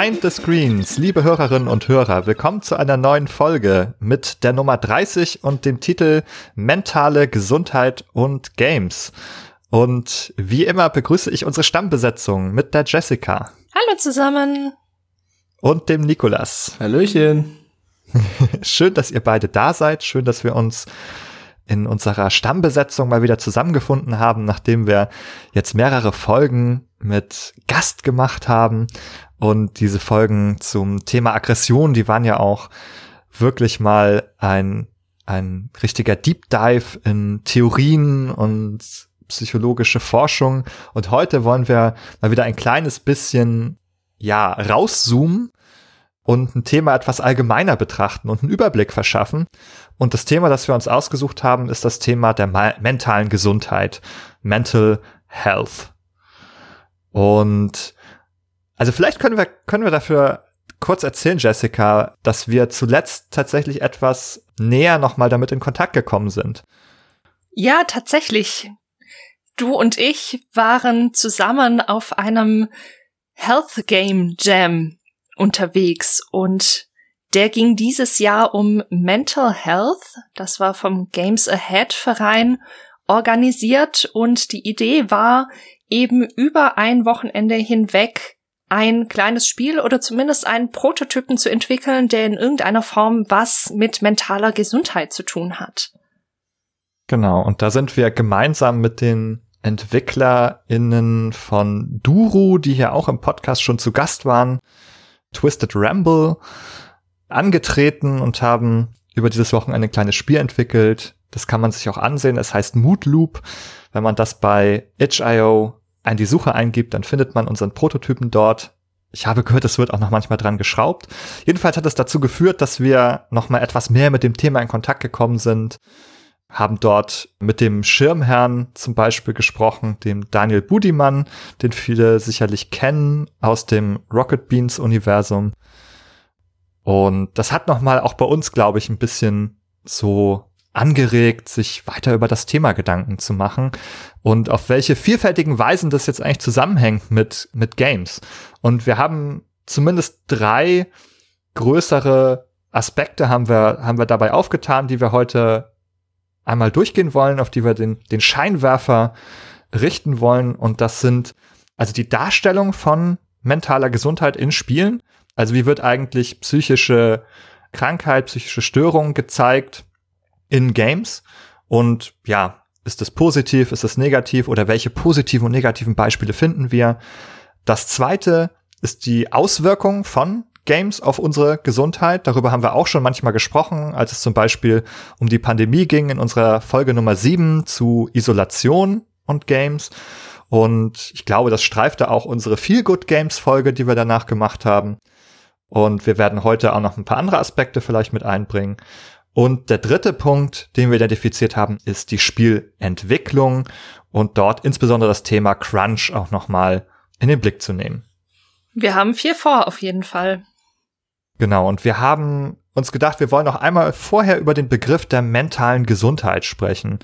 Behind the Screens, liebe Hörerinnen und Hörer, willkommen zu einer neuen Folge mit der Nummer 30 und dem Titel Mentale Gesundheit und Games. Und wie immer begrüße ich unsere Stammbesetzung mit der Jessica. Hallo zusammen. Und dem Nikolas. Hallöchen. Schön, dass ihr beide da seid. Schön, dass wir uns in unserer Stammbesetzung mal wieder zusammengefunden haben, nachdem wir jetzt mehrere Folgen mit Gast gemacht haben. Und diese Folgen zum Thema Aggression, die waren ja auch wirklich mal ein, ein richtiger Deep Dive in Theorien und psychologische Forschung. Und heute wollen wir mal wieder ein kleines bisschen, ja, rauszoomen und ein Thema etwas allgemeiner betrachten und einen Überblick verschaffen. Und das Thema, das wir uns ausgesucht haben, ist das Thema der mentalen Gesundheit, Mental Health. Und also vielleicht können wir, können wir dafür kurz erzählen, Jessica, dass wir zuletzt tatsächlich etwas näher nochmal damit in Kontakt gekommen sind. Ja, tatsächlich. Du und ich waren zusammen auf einem Health Game Jam unterwegs und der ging dieses Jahr um Mental Health. Das war vom Games Ahead Verein organisiert und die Idee war eben über ein Wochenende hinweg ein kleines Spiel oder zumindest einen Prototypen zu entwickeln, der in irgendeiner Form was mit mentaler Gesundheit zu tun hat. Genau, und da sind wir gemeinsam mit den EntwicklerInnen von Duru, die hier auch im Podcast schon zu Gast waren, Twisted Ramble angetreten und haben über dieses Wochenende ein kleines Spiel entwickelt. Das kann man sich auch ansehen. Es heißt Mood Loop. Wenn man das bei itch.io in die Suche eingibt, dann findet man unseren Prototypen dort. Ich habe gehört, es wird auch noch manchmal dran geschraubt. Jedenfalls hat es dazu geführt, dass wir noch mal etwas mehr mit dem Thema in Kontakt gekommen sind haben dort mit dem Schirmherrn zum Beispiel gesprochen, dem Daniel Budimann, den viele sicherlich kennen aus dem Rocket Beans Universum. Und das hat nochmal auch bei uns, glaube ich, ein bisschen so angeregt, sich weiter über das Thema Gedanken zu machen und auf welche vielfältigen Weisen das jetzt eigentlich zusammenhängt mit, mit Games. Und wir haben zumindest drei größere Aspekte haben wir, haben wir dabei aufgetan, die wir heute einmal durchgehen wollen, auf die wir den, den Scheinwerfer richten wollen. Und das sind also die Darstellung von mentaler Gesundheit in Spielen. Also wie wird eigentlich psychische Krankheit, psychische Störung gezeigt in Games? Und ja, ist es positiv, ist es negativ oder welche positiven und negativen Beispiele finden wir? Das zweite ist die Auswirkung von Games auf unsere Gesundheit. Darüber haben wir auch schon manchmal gesprochen, als es zum Beispiel um die Pandemie ging in unserer Folge Nummer 7 zu Isolation und Games. Und ich glaube, das streifte auch unsere Feel Good Games Folge, die wir danach gemacht haben. Und wir werden heute auch noch ein paar andere Aspekte vielleicht mit einbringen. Und der dritte Punkt, den wir identifiziert haben, ist die Spielentwicklung und dort insbesondere das Thema Crunch auch nochmal in den Blick zu nehmen. Wir haben viel vor, auf jeden Fall. Genau, und wir haben uns gedacht, wir wollen noch einmal vorher über den Begriff der mentalen Gesundheit sprechen.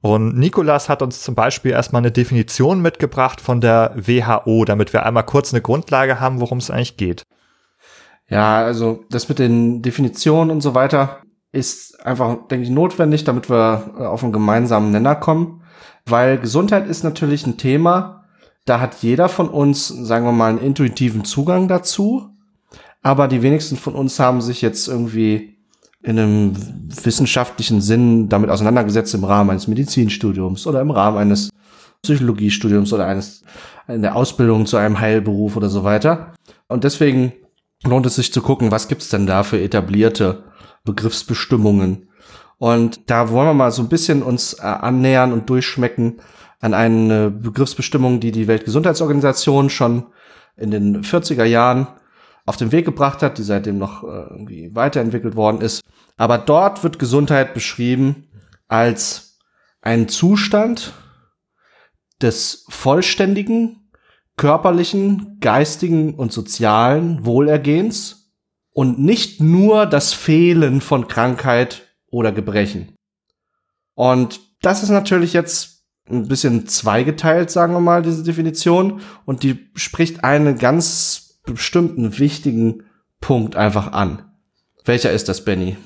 Und Nikolas hat uns zum Beispiel erstmal eine Definition mitgebracht von der WHO, damit wir einmal kurz eine Grundlage haben, worum es eigentlich geht. Ja, also das mit den Definitionen und so weiter ist einfach, denke ich, notwendig, damit wir äh, auf einen gemeinsamen Nenner kommen. Weil Gesundheit ist natürlich ein Thema, da hat jeder von uns, sagen wir mal, einen intuitiven Zugang dazu aber die wenigsten von uns haben sich jetzt irgendwie in einem wissenschaftlichen Sinn damit auseinandergesetzt im Rahmen eines Medizinstudiums oder im Rahmen eines Psychologiestudiums oder eines in der Ausbildung zu einem Heilberuf oder so weiter. Und deswegen lohnt es sich zu gucken, was gibt's denn da für etablierte Begriffsbestimmungen. Und da wollen wir mal so ein bisschen uns äh, annähern und durchschmecken an eine Begriffsbestimmung, die die Weltgesundheitsorganisation schon in den 40er Jahren auf den Weg gebracht hat, die seitdem noch äh, irgendwie weiterentwickelt worden ist. Aber dort wird Gesundheit beschrieben als ein Zustand des vollständigen, körperlichen, geistigen und sozialen Wohlergehens und nicht nur das Fehlen von Krankheit oder Gebrechen. Und das ist natürlich jetzt ein bisschen zweigeteilt, sagen wir mal, diese Definition. Und die spricht eine ganz bestimmten wichtigen Punkt einfach an. Welcher ist das, Benny?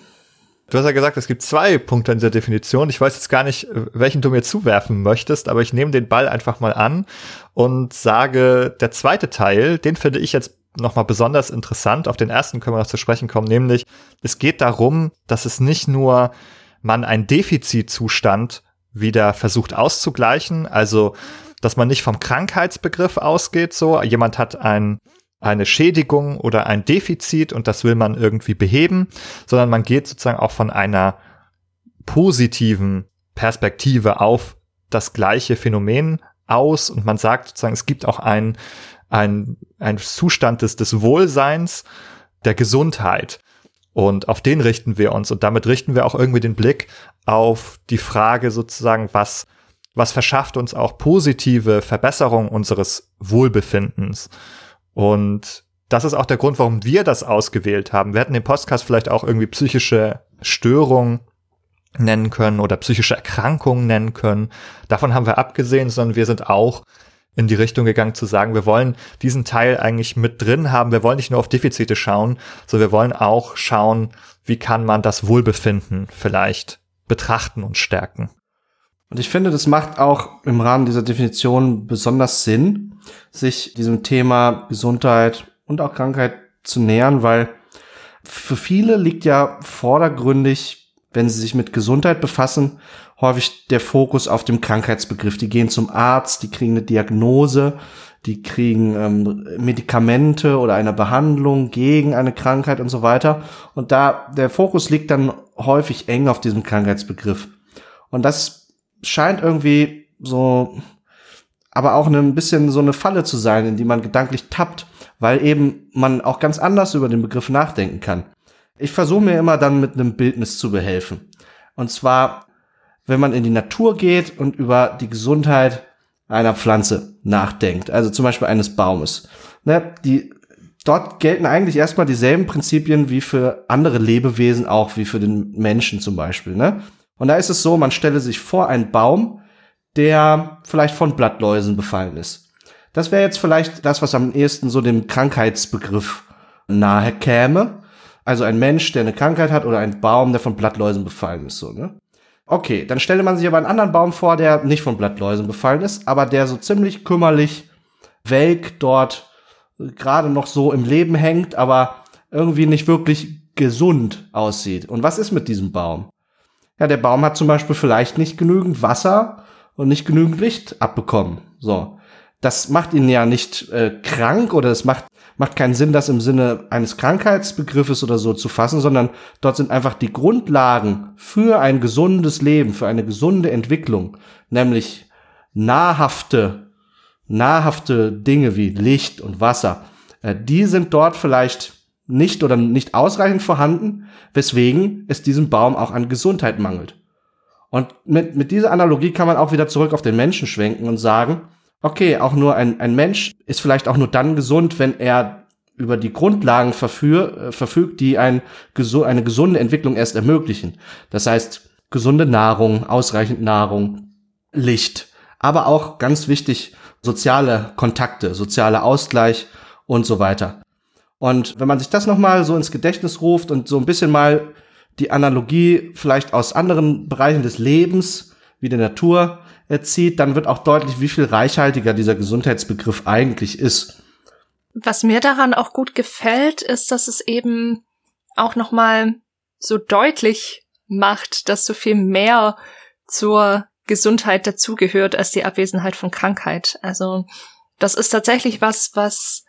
Du hast ja gesagt, es gibt zwei Punkte in dieser Definition. Ich weiß jetzt gar nicht, welchen du mir zuwerfen möchtest, aber ich nehme den Ball einfach mal an und sage, der zweite Teil, den finde ich jetzt nochmal besonders interessant. Auf den ersten können wir noch zu sprechen kommen, nämlich es geht darum, dass es nicht nur man einen Defizitzustand wieder versucht auszugleichen, also dass man nicht vom Krankheitsbegriff ausgeht, so jemand hat ein eine Schädigung oder ein Defizit und das will man irgendwie beheben, sondern man geht sozusagen auch von einer positiven Perspektive auf das gleiche Phänomen aus und man sagt sozusagen, es gibt auch ein, ein, ein Zustand des, des Wohlseins, der Gesundheit. Und auf den richten wir uns und damit richten wir auch irgendwie den Blick auf die Frage sozusagen, was, was verschafft uns auch positive Verbesserung unseres Wohlbefindens. Und das ist auch der Grund, warum wir das ausgewählt haben. Wir hätten den Podcast vielleicht auch irgendwie psychische Störungen nennen können oder psychische Erkrankungen nennen können. Davon haben wir abgesehen, sondern wir sind auch in die Richtung gegangen zu sagen, wir wollen diesen Teil eigentlich mit drin haben. Wir wollen nicht nur auf Defizite schauen, sondern wir wollen auch schauen, wie kann man das Wohlbefinden vielleicht betrachten und stärken. Und ich finde, das macht auch im Rahmen dieser Definition besonders Sinn, sich diesem Thema Gesundheit und auch Krankheit zu nähern, weil für viele liegt ja vordergründig, wenn sie sich mit Gesundheit befassen, häufig der Fokus auf dem Krankheitsbegriff. Die gehen zum Arzt, die kriegen eine Diagnose, die kriegen ähm, Medikamente oder eine Behandlung gegen eine Krankheit und so weiter. Und da der Fokus liegt dann häufig eng auf diesem Krankheitsbegriff. Und das scheint irgendwie so, aber auch ein bisschen so eine Falle zu sein, in die man gedanklich tappt, weil eben man auch ganz anders über den Begriff nachdenken kann. Ich versuche mir immer dann mit einem Bildnis zu behelfen. Und zwar, wenn man in die Natur geht und über die Gesundheit einer Pflanze nachdenkt, also zum Beispiel eines Baumes. Ne, die, dort gelten eigentlich erstmal dieselben Prinzipien wie für andere Lebewesen, auch wie für den Menschen zum Beispiel. Ne? Und da ist es so, man stelle sich vor einen Baum, der vielleicht von Blattläusen befallen ist. Das wäre jetzt vielleicht das, was am ehesten so dem Krankheitsbegriff nahe käme. Also ein Mensch, der eine Krankheit hat oder ein Baum, der von Blattläusen befallen ist, so, ne? Okay, dann stelle man sich aber einen anderen Baum vor, der nicht von Blattläusen befallen ist, aber der so ziemlich kümmerlich welk dort gerade noch so im Leben hängt, aber irgendwie nicht wirklich gesund aussieht. Und was ist mit diesem Baum? Ja, der Baum hat zum Beispiel vielleicht nicht genügend Wasser und nicht genügend Licht abbekommen. So. Das macht ihn ja nicht äh, krank oder es macht, macht keinen Sinn, das im Sinne eines Krankheitsbegriffes oder so zu fassen, sondern dort sind einfach die Grundlagen für ein gesundes Leben, für eine gesunde Entwicklung, nämlich nahrhafte, nahrhafte Dinge wie Licht und Wasser. Äh, die sind dort vielleicht nicht oder nicht ausreichend vorhanden, weswegen es diesem Baum auch an Gesundheit mangelt. Und mit, mit dieser Analogie kann man auch wieder zurück auf den Menschen schwenken und sagen, okay, auch nur ein, ein Mensch ist vielleicht auch nur dann gesund, wenn er über die Grundlagen verführ, äh, verfügt, die ein, eine gesunde Entwicklung erst ermöglichen. Das heißt, gesunde Nahrung, ausreichend Nahrung, Licht, aber auch ganz wichtig, soziale Kontakte, sozialer Ausgleich und so weiter. Und wenn man sich das nochmal so ins Gedächtnis ruft und so ein bisschen mal die Analogie vielleicht aus anderen Bereichen des Lebens, wie der Natur, erzieht, dann wird auch deutlich, wie viel reichhaltiger dieser Gesundheitsbegriff eigentlich ist. Was mir daran auch gut gefällt, ist, dass es eben auch nochmal so deutlich macht, dass so viel mehr zur Gesundheit dazugehört als die Abwesenheit von Krankheit. Also das ist tatsächlich was, was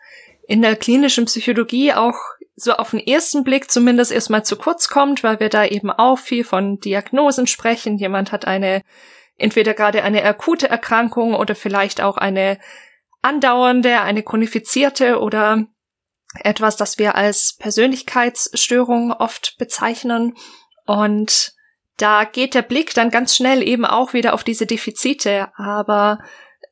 in der klinischen Psychologie auch so auf den ersten Blick zumindest erstmal zu kurz kommt, weil wir da eben auch viel von Diagnosen sprechen. Jemand hat eine, entweder gerade eine akute Erkrankung oder vielleicht auch eine andauernde, eine chronifizierte oder etwas, das wir als Persönlichkeitsstörung oft bezeichnen. Und da geht der Blick dann ganz schnell eben auch wieder auf diese Defizite. Aber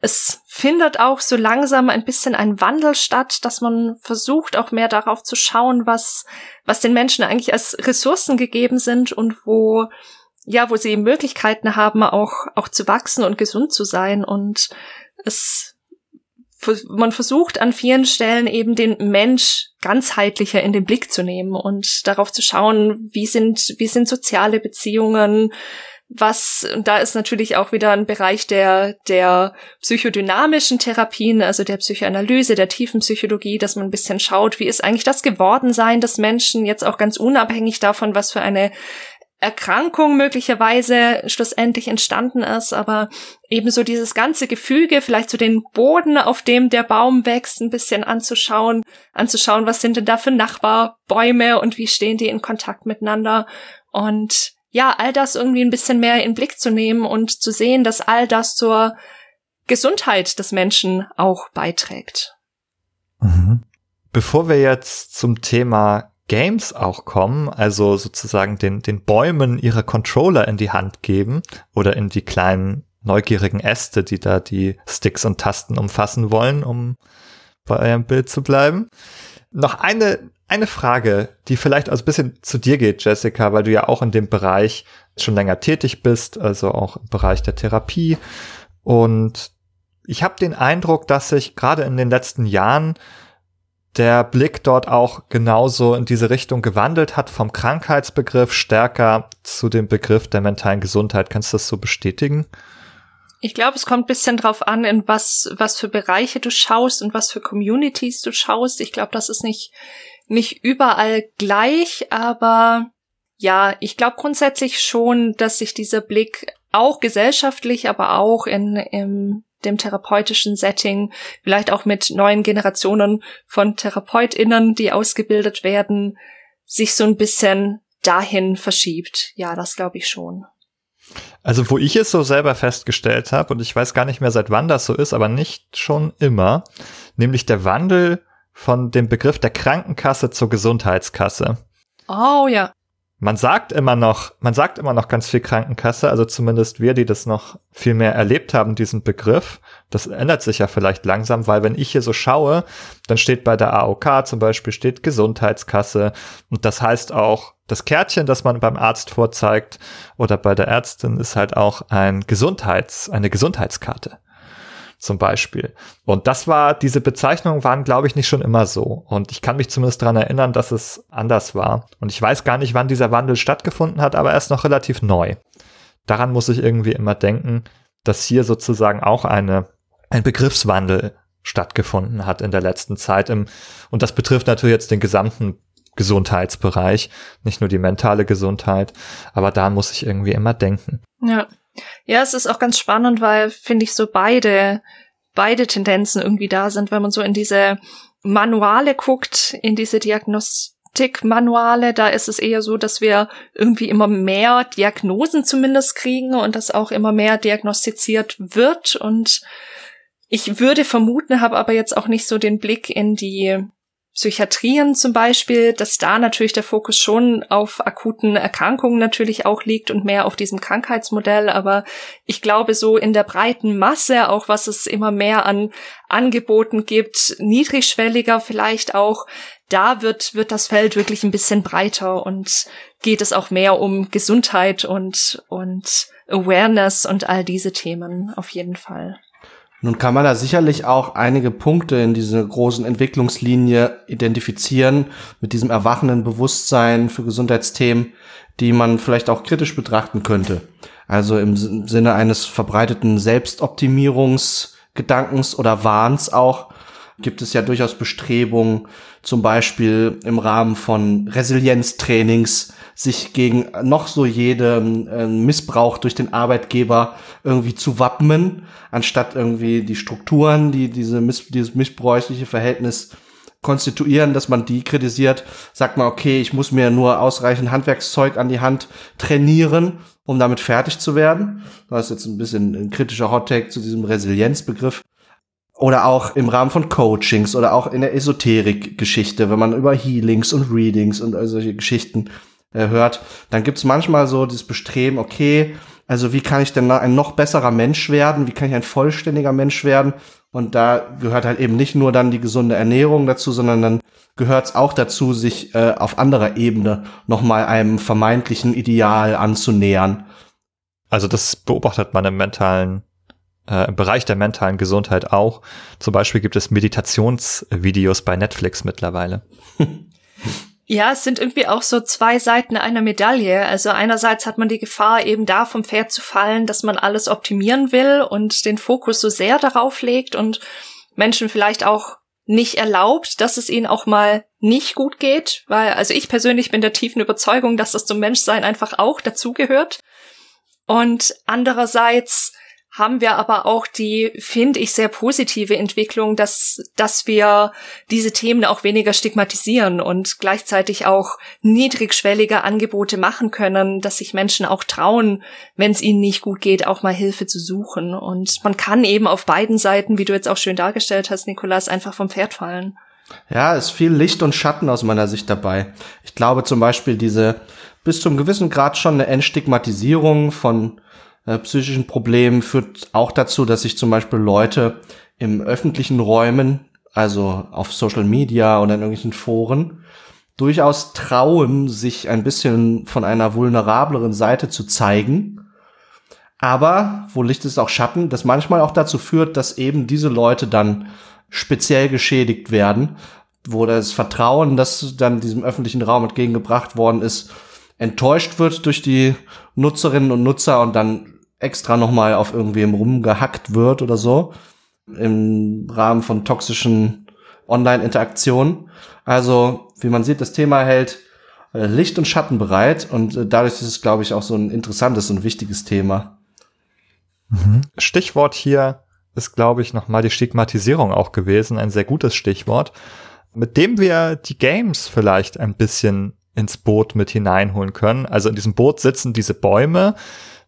es findet auch so langsam ein bisschen ein Wandel statt, dass man versucht auch mehr darauf zu schauen, was, was den Menschen eigentlich als Ressourcen gegeben sind und wo, ja, wo sie Möglichkeiten haben, auch, auch zu wachsen und gesund zu sein. Und es man versucht an vielen Stellen eben den Mensch ganzheitlicher in den Blick zu nehmen und darauf zu schauen, wie sind, wie sind soziale Beziehungen, was, und da ist natürlich auch wieder ein Bereich der, der psychodynamischen Therapien, also der Psychoanalyse, der tiefen Psychologie, dass man ein bisschen schaut, wie ist eigentlich das Gewordensein des Menschen, jetzt auch ganz unabhängig davon, was für eine Erkrankung möglicherweise schlussendlich entstanden ist, aber ebenso dieses ganze Gefüge, vielleicht so den Boden, auf dem der Baum wächst, ein bisschen anzuschauen, anzuschauen, was sind denn da für Nachbarbäume und wie stehen die in Kontakt miteinander und ja, all das irgendwie ein bisschen mehr in Blick zu nehmen und zu sehen, dass all das zur Gesundheit des Menschen auch beiträgt. Mhm. Bevor wir jetzt zum Thema Games auch kommen, also sozusagen den, den Bäumen ihre Controller in die Hand geben oder in die kleinen neugierigen Äste, die da die Sticks und Tasten umfassen wollen, um bei eurem Bild zu bleiben. Noch eine, eine Frage, die vielleicht also ein bisschen zu dir geht, Jessica, weil du ja auch in dem Bereich schon länger tätig bist, also auch im Bereich der Therapie. Und ich habe den Eindruck, dass sich gerade in den letzten Jahren der Blick dort auch genauso in diese Richtung gewandelt hat, vom Krankheitsbegriff stärker zu dem Begriff der mentalen Gesundheit. Kannst du das so bestätigen? Ich glaube, es kommt bisschen drauf an, in was, was für Bereiche du schaust und was für Communities du schaust. Ich glaube, das ist nicht, nicht überall gleich, aber ja, ich glaube grundsätzlich schon, dass sich dieser Blick auch gesellschaftlich, aber auch in, im dem therapeutischen Setting, vielleicht auch mit neuen Generationen von TherapeutInnen, die ausgebildet werden, sich so ein bisschen dahin verschiebt. Ja, das glaube ich schon. Also wo ich es so selber festgestellt habe, und ich weiß gar nicht mehr seit wann das so ist, aber nicht schon immer, nämlich der Wandel von dem Begriff der Krankenkasse zur Gesundheitskasse. Oh ja. Man sagt immer noch, man sagt immer noch ganz viel Krankenkasse, also zumindest wir, die das noch viel mehr erlebt haben, diesen Begriff. Das ändert sich ja vielleicht langsam, weil wenn ich hier so schaue, dann steht bei der AOK zum Beispiel steht Gesundheitskasse und das heißt auch, das Kärtchen, das man beim Arzt vorzeigt oder bei der Ärztin ist halt auch ein Gesundheits, eine Gesundheitskarte zum Beispiel. Und das war, diese Bezeichnungen waren, glaube ich, nicht schon immer so. Und ich kann mich zumindest daran erinnern, dass es anders war. Und ich weiß gar nicht, wann dieser Wandel stattgefunden hat, aber er ist noch relativ neu. Daran muss ich irgendwie immer denken, dass hier sozusagen auch eine, ein Begriffswandel stattgefunden hat in der letzten Zeit. Im, und das betrifft natürlich jetzt den gesamten Gesundheitsbereich, nicht nur die mentale Gesundheit, aber da muss ich irgendwie immer denken. Ja. Ja, es ist auch ganz spannend, weil, finde ich, so beide, beide Tendenzen irgendwie da sind, wenn man so in diese Manuale guckt, in diese Diagnostikmanuale, da ist es eher so, dass wir irgendwie immer mehr Diagnosen zumindest kriegen und dass auch immer mehr diagnostiziert wird. Und ich würde vermuten, habe aber jetzt auch nicht so den Blick in die Psychiatrien zum Beispiel, dass da natürlich der Fokus schon auf akuten Erkrankungen natürlich auch liegt und mehr auf diesem Krankheitsmodell. Aber ich glaube, so in der breiten Masse, auch was es immer mehr an Angeboten gibt, niedrigschwelliger vielleicht auch, da wird, wird das Feld wirklich ein bisschen breiter und geht es auch mehr um Gesundheit und, und Awareness und all diese Themen auf jeden Fall. Nun kann man da sicherlich auch einige Punkte in dieser großen Entwicklungslinie identifizieren mit diesem erwachenden Bewusstsein für Gesundheitsthemen, die man vielleicht auch kritisch betrachten könnte. Also im Sinne eines verbreiteten Selbstoptimierungsgedankens oder Wahns auch gibt es ja durchaus Bestrebungen, zum Beispiel im Rahmen von Resilienztrainings sich gegen noch so jeden äh, Missbrauch durch den Arbeitgeber irgendwie zu wappnen, anstatt irgendwie die Strukturen, die diese Miss dieses missbräuchliche Verhältnis konstituieren, dass man die kritisiert, sagt man, okay, ich muss mir nur ausreichend Handwerkszeug an die Hand trainieren, um damit fertig zu werden. Das ist jetzt ein bisschen ein kritischer Hottake zu diesem Resilienzbegriff oder auch im Rahmen von Coachings oder auch in der Esoterik-Geschichte, wenn man über Healings und Readings und all solche Geschichten äh, hört, dann gibt's manchmal so dieses Bestreben, okay, also wie kann ich denn ein noch besserer Mensch werden? Wie kann ich ein vollständiger Mensch werden? Und da gehört halt eben nicht nur dann die gesunde Ernährung dazu, sondern dann gehört es auch dazu, sich äh, auf anderer Ebene nochmal einem vermeintlichen Ideal anzunähern. Also das beobachtet man im mentalen äh, im Bereich der mentalen Gesundheit auch. Zum Beispiel gibt es Meditationsvideos bei Netflix mittlerweile. Ja, es sind irgendwie auch so zwei Seiten einer Medaille. Also einerseits hat man die Gefahr, eben da vom Pferd zu fallen, dass man alles optimieren will und den Fokus so sehr darauf legt und Menschen vielleicht auch nicht erlaubt, dass es ihnen auch mal nicht gut geht, weil also ich persönlich bin der tiefen Überzeugung, dass das zum Menschsein einfach auch dazugehört. Und andererseits haben wir aber auch die, finde ich, sehr positive Entwicklung, dass, dass wir diese Themen auch weniger stigmatisieren und gleichzeitig auch niedrigschwellige Angebote machen können, dass sich Menschen auch trauen, wenn es ihnen nicht gut geht, auch mal Hilfe zu suchen. Und man kann eben auf beiden Seiten, wie du jetzt auch schön dargestellt hast, Nikolas, einfach vom Pferd fallen. Ja, ist viel Licht und Schatten aus meiner Sicht dabei. Ich glaube zum Beispiel diese bis zum gewissen Grad schon eine Entstigmatisierung von äh, psychischen Problemen führt auch dazu, dass sich zum Beispiel Leute im öffentlichen Räumen, also auf Social Media oder in irgendwelchen Foren, durchaus trauen, sich ein bisschen von einer vulnerableren Seite zu zeigen. Aber, wo Licht ist auch Schatten, das manchmal auch dazu führt, dass eben diese Leute dann speziell geschädigt werden, wo das Vertrauen, das dann diesem öffentlichen Raum entgegengebracht worden ist, enttäuscht wird durch die Nutzerinnen und Nutzer und dann extra nochmal auf irgendwem rumgehackt wird oder so im Rahmen von toxischen Online-Interaktionen. Also, wie man sieht, das Thema hält äh, Licht und Schatten bereit und äh, dadurch ist es, glaube ich, auch so ein interessantes und wichtiges Thema. Mhm. Stichwort hier ist, glaube ich, nochmal die Stigmatisierung auch gewesen, ein sehr gutes Stichwort, mit dem wir die Games vielleicht ein bisschen ins Boot mit hineinholen können. Also in diesem Boot sitzen diese Bäume,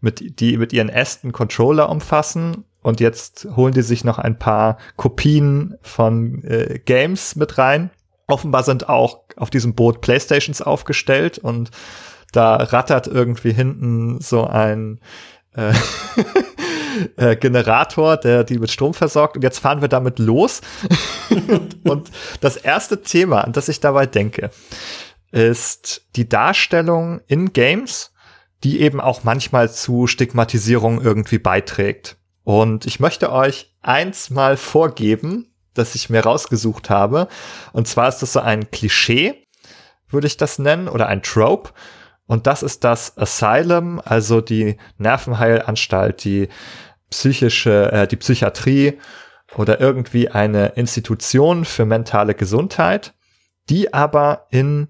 mit, die mit ihren Ästen Controller umfassen und jetzt holen die sich noch ein paar Kopien von äh, Games mit rein. Offenbar sind auch auf diesem Boot Playstations aufgestellt und da rattert irgendwie hinten so ein äh, äh, Generator, der die mit Strom versorgt. Und jetzt fahren wir damit los. und das erste Thema, an das ich dabei denke, ist die Darstellung in Games die eben auch manchmal zu Stigmatisierung irgendwie beiträgt. Und ich möchte euch eins mal vorgeben, das ich mir rausgesucht habe. Und zwar ist das so ein Klischee, würde ich das nennen, oder ein Trope. Und das ist das Asylum, also die Nervenheilanstalt, die psychische, äh, die Psychiatrie oder irgendwie eine Institution für mentale Gesundheit, die aber in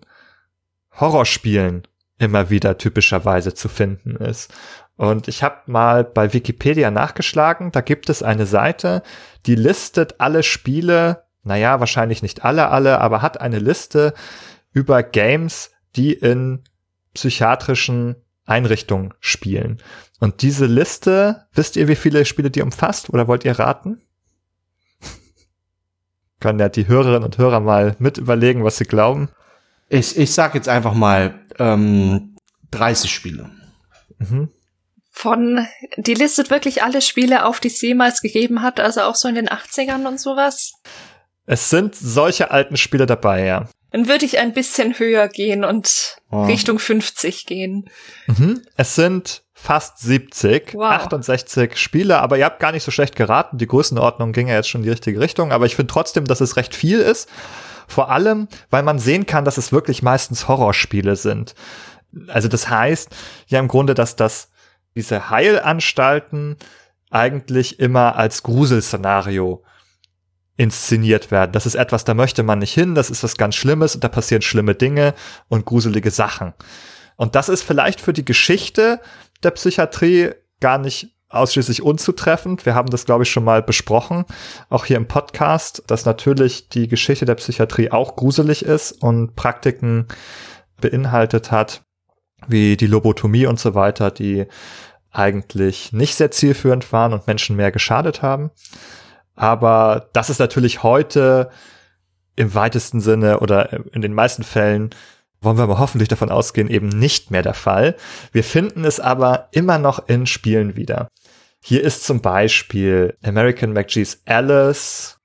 Horrorspielen immer wieder typischerweise zu finden ist. Und ich habe mal bei Wikipedia nachgeschlagen, da gibt es eine Seite, die listet alle Spiele, naja, wahrscheinlich nicht alle, alle, aber hat eine Liste über Games, die in psychiatrischen Einrichtungen spielen. Und diese Liste, wisst ihr, wie viele Spiele die umfasst oder wollt ihr raten? Können ja die Hörerinnen und Hörer mal mit überlegen, was sie glauben. Ich, ich sag jetzt einfach mal ähm, 30 Spiele. Mhm. Von, die listet wirklich alle Spiele auf, die es jemals gegeben hat, also auch so in den 80ern und sowas. Es sind solche alten Spiele dabei, ja. Dann würde ich ein bisschen höher gehen und oh. Richtung 50 gehen. Mhm. Es sind fast 70, wow. 68 Spiele, aber ihr habt gar nicht so schlecht geraten. Die Größenordnung ging ja jetzt schon in die richtige Richtung, aber ich finde trotzdem, dass es recht viel ist. Vor allem, weil man sehen kann, dass es wirklich meistens Horrorspiele sind. Also das heißt ja im Grunde, dass das diese Heilanstalten eigentlich immer als Gruselszenario inszeniert werden. Das ist etwas, da möchte man nicht hin, das ist was ganz Schlimmes und da passieren schlimme Dinge und gruselige Sachen. Und das ist vielleicht für die Geschichte der Psychiatrie gar nicht ausschließlich unzutreffend. Wir haben das, glaube ich, schon mal besprochen, auch hier im Podcast, dass natürlich die Geschichte der Psychiatrie auch gruselig ist und Praktiken beinhaltet hat, wie die Lobotomie und so weiter, die eigentlich nicht sehr zielführend waren und Menschen mehr geschadet haben. Aber das ist natürlich heute im weitesten Sinne oder in den meisten Fällen wollen wir aber hoffentlich davon ausgehen, eben nicht mehr der Fall. Wir finden es aber immer noch in Spielen wieder. Hier ist zum Beispiel American McGee's Alice.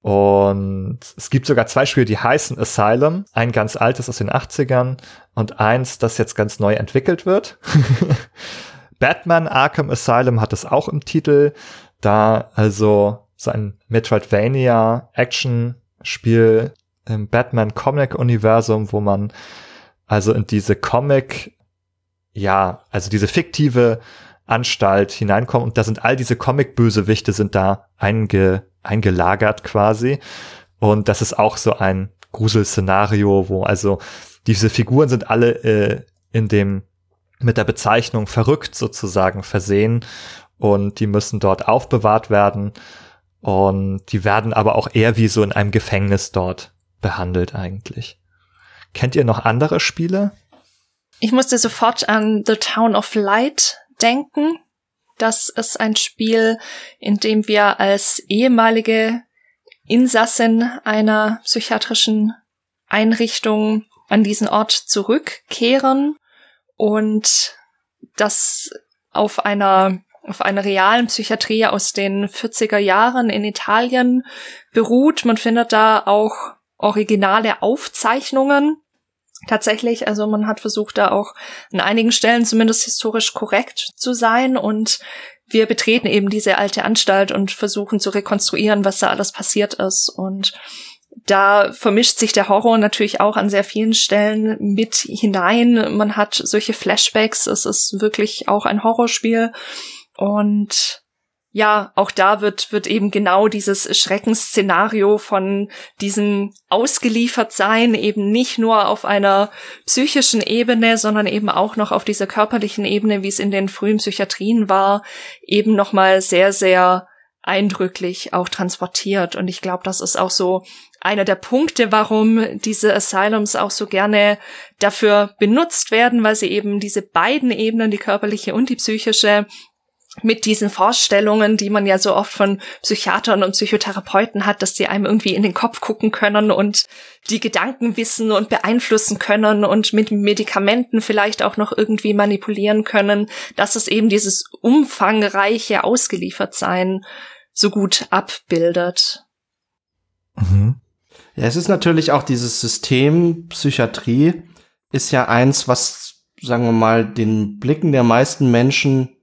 Und es gibt sogar zwei Spiele, die heißen Asylum. Ein ganz altes aus den 80ern und eins, das jetzt ganz neu entwickelt wird. Batman Arkham Asylum hat es auch im Titel, da also so ein Metroidvania Action Spiel im Batman Comic Universum, wo man also in diese Comic, ja, also diese fiktive Anstalt hineinkommt. Und da sind all diese Comic-Bösewichte sind da einge, eingelagert quasi. Und das ist auch so ein Gruselszenario, wo also diese Figuren sind alle äh, in dem mit der Bezeichnung verrückt sozusagen versehen. Und die müssen dort aufbewahrt werden. Und die werden aber auch eher wie so in einem Gefängnis dort behandelt eigentlich. Kennt ihr noch andere Spiele? Ich musste sofort an The Town of Light denken. Das ist ein Spiel, in dem wir als ehemalige Insassin einer psychiatrischen Einrichtung an diesen Ort zurückkehren und das auf einer auf einer realen Psychiatrie aus den 40er Jahren in Italien beruht. Man findet da auch originale Aufzeichnungen. Tatsächlich, also man hat versucht, da auch an einigen Stellen zumindest historisch korrekt zu sein und wir betreten eben diese alte Anstalt und versuchen zu rekonstruieren, was da alles passiert ist und da vermischt sich der Horror natürlich auch an sehr vielen Stellen mit hinein. Man hat solche Flashbacks. Es ist wirklich auch ein Horrorspiel. Und ja, auch da wird, wird eben genau dieses Schreckensszenario von diesem ausgeliefert sein, eben nicht nur auf einer psychischen Ebene, sondern eben auch noch auf dieser körperlichen Ebene, wie es in den frühen Psychiatrien war, eben nochmal sehr, sehr eindrücklich auch transportiert. Und ich glaube, das ist auch so einer der Punkte, warum diese Asylums auch so gerne dafür benutzt werden, weil sie eben diese beiden Ebenen, die körperliche und die psychische, mit diesen Vorstellungen, die man ja so oft von Psychiatern und Psychotherapeuten hat, dass sie einem irgendwie in den Kopf gucken können und die Gedanken wissen und beeinflussen können und mit Medikamenten vielleicht auch noch irgendwie manipulieren können, dass es eben dieses umfangreiche Ausgeliefertsein so gut abbildet. Mhm. Ja, es ist natürlich auch dieses System Psychiatrie ist ja eins, was, sagen wir mal, den Blicken der meisten Menschen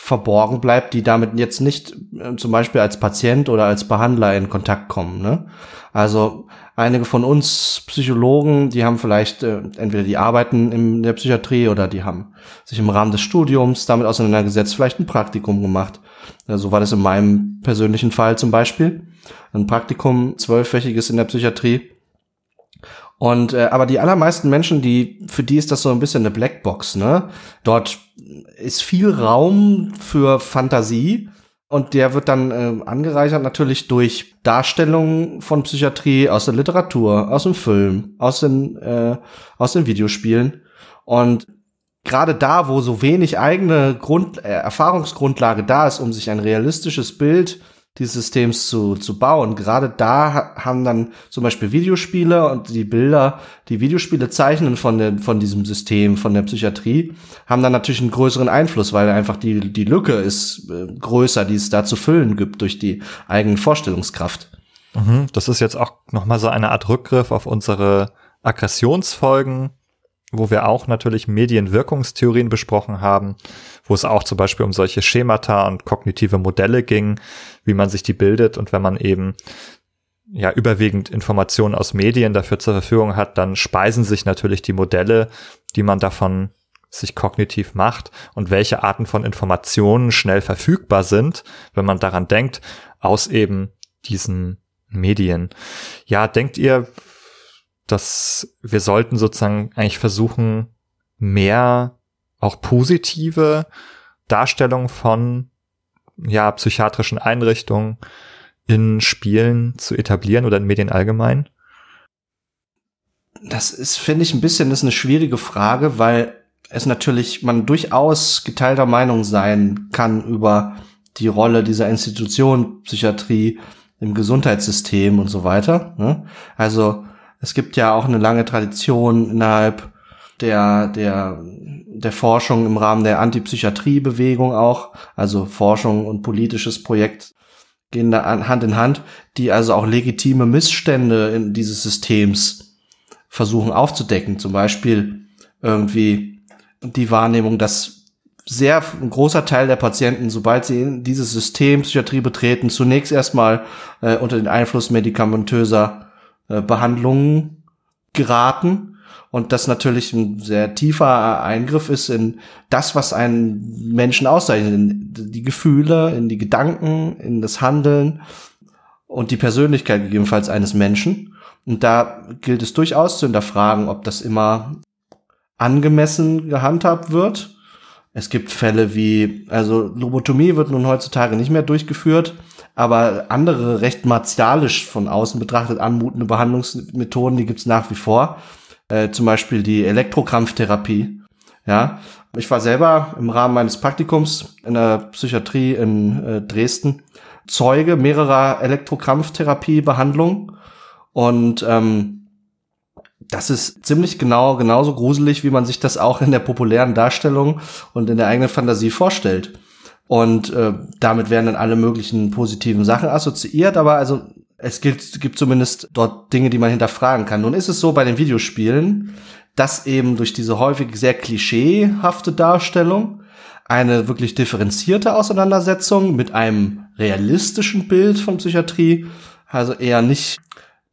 verborgen bleibt, die damit jetzt nicht äh, zum Beispiel als Patient oder als Behandler in Kontakt kommen. Ne? Also einige von uns Psychologen, die haben vielleicht äh, entweder die arbeiten in der Psychiatrie oder die haben sich im Rahmen des Studiums damit auseinandergesetzt, vielleicht ein Praktikum gemacht. So also war das in meinem persönlichen Fall zum Beispiel ein Praktikum, zwölfwöchiges in der Psychiatrie. Und äh, aber die allermeisten Menschen, die für die ist das so ein bisschen eine Blackbox, ne? Dort ist viel Raum für Fantasie und der wird dann äh, angereichert natürlich durch Darstellungen von Psychiatrie aus der Literatur, aus dem Film, aus den äh, aus den Videospielen. Und gerade da, wo so wenig eigene Grund äh, Erfahrungsgrundlage da ist, um sich ein realistisches Bild dieses Systems zu, zu bauen. Gerade da haben dann zum Beispiel Videospiele und die Bilder, die Videospiele zeichnen von, der, von diesem System, von der Psychiatrie, haben dann natürlich einen größeren Einfluss, weil einfach die, die Lücke ist äh, größer, die es da zu füllen gibt durch die eigene Vorstellungskraft. Mhm, das ist jetzt auch nochmal so eine Art Rückgriff auf unsere Aggressionsfolgen, wo wir auch natürlich Medienwirkungstheorien besprochen haben, wo es auch zum Beispiel um solche Schemata und kognitive Modelle ging, wie man sich die bildet und wenn man eben ja überwiegend Informationen aus Medien dafür zur Verfügung hat, dann speisen sich natürlich die Modelle, die man davon sich kognitiv macht und welche Arten von Informationen schnell verfügbar sind, wenn man daran denkt, aus eben diesen Medien. Ja, denkt ihr, dass wir sollten sozusagen eigentlich versuchen, mehr auch positive Darstellung von ja, psychiatrischen Einrichtungen in Spielen zu etablieren oder in Medien allgemein? Das ist, finde ich, ein bisschen ist eine schwierige Frage, weil es natürlich man durchaus geteilter Meinung sein kann über die Rolle dieser Institution Psychiatrie im Gesundheitssystem und so weiter. Ne? Also es gibt ja auch eine lange Tradition innerhalb der, der, der Forschung im Rahmen der Antipsychiatriebewegung auch, also Forschung und politisches Projekt gehen da Hand in Hand, die also auch legitime Missstände in dieses Systems versuchen aufzudecken. Zum Beispiel irgendwie die Wahrnehmung, dass sehr ein großer Teil der Patienten, sobald sie in dieses System Psychiatrie betreten, zunächst erstmal äh, unter den Einfluss medikamentöser äh, Behandlungen geraten und das natürlich ein sehr tiefer Eingriff ist in das, was einen Menschen auszeichnet, in die Gefühle, in die Gedanken, in das Handeln und die Persönlichkeit gegebenenfalls eines Menschen. Und da gilt es durchaus zu hinterfragen, ob das immer angemessen gehandhabt wird. Es gibt Fälle wie, also Lobotomie wird nun heutzutage nicht mehr durchgeführt, aber andere recht martialisch von außen betrachtet anmutende Behandlungsmethoden, die gibt's nach wie vor. Äh, zum Beispiel die Elektrokrampftherapie. Ja, ich war selber im Rahmen meines Praktikums in der Psychiatrie in äh, Dresden Zeuge mehrerer Elektrokrampftherapiebehandlungen und ähm, das ist ziemlich genau genauso gruselig, wie man sich das auch in der populären Darstellung und in der eigenen Fantasie vorstellt. Und äh, damit werden dann alle möglichen positiven Sachen assoziiert, aber also es gibt, gibt zumindest dort Dinge, die man hinterfragen kann. Nun ist es so bei den Videospielen, dass eben durch diese häufig sehr klischeehafte Darstellung eine wirklich differenzierte Auseinandersetzung mit einem realistischen Bild von Psychiatrie also eher nicht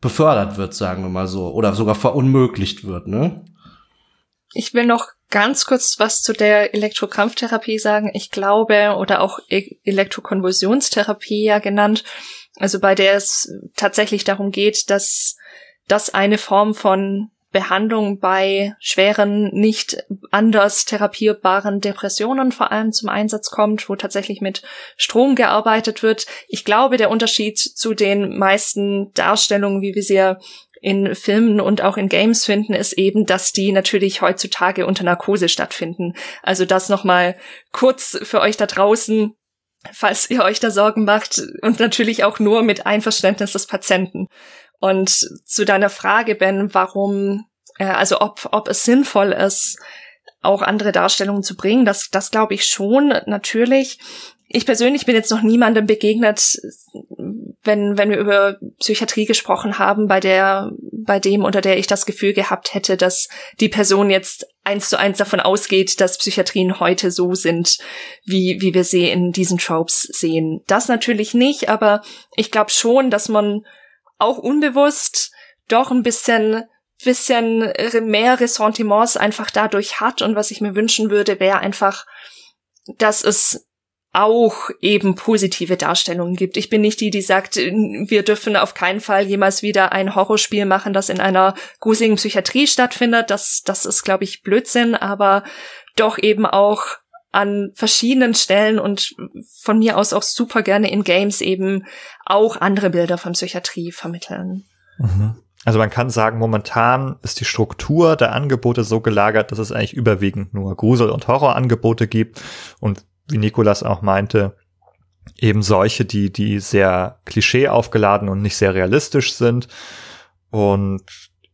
befördert wird, sagen wir mal so, oder sogar verunmöglicht wird, ne? Ich will noch ganz kurz was zu der Elektrokrampftherapie sagen. Ich glaube, oder auch e Elektrokonvulsionstherapie ja genannt, also bei der es tatsächlich darum geht, dass das eine Form von Behandlung bei schweren, nicht anders therapierbaren Depressionen vor allem zum Einsatz kommt, wo tatsächlich mit Strom gearbeitet wird. Ich glaube, der Unterschied zu den meisten Darstellungen, wie wir sie ja in Filmen und auch in Games finden, ist eben, dass die natürlich heutzutage unter Narkose stattfinden. Also das nochmal kurz für euch da draußen falls ihr euch da Sorgen macht und natürlich auch nur mit Einverständnis des Patienten. Und zu deiner Frage, Ben, warum, äh, also ob, ob es sinnvoll ist, auch andere Darstellungen zu bringen, das, das glaube ich schon, natürlich. Ich persönlich bin jetzt noch niemandem begegnet, wenn, wenn wir über Psychiatrie gesprochen haben, bei der, bei dem, unter der ich das Gefühl gehabt hätte, dass die Person jetzt eins zu eins davon ausgeht, dass Psychiatrien heute so sind, wie, wie wir sie in diesen Tropes sehen. Das natürlich nicht, aber ich glaube schon, dass man auch unbewusst doch ein bisschen bisschen mehr Ressentiments einfach dadurch hat und was ich mir wünschen würde, wäre einfach, dass es auch eben positive Darstellungen gibt. Ich bin nicht die, die sagt, wir dürfen auf keinen Fall jemals wieder ein Horrorspiel machen, das in einer gruseligen Psychiatrie stattfindet. Das, das ist, glaube ich, Blödsinn, aber doch eben auch an verschiedenen Stellen und von mir aus auch super gerne in Games eben auch andere Bilder von Psychiatrie vermitteln. Mhm. Also man kann sagen, momentan ist die Struktur der Angebote so gelagert, dass es eigentlich überwiegend nur Grusel- und Horrorangebote gibt und wie Nikolas auch meinte, eben solche, die, die sehr klischee aufgeladen und nicht sehr realistisch sind. Und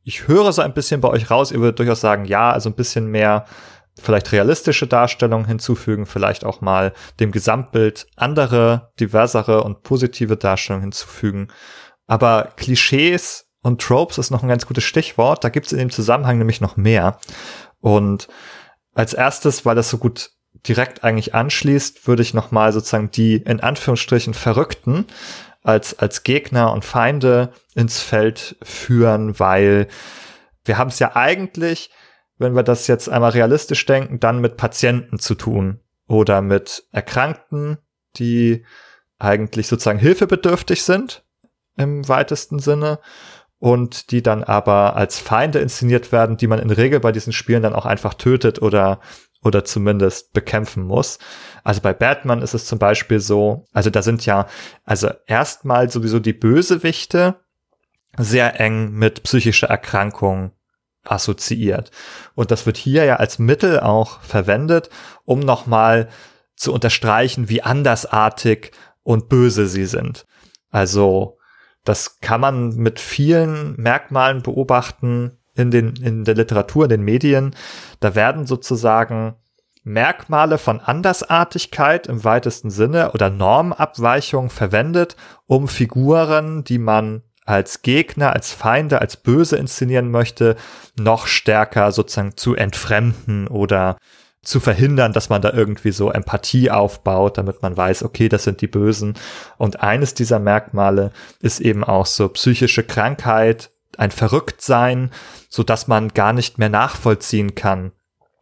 ich höre so ein bisschen bei euch raus, ihr würdet durchaus sagen, ja, also ein bisschen mehr vielleicht realistische Darstellungen hinzufügen, vielleicht auch mal dem Gesamtbild andere, diversere und positive Darstellungen hinzufügen. Aber Klischees und Tropes ist noch ein ganz gutes Stichwort. Da gibt es in dem Zusammenhang nämlich noch mehr. Und als erstes, weil das so gut direkt eigentlich anschließt, würde ich nochmal sozusagen die in Anführungsstrichen Verrückten als, als Gegner und Feinde ins Feld führen, weil wir haben es ja eigentlich, wenn wir das jetzt einmal realistisch denken, dann mit Patienten zu tun oder mit Erkrankten, die eigentlich sozusagen hilfebedürftig sind im weitesten Sinne und die dann aber als Feinde inszeniert werden, die man in Regel bei diesen Spielen dann auch einfach tötet oder oder zumindest bekämpfen muss. Also bei Batman ist es zum Beispiel so, also da sind ja, also erstmal sowieso die Bösewichte sehr eng mit psychischer Erkrankung assoziiert. Und das wird hier ja als Mittel auch verwendet, um nochmal zu unterstreichen, wie andersartig und böse sie sind. Also das kann man mit vielen Merkmalen beobachten, in, den, in der Literatur, in den Medien, da werden sozusagen Merkmale von Andersartigkeit im weitesten Sinne oder Normabweichung verwendet, um Figuren, die man als Gegner, als Feinde, als böse inszenieren möchte, noch stärker sozusagen zu entfremden oder zu verhindern, dass man da irgendwie so Empathie aufbaut, damit man weiß, okay, das sind die Bösen. Und eines dieser Merkmale ist eben auch so psychische Krankheit, ein Verrücktsein, so dass man gar nicht mehr nachvollziehen kann,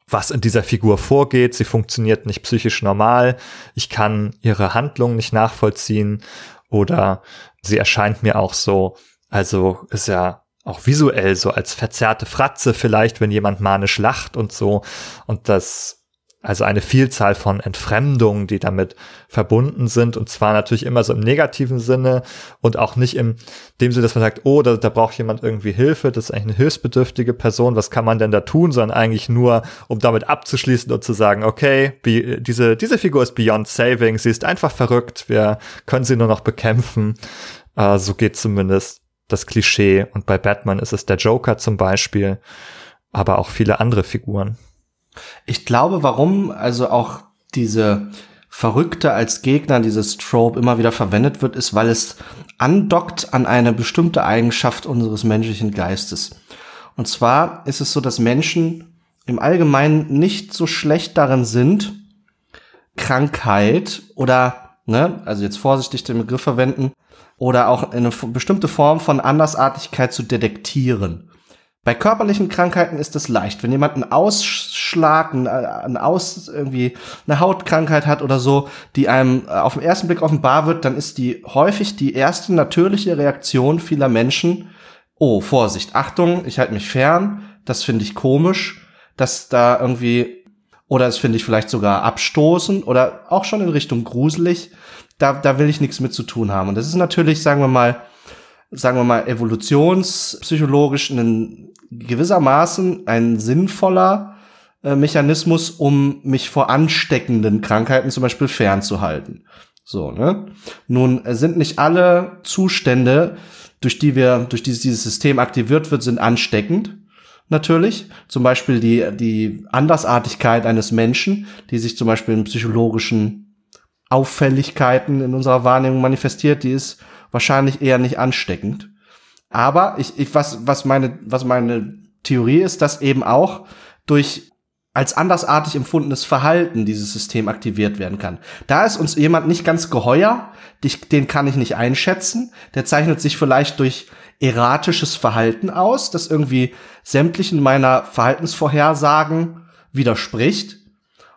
was in dieser Figur vorgeht. Sie funktioniert nicht psychisch normal. Ich kann ihre Handlung nicht nachvollziehen oder sie erscheint mir auch so, also ist ja auch visuell so als verzerrte Fratze vielleicht, wenn jemand manisch lacht und so. Und das also eine Vielzahl von Entfremdungen, die damit verbunden sind. Und zwar natürlich immer so im negativen Sinne und auch nicht im dem Sinne, dass man sagt, oh, da, da braucht jemand irgendwie Hilfe, das ist eigentlich eine hilfsbedürftige Person, was kann man denn da tun, sondern eigentlich nur, um damit abzuschließen und zu sagen, okay, diese, diese Figur ist beyond saving, sie ist einfach verrückt, wir können sie nur noch bekämpfen. Äh, so geht zumindest das Klischee. Und bei Batman ist es der Joker zum Beispiel, aber auch viele andere Figuren. Ich glaube, warum also auch diese Verrückte als Gegner, dieses Trope immer wieder verwendet wird, ist, weil es andockt an eine bestimmte Eigenschaft unseres menschlichen Geistes. Und zwar ist es so, dass Menschen im Allgemeinen nicht so schlecht darin sind, Krankheit oder, ne, also jetzt vorsichtig den Begriff verwenden, oder auch eine bestimmte Form von Andersartigkeit zu detektieren. Bei körperlichen Krankheiten ist es leicht. Wenn jemand einen Ausschlag, einen, einen Aus, irgendwie eine Hautkrankheit hat oder so, die einem äh, auf den ersten Blick offenbar wird, dann ist die häufig die erste natürliche Reaktion vieler Menschen, oh, Vorsicht, Achtung, ich halte mich fern, das finde ich komisch, dass da irgendwie, oder das finde ich vielleicht sogar abstoßend oder auch schon in Richtung gruselig, da, da will ich nichts mit zu tun haben. Und das ist natürlich, sagen wir mal, sagen wir mal, evolutionspsychologisch ein gewissermaßen ein sinnvoller äh, Mechanismus, um mich vor ansteckenden Krankheiten zum Beispiel fernzuhalten. So, ne? Nun äh, sind nicht alle Zustände, durch die wir, durch die dieses System aktiviert wird, sind ansteckend. Natürlich. Zum Beispiel die, die Andersartigkeit eines Menschen, die sich zum Beispiel in psychologischen Auffälligkeiten in unserer Wahrnehmung manifestiert, die ist wahrscheinlich eher nicht ansteckend. Aber ich, ich was, was meine, was meine Theorie ist, dass eben auch durch als andersartig empfundenes Verhalten dieses System aktiviert werden kann. Da ist uns jemand nicht ganz geheuer, den kann ich nicht einschätzen. Der zeichnet sich vielleicht durch erratisches Verhalten aus, das irgendwie sämtlichen meiner Verhaltensvorhersagen widerspricht.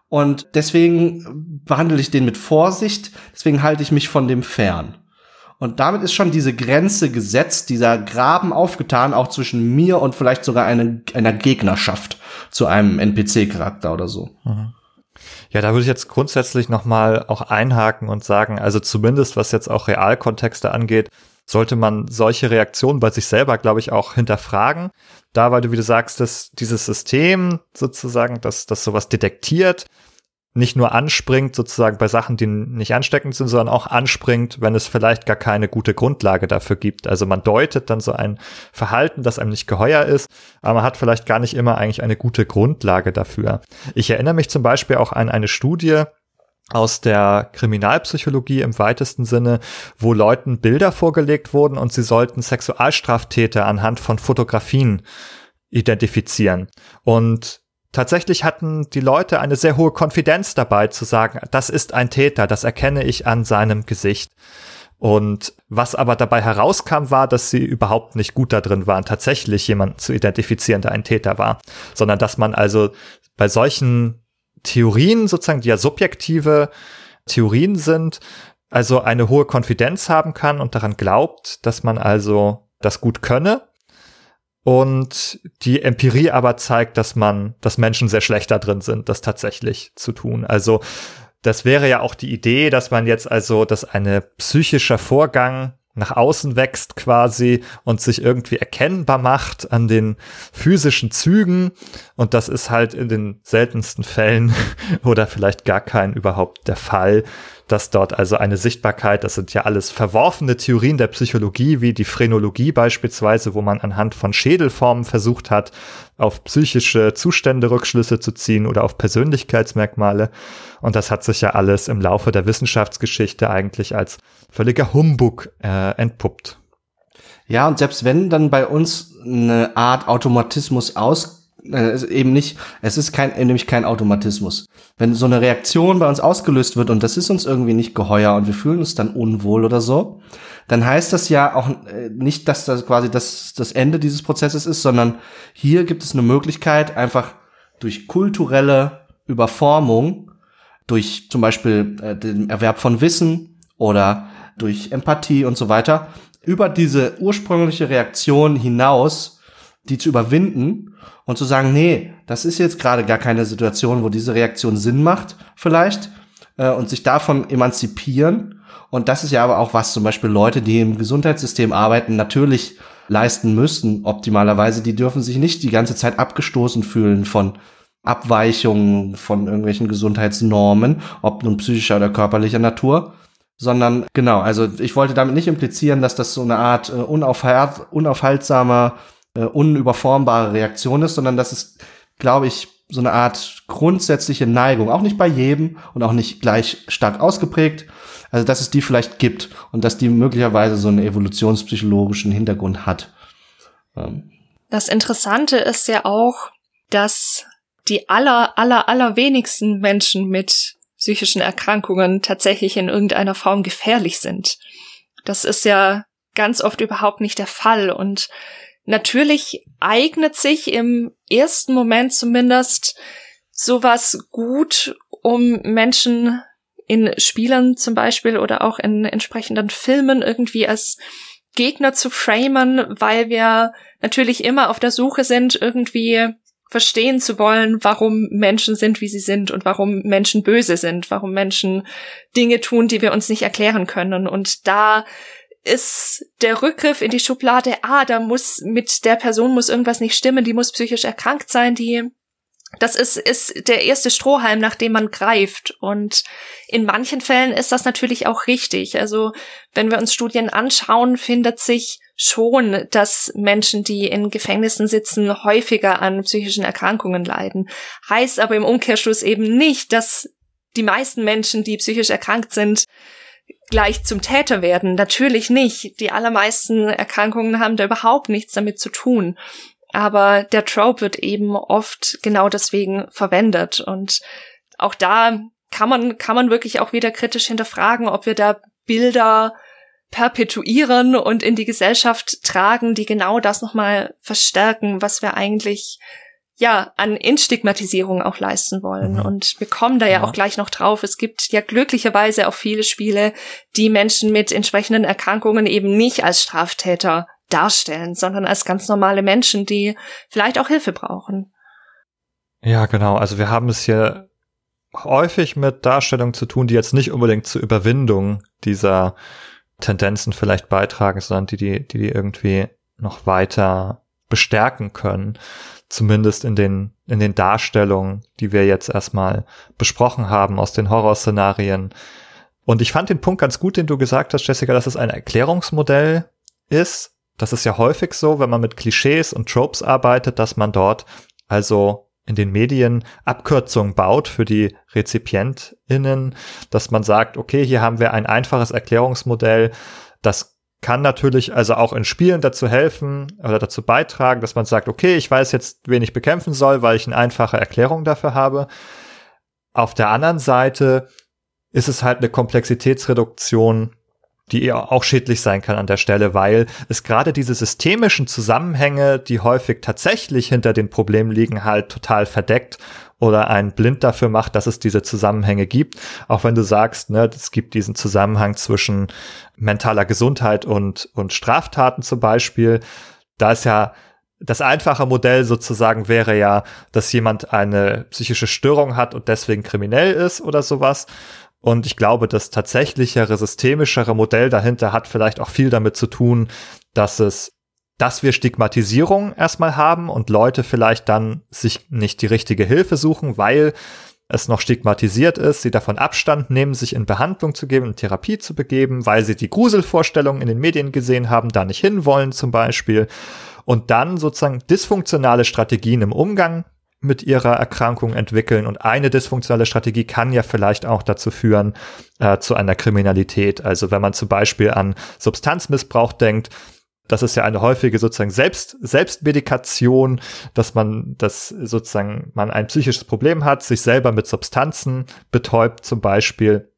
Und deswegen behandle ich den mit Vorsicht, deswegen halte ich mich von dem fern. Und damit ist schon diese Grenze gesetzt, dieser Graben aufgetan, auch zwischen mir und vielleicht sogar eine, einer Gegnerschaft zu einem NPC-Charakter oder so. Ja, da würde ich jetzt grundsätzlich nochmal auch einhaken und sagen, also zumindest was jetzt auch Realkontexte angeht, sollte man solche Reaktionen bei sich selber, glaube ich, auch hinterfragen. Da, weil du, wie du sagst, dass dieses System sozusagen, dass das sowas detektiert, nicht nur anspringt sozusagen bei Sachen, die nicht ansteckend sind, sondern auch anspringt, wenn es vielleicht gar keine gute Grundlage dafür gibt. Also man deutet dann so ein Verhalten, das einem nicht geheuer ist, aber man hat vielleicht gar nicht immer eigentlich eine gute Grundlage dafür. Ich erinnere mich zum Beispiel auch an eine Studie, aus der Kriminalpsychologie im weitesten Sinne, wo Leuten Bilder vorgelegt wurden und sie sollten Sexualstraftäter anhand von Fotografien identifizieren. Und tatsächlich hatten die Leute eine sehr hohe Konfidenz dabei zu sagen, das ist ein Täter, das erkenne ich an seinem Gesicht. Und was aber dabei herauskam, war, dass sie überhaupt nicht gut da drin waren, tatsächlich jemanden zu identifizieren, der ein Täter war, sondern dass man also bei solchen Theorien sozusagen, die ja subjektive Theorien sind, also eine hohe Konfidenz haben kann und daran glaubt, dass man also das gut könne und die Empirie aber zeigt, dass man, dass Menschen sehr schlecht da drin sind, das tatsächlich zu tun. Also das wäre ja auch die Idee, dass man jetzt also, dass eine psychischer Vorgang nach außen wächst quasi und sich irgendwie erkennbar macht an den physischen Zügen. Und das ist halt in den seltensten Fällen oder vielleicht gar kein überhaupt der Fall, dass dort also eine Sichtbarkeit, das sind ja alles verworfene Theorien der Psychologie, wie die Phrenologie beispielsweise, wo man anhand von Schädelformen versucht hat, auf psychische Zustände Rückschlüsse zu ziehen oder auf Persönlichkeitsmerkmale. Und das hat sich ja alles im Laufe der Wissenschaftsgeschichte eigentlich als völliger Humbug äh, entpuppt. Ja, und selbst wenn dann bei uns eine Art Automatismus aus äh, eben nicht, es ist kein, nämlich kein Automatismus. Wenn so eine Reaktion bei uns ausgelöst wird und das ist uns irgendwie nicht geheuer und wir fühlen uns dann unwohl oder so, dann heißt das ja auch äh, nicht, dass das quasi das, das Ende dieses Prozesses ist, sondern hier gibt es eine Möglichkeit, einfach durch kulturelle Überformung, durch zum Beispiel äh, den Erwerb von Wissen oder durch Empathie und so weiter, über diese ursprüngliche Reaktion hinaus, die zu überwinden und zu sagen, nee, das ist jetzt gerade gar keine Situation, wo diese Reaktion Sinn macht, vielleicht, äh, und sich davon emanzipieren. Und das ist ja aber auch was zum Beispiel Leute, die im Gesundheitssystem arbeiten, natürlich leisten müssen, optimalerweise. Die dürfen sich nicht die ganze Zeit abgestoßen fühlen von Abweichungen von irgendwelchen Gesundheitsnormen, ob nun psychischer oder körperlicher Natur, sondern genau, also ich wollte damit nicht implizieren, dass das so eine Art äh, unaufhaltsamer, äh, unüberformbare Reaktion ist, sondern dass es, glaube ich, so eine Art grundsätzliche Neigung, auch nicht bei jedem und auch nicht gleich stark ausgeprägt, also dass es die vielleicht gibt und dass die möglicherweise so einen evolutionspsychologischen Hintergrund hat. Ähm. Das Interessante ist ja auch, dass die aller, aller, aller wenigsten Menschen mit psychischen Erkrankungen tatsächlich in irgendeiner Form gefährlich sind. Das ist ja ganz oft überhaupt nicht der Fall und natürlich eignet sich im ersten Moment zumindest sowas gut, um Menschen in Spielern zum Beispiel oder auch in entsprechenden Filmen irgendwie als Gegner zu framen, weil wir natürlich immer auf der Suche sind, irgendwie verstehen zu wollen, warum Menschen sind, wie sie sind und warum Menschen böse sind, warum Menschen Dinge tun, die wir uns nicht erklären können. Und da ist der Rückgriff in die Schublade, ah, da muss mit der Person muss irgendwas nicht stimmen, die muss psychisch erkrankt sein, die das ist, ist der erste Strohhalm, nach dem man greift. Und in manchen Fällen ist das natürlich auch richtig. Also wenn wir uns Studien anschauen, findet sich schon, dass Menschen, die in Gefängnissen sitzen, häufiger an psychischen Erkrankungen leiden. Heißt aber im Umkehrschluss eben nicht, dass die meisten Menschen, die psychisch erkrankt sind, gleich zum Täter werden. Natürlich nicht. Die allermeisten Erkrankungen haben da überhaupt nichts damit zu tun. Aber der Trope wird eben oft genau deswegen verwendet. Und auch da kann man, kann man wirklich auch wieder kritisch hinterfragen, ob wir da Bilder perpetuieren und in die Gesellschaft tragen, die genau das nochmal verstärken, was wir eigentlich ja an Instigmatisierung auch leisten wollen. Mhm. Und wir kommen da ja, ja, auch gleich noch drauf. Es gibt ja glücklicherweise auch viele Spiele, die Menschen mit entsprechenden Erkrankungen eben nicht als Straftäter darstellen, sondern als ganz normale Menschen, die vielleicht auch Hilfe brauchen. Ja, genau. Also wir haben es hier häufig mit Darstellungen zu tun, die jetzt nicht unbedingt zur Überwindung dieser Tendenzen vielleicht beitragen, sondern die, die, die, die irgendwie noch weiter bestärken können. Zumindest in den, in den Darstellungen, die wir jetzt erstmal besprochen haben aus den Horrorszenarien. Und ich fand den Punkt ganz gut, den du gesagt hast, Jessica, dass es ein Erklärungsmodell ist, das ist ja häufig so, wenn man mit Klischees und Tropes arbeitet, dass man dort also in den Medien Abkürzungen baut für die RezipientInnen, dass man sagt, okay, hier haben wir ein einfaches Erklärungsmodell, das kann natürlich also auch in Spielen dazu helfen oder dazu beitragen, dass man sagt, okay, ich weiß jetzt, wen ich bekämpfen soll, weil ich eine einfache Erklärung dafür habe. Auf der anderen Seite ist es halt eine Komplexitätsreduktion die eher auch schädlich sein kann an der Stelle, weil es gerade diese systemischen Zusammenhänge, die häufig tatsächlich hinter den Problemen liegen, halt total verdeckt oder einen blind dafür macht, dass es diese Zusammenhänge gibt. Auch wenn du sagst, ne, es gibt diesen Zusammenhang zwischen mentaler Gesundheit und, und Straftaten zum Beispiel. Da ist ja das einfache Modell sozusagen wäre ja, dass jemand eine psychische Störung hat und deswegen kriminell ist oder sowas. Und ich glaube, das tatsächlichere, systemischere Modell dahinter hat vielleicht auch viel damit zu tun, dass es, dass wir Stigmatisierung erstmal haben und Leute vielleicht dann sich nicht die richtige Hilfe suchen, weil es noch stigmatisiert ist, sie davon Abstand nehmen, sich in Behandlung zu geben, in Therapie zu begeben, weil sie die Gruselvorstellungen in den Medien gesehen haben, da nicht hinwollen zum Beispiel. Und dann sozusagen dysfunktionale Strategien im Umgang mit ihrer Erkrankung entwickeln. Und eine dysfunktionale Strategie kann ja vielleicht auch dazu führen, äh, zu einer Kriminalität. Also wenn man zum Beispiel an Substanzmissbrauch denkt, Das ist ja eine häufige sozusagen Selbst, Selbstmedikation, dass man, dass sozusagen man ein psychisches Problem hat, sich selber mit Substanzen betäubt zum Beispiel.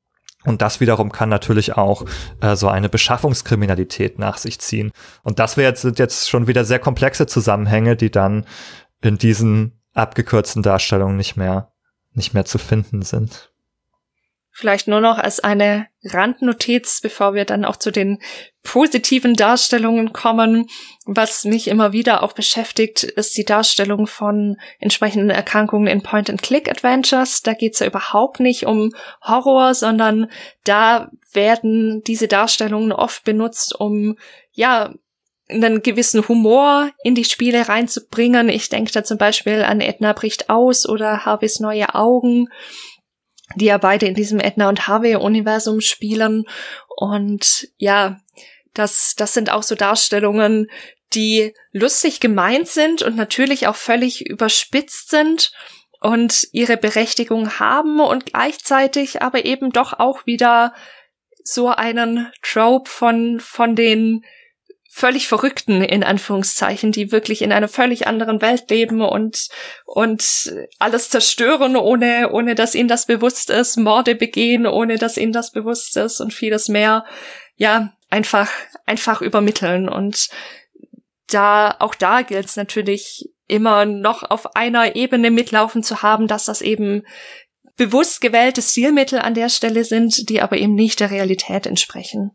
Und das wiederum kann natürlich auch äh, so eine Beschaffungskriminalität nach sich ziehen. Und das wär sind jetzt schon wieder sehr komplexe Zusammenhänge, die dann in diesen abgekürzten Darstellungen nicht mehr, nicht mehr zu finden sind. Vielleicht nur noch als eine Randnotiz, bevor wir dann auch zu den positiven Darstellungen kommen. Was mich immer wieder auch beschäftigt, ist die Darstellung von entsprechenden Erkrankungen in Point-and-Click-Adventures. Da geht's ja überhaupt nicht um Horror, sondern da werden diese Darstellungen oft benutzt, um ja einen gewissen Humor in die Spiele reinzubringen. Ich denke da zum Beispiel an Edna bricht aus oder Harveys neue Augen die ja beide in diesem Edna und Harvey-Universum spielen. Und ja, das, das sind auch so Darstellungen, die lustig gemeint sind und natürlich auch völlig überspitzt sind und ihre Berechtigung haben und gleichzeitig aber eben doch auch wieder so einen Trope von, von den völlig Verrückten in Anführungszeichen, die wirklich in einer völlig anderen Welt leben und und alles zerstören, ohne ohne dass ihnen das bewusst ist, Morde begehen, ohne dass ihnen das bewusst ist und vieles mehr. Ja, einfach einfach übermitteln und da auch da gilt es natürlich immer noch auf einer Ebene mitlaufen zu haben, dass das eben bewusst gewählte Stilmittel an der Stelle sind, die aber eben nicht der Realität entsprechen.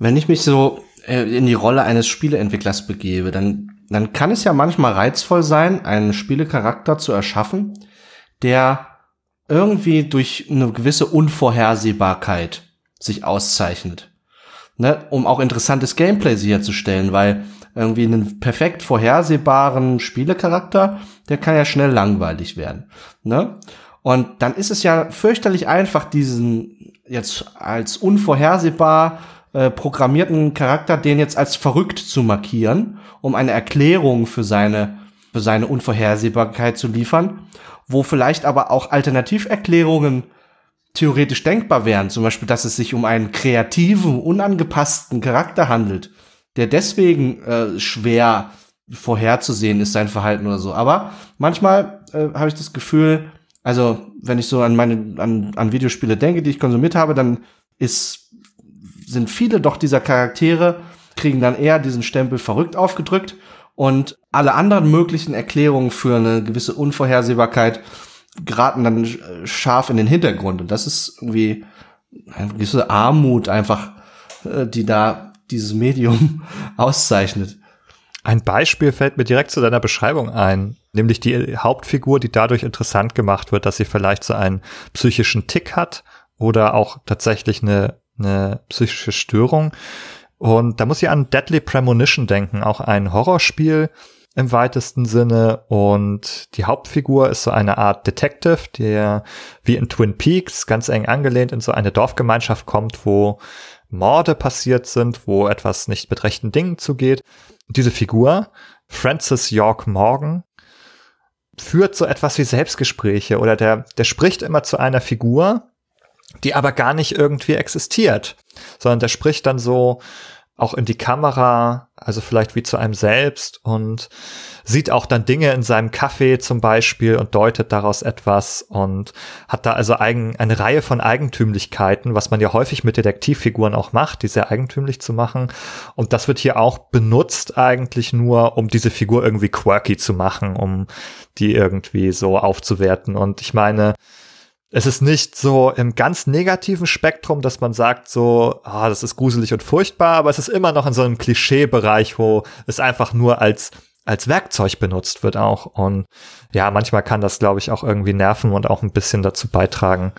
Wenn ich mich so äh, in die Rolle eines Spieleentwicklers begebe, dann, dann kann es ja manchmal reizvoll sein, einen Spielecharakter zu erschaffen, der irgendwie durch eine gewisse Unvorhersehbarkeit sich auszeichnet. Ne? Um auch interessantes Gameplay sicherzustellen, weil irgendwie einen perfekt vorhersehbaren Spielecharakter, der kann ja schnell langweilig werden. Ne? Und dann ist es ja fürchterlich einfach, diesen jetzt als unvorhersehbar äh, programmierten Charakter den jetzt als verrückt zu markieren, um eine Erklärung für seine, für seine Unvorhersehbarkeit zu liefern, wo vielleicht aber auch Alternativerklärungen theoretisch denkbar wären. Zum Beispiel, dass es sich um einen kreativen, unangepassten Charakter handelt, der deswegen äh, schwer vorherzusehen ist, sein Verhalten oder so. Aber manchmal äh, habe ich das Gefühl, also wenn ich so an meine an, an Videospiele denke, die ich konsumiert habe, dann ist sind viele doch dieser Charaktere, kriegen dann eher diesen Stempel verrückt aufgedrückt und alle anderen möglichen Erklärungen für eine gewisse Unvorhersehbarkeit geraten dann scharf in den Hintergrund. Und das ist irgendwie eine gewisse Armut einfach, äh, die da dieses Medium auszeichnet. Ein Beispiel fällt mir direkt zu deiner Beschreibung ein, nämlich die Hauptfigur, die dadurch interessant gemacht wird, dass sie vielleicht so einen psychischen Tick hat oder auch tatsächlich eine eine psychische Störung. Und da muss ich an Deadly Premonition denken, auch ein Horrorspiel im weitesten Sinne. Und die Hauptfigur ist so eine Art Detective, der wie in Twin Peaks ganz eng angelehnt in so eine Dorfgemeinschaft kommt, wo Morde passiert sind, wo etwas nicht mit rechten Dingen zugeht. Und diese Figur, Francis York Morgan, führt so etwas wie Selbstgespräche oder der, der spricht immer zu einer Figur, die aber gar nicht irgendwie existiert, sondern der spricht dann so auch in die Kamera, also vielleicht wie zu einem selbst und sieht auch dann Dinge in seinem Kaffee zum Beispiel und deutet daraus etwas und hat da also eigen, eine Reihe von Eigentümlichkeiten, was man ja häufig mit Detektivfiguren auch macht, die sehr eigentümlich zu machen. Und das wird hier auch benutzt eigentlich nur, um diese Figur irgendwie quirky zu machen, um die irgendwie so aufzuwerten. Und ich meine, es ist nicht so im ganz negativen Spektrum, dass man sagt so, ah, das ist gruselig und furchtbar, aber es ist immer noch in so einem Klischeebereich, wo es einfach nur als als Werkzeug benutzt wird auch. Und ja, manchmal kann das, glaube ich, auch irgendwie nerven und auch ein bisschen dazu beitragen,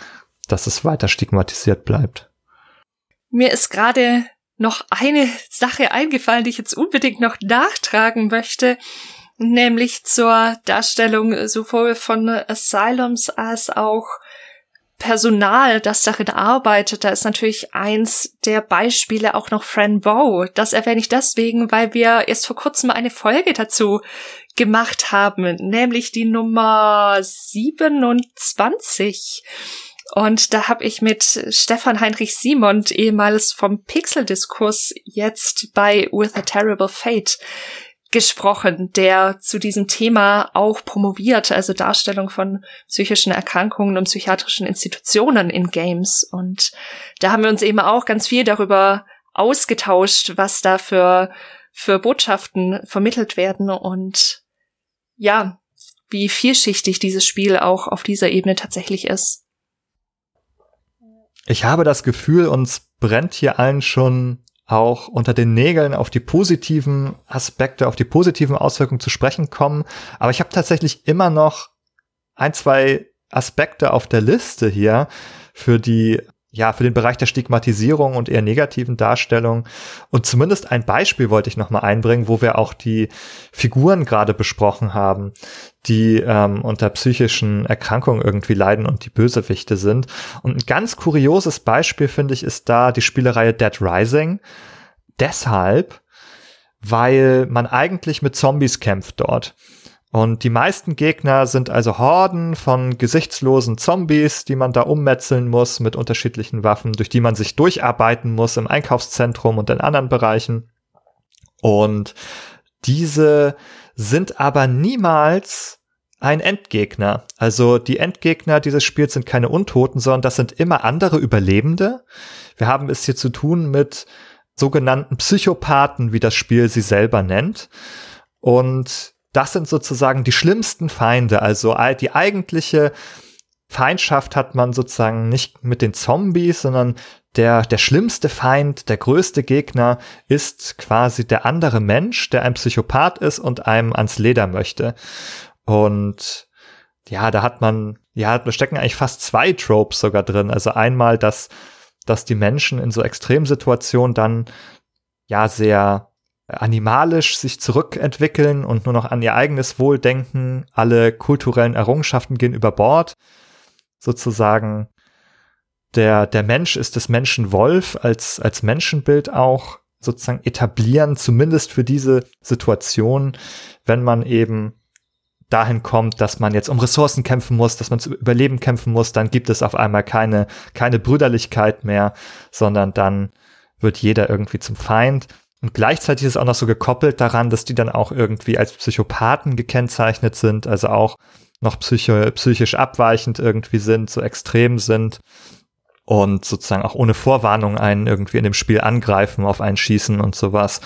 dass es weiter stigmatisiert bleibt. Mir ist gerade noch eine Sache eingefallen, die ich jetzt unbedingt noch nachtragen möchte, nämlich zur Darstellung sowohl von Asylums als auch Personal, das darin arbeitet, da ist natürlich eins der Beispiele auch noch Fran Bow. Das erwähne ich deswegen, weil wir erst vor kurzem eine Folge dazu gemacht haben, nämlich die Nummer 27. Und da habe ich mit Stefan Heinrich Simond, ehemals vom Pixel-Diskurs, jetzt bei With a Terrible Fate gesprochen, der zu diesem Thema auch promoviert, also Darstellung von psychischen Erkrankungen und psychiatrischen Institutionen in Games. Und da haben wir uns eben auch ganz viel darüber ausgetauscht, was da für, für Botschaften vermittelt werden und ja, wie vielschichtig dieses Spiel auch auf dieser Ebene tatsächlich ist. Ich habe das Gefühl, uns brennt hier allen schon auch unter den Nägeln auf die positiven Aspekte, auf die positiven Auswirkungen zu sprechen kommen. Aber ich habe tatsächlich immer noch ein, zwei Aspekte auf der Liste hier für die ja, für den Bereich der Stigmatisierung und eher negativen Darstellung. Und zumindest ein Beispiel wollte ich noch mal einbringen, wo wir auch die Figuren gerade besprochen haben, die ähm, unter psychischen Erkrankungen irgendwie leiden und die Bösewichte sind. Und ein ganz kurioses Beispiel, finde ich, ist da die Spielereihe Dead Rising. Deshalb, weil man eigentlich mit Zombies kämpft dort. Und die meisten Gegner sind also Horden von gesichtslosen Zombies, die man da ummetzeln muss mit unterschiedlichen Waffen, durch die man sich durcharbeiten muss im Einkaufszentrum und in anderen Bereichen. Und diese sind aber niemals ein Endgegner. Also die Endgegner dieses Spiels sind keine Untoten, sondern das sind immer andere Überlebende. Wir haben es hier zu tun mit sogenannten Psychopathen, wie das Spiel sie selber nennt. Und das sind sozusagen die schlimmsten Feinde. Also die eigentliche Feindschaft hat man sozusagen nicht mit den Zombies, sondern der, der schlimmste Feind, der größte Gegner ist quasi der andere Mensch, der ein Psychopath ist und einem ans Leder möchte. Und ja, da hat man, ja, da stecken eigentlich fast zwei Tropes sogar drin. Also einmal, dass, dass die Menschen in so Extremsituationen dann ja sehr animalisch sich zurückentwickeln und nur noch an ihr eigenes Wohl denken. Alle kulturellen Errungenschaften gehen über Bord. Sozusagen der, der Mensch ist des Menschen Wolf als, als Menschenbild auch sozusagen etablieren, zumindest für diese Situation, wenn man eben dahin kommt, dass man jetzt um Ressourcen kämpfen muss, dass man zu Überleben kämpfen muss, dann gibt es auf einmal keine, keine Brüderlichkeit mehr, sondern dann wird jeder irgendwie zum Feind. Und gleichzeitig ist es auch noch so gekoppelt daran, dass die dann auch irgendwie als Psychopathen gekennzeichnet sind, also auch noch psycho psychisch abweichend irgendwie sind, so extrem sind und sozusagen auch ohne Vorwarnung einen irgendwie in dem Spiel angreifen, auf einen schießen und sowas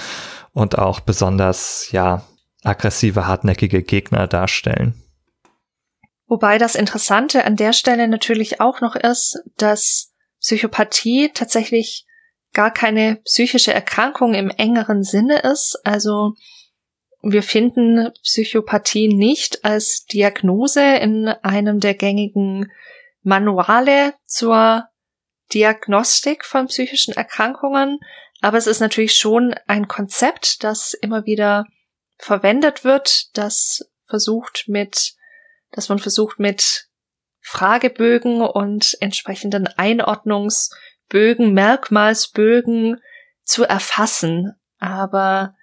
und auch besonders, ja, aggressive, hartnäckige Gegner darstellen. Wobei das Interessante an der Stelle natürlich auch noch ist, dass Psychopathie tatsächlich gar keine psychische Erkrankung im engeren Sinne ist. Also wir finden Psychopathie nicht als Diagnose in einem der gängigen Manuale zur Diagnostik von psychischen Erkrankungen, aber es ist natürlich schon ein Konzept, das immer wieder verwendet wird, das versucht mit, dass man versucht mit Fragebögen und entsprechenden Einordnungs- Bögen, Merkmalsbögen zu erfassen. Aber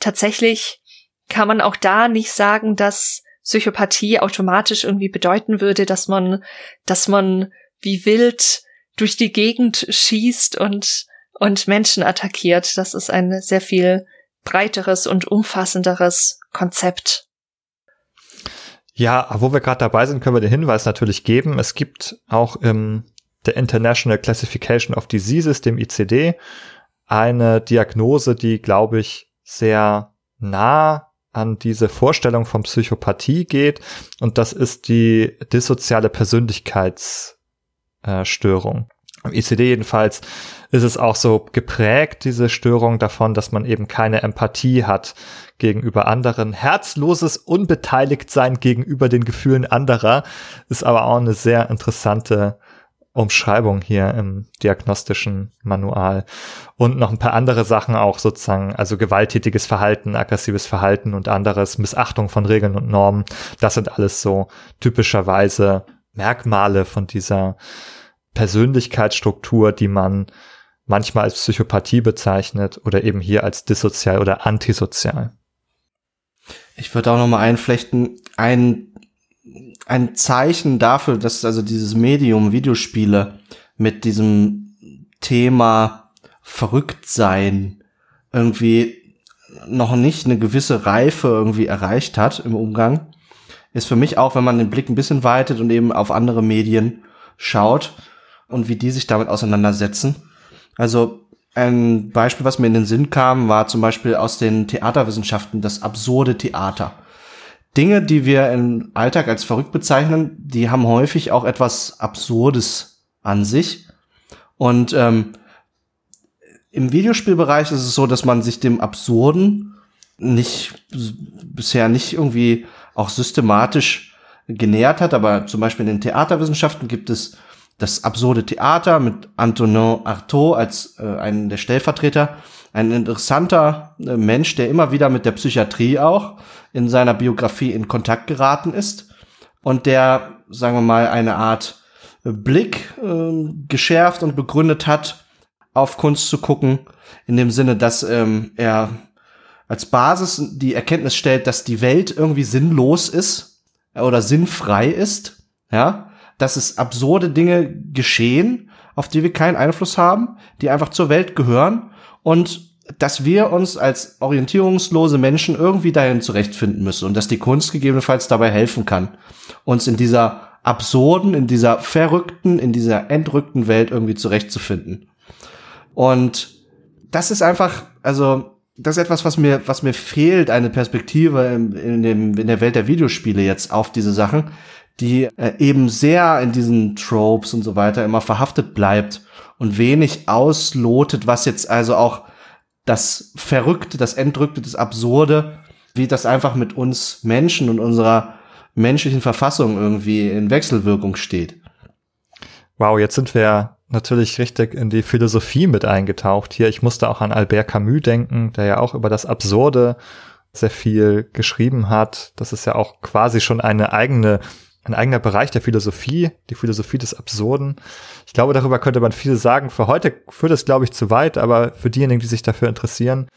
tatsächlich kann man auch da nicht sagen, dass Psychopathie automatisch irgendwie bedeuten würde, dass man, dass man wie wild durch die Gegend schießt und, und Menschen attackiert. Das ist ein sehr viel breiteres und umfassenderes Konzept. Ja, wo wir gerade dabei sind, können wir den Hinweis natürlich geben. Es gibt auch im der International Classification of Diseases, dem ICD, eine Diagnose, die, glaube ich, sehr nah an diese Vorstellung von Psychopathie geht. Und das ist die dissoziale Persönlichkeitsstörung. Im ICD jedenfalls ist es auch so geprägt, diese Störung davon, dass man eben keine Empathie hat gegenüber anderen. Herzloses Unbeteiligtsein gegenüber den Gefühlen anderer ist aber auch eine sehr interessante Umschreibung hier im diagnostischen Manual und noch ein paar andere Sachen auch sozusagen, also gewalttätiges Verhalten, aggressives Verhalten und anderes, Missachtung von Regeln und Normen. Das sind alles so typischerweise Merkmale von dieser Persönlichkeitsstruktur, die man manchmal als Psychopathie bezeichnet oder eben hier als dissozial oder antisozial. Ich würde auch noch mal einflechten, ein ein Zeichen dafür, dass also dieses Medium Videospiele mit diesem Thema verrückt sein irgendwie noch nicht eine gewisse Reife irgendwie erreicht hat im Umgang, ist für mich auch, wenn man den Blick ein bisschen weitet und eben auf andere Medien schaut und wie die sich damit auseinandersetzen. Also ein Beispiel, was mir in den Sinn kam, war zum Beispiel aus den Theaterwissenschaften das absurde Theater. Dinge, die wir im Alltag als verrückt bezeichnen, die haben häufig auch etwas Absurdes an sich. Und ähm, im Videospielbereich ist es so, dass man sich dem Absurden nicht bisher nicht irgendwie auch systematisch genähert hat, aber zum Beispiel in den Theaterwissenschaften gibt es das absurde Theater mit Antonin Artaud als äh, einen der Stellvertreter, ein interessanter äh, Mensch, der immer wieder mit der Psychiatrie auch in seiner Biografie in Kontakt geraten ist und der, sagen wir mal, eine Art Blick äh, geschärft und begründet hat, auf Kunst zu gucken, in dem Sinne, dass ähm, er als Basis die Erkenntnis stellt, dass die Welt irgendwie sinnlos ist oder sinnfrei ist, ja, dass es absurde Dinge geschehen, auf die wir keinen Einfluss haben, die einfach zur Welt gehören und dass wir uns als orientierungslose Menschen irgendwie dahin zurechtfinden müssen und dass die Kunst gegebenenfalls dabei helfen kann, uns in dieser absurden, in dieser verrückten, in dieser entrückten Welt irgendwie zurechtzufinden. Und das ist einfach, also das ist etwas, was mir, was mir fehlt, eine Perspektive in, in, dem, in der Welt der Videospiele jetzt auf diese Sachen, die äh, eben sehr in diesen Tropes und so weiter immer verhaftet bleibt und wenig auslotet, was jetzt also auch das Verrückte, das Entrückte, das Absurde, wie das einfach mit uns Menschen und unserer menschlichen Verfassung irgendwie in Wechselwirkung steht. Wow, jetzt sind wir natürlich richtig in die Philosophie mit eingetaucht hier. Ich musste auch an Albert Camus denken, der ja auch über das Absurde sehr viel geschrieben hat. Das ist ja auch quasi schon eine eigene ein eigener Bereich der Philosophie, die Philosophie des Absurden. Ich glaube, darüber könnte man viel sagen. Für heute führt es, glaube ich, zu weit, aber für diejenigen, die sich dafür interessieren,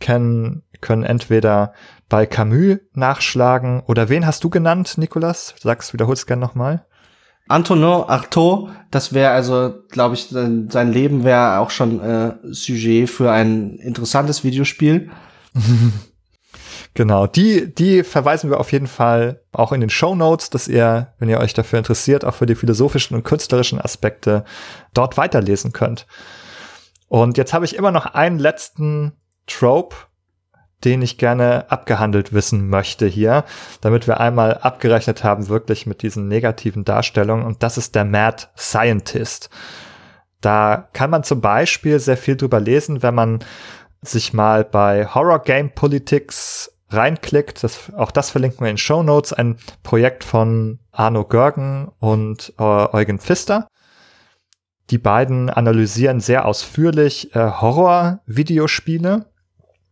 können, können entweder bei Camus nachschlagen oder wen hast du genannt, Nicolas? Sagst, wiederholst gerne nochmal. Antonin Artaud, das wäre also, glaube ich, sein, sein Leben wäre auch schon äh, Sujet für ein interessantes Videospiel. Genau, die, die verweisen wir auf jeden Fall auch in den Show Notes, dass ihr, wenn ihr euch dafür interessiert, auch für die philosophischen und künstlerischen Aspekte dort weiterlesen könnt. Und jetzt habe ich immer noch einen letzten Trope, den ich gerne abgehandelt wissen möchte hier, damit wir einmal abgerechnet haben, wirklich mit diesen negativen Darstellungen. Und das ist der Mad Scientist. Da kann man zum Beispiel sehr viel drüber lesen, wenn man sich mal bei Horror Game Politics reinklickt, das, auch das verlinken wir in Show Notes, ein Projekt von Arno Görgen und äh, Eugen Pfister. Die beiden analysieren sehr ausführlich äh, Horror-Videospiele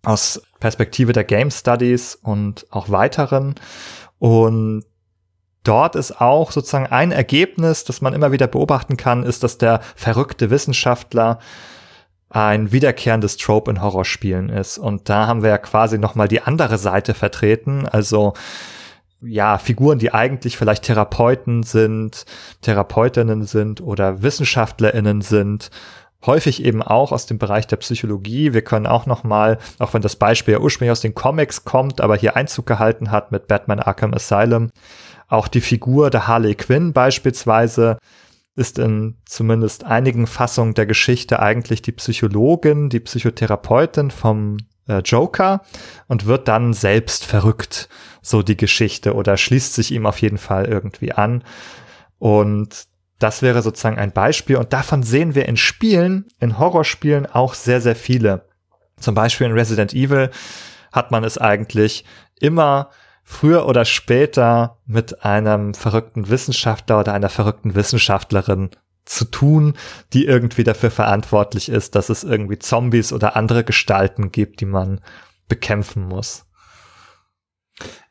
aus Perspektive der Game Studies und auch weiteren. Und dort ist auch sozusagen ein Ergebnis, das man immer wieder beobachten kann, ist, dass der verrückte Wissenschaftler ein wiederkehrendes Trope in Horrorspielen ist. Und da haben wir ja quasi nochmal die andere Seite vertreten. Also ja, Figuren, die eigentlich vielleicht Therapeuten sind, Therapeutinnen sind oder WissenschaftlerInnen sind, häufig eben auch aus dem Bereich der Psychologie. Wir können auch noch mal, auch wenn das Beispiel ja ursprünglich aus den Comics kommt, aber hier Einzug gehalten hat mit Batman Arkham Asylum, auch die Figur der Harley Quinn beispielsweise ist in zumindest einigen Fassungen der Geschichte eigentlich die Psychologin, die Psychotherapeutin vom äh, Joker und wird dann selbst verrückt, so die Geschichte oder schließt sich ihm auf jeden Fall irgendwie an. Und das wäre sozusagen ein Beispiel und davon sehen wir in Spielen, in Horrorspielen auch sehr, sehr viele. Zum Beispiel in Resident Evil hat man es eigentlich immer früher oder später mit einem verrückten Wissenschaftler oder einer verrückten Wissenschaftlerin zu tun, die irgendwie dafür verantwortlich ist, dass es irgendwie Zombies oder andere Gestalten gibt, die man bekämpfen muss.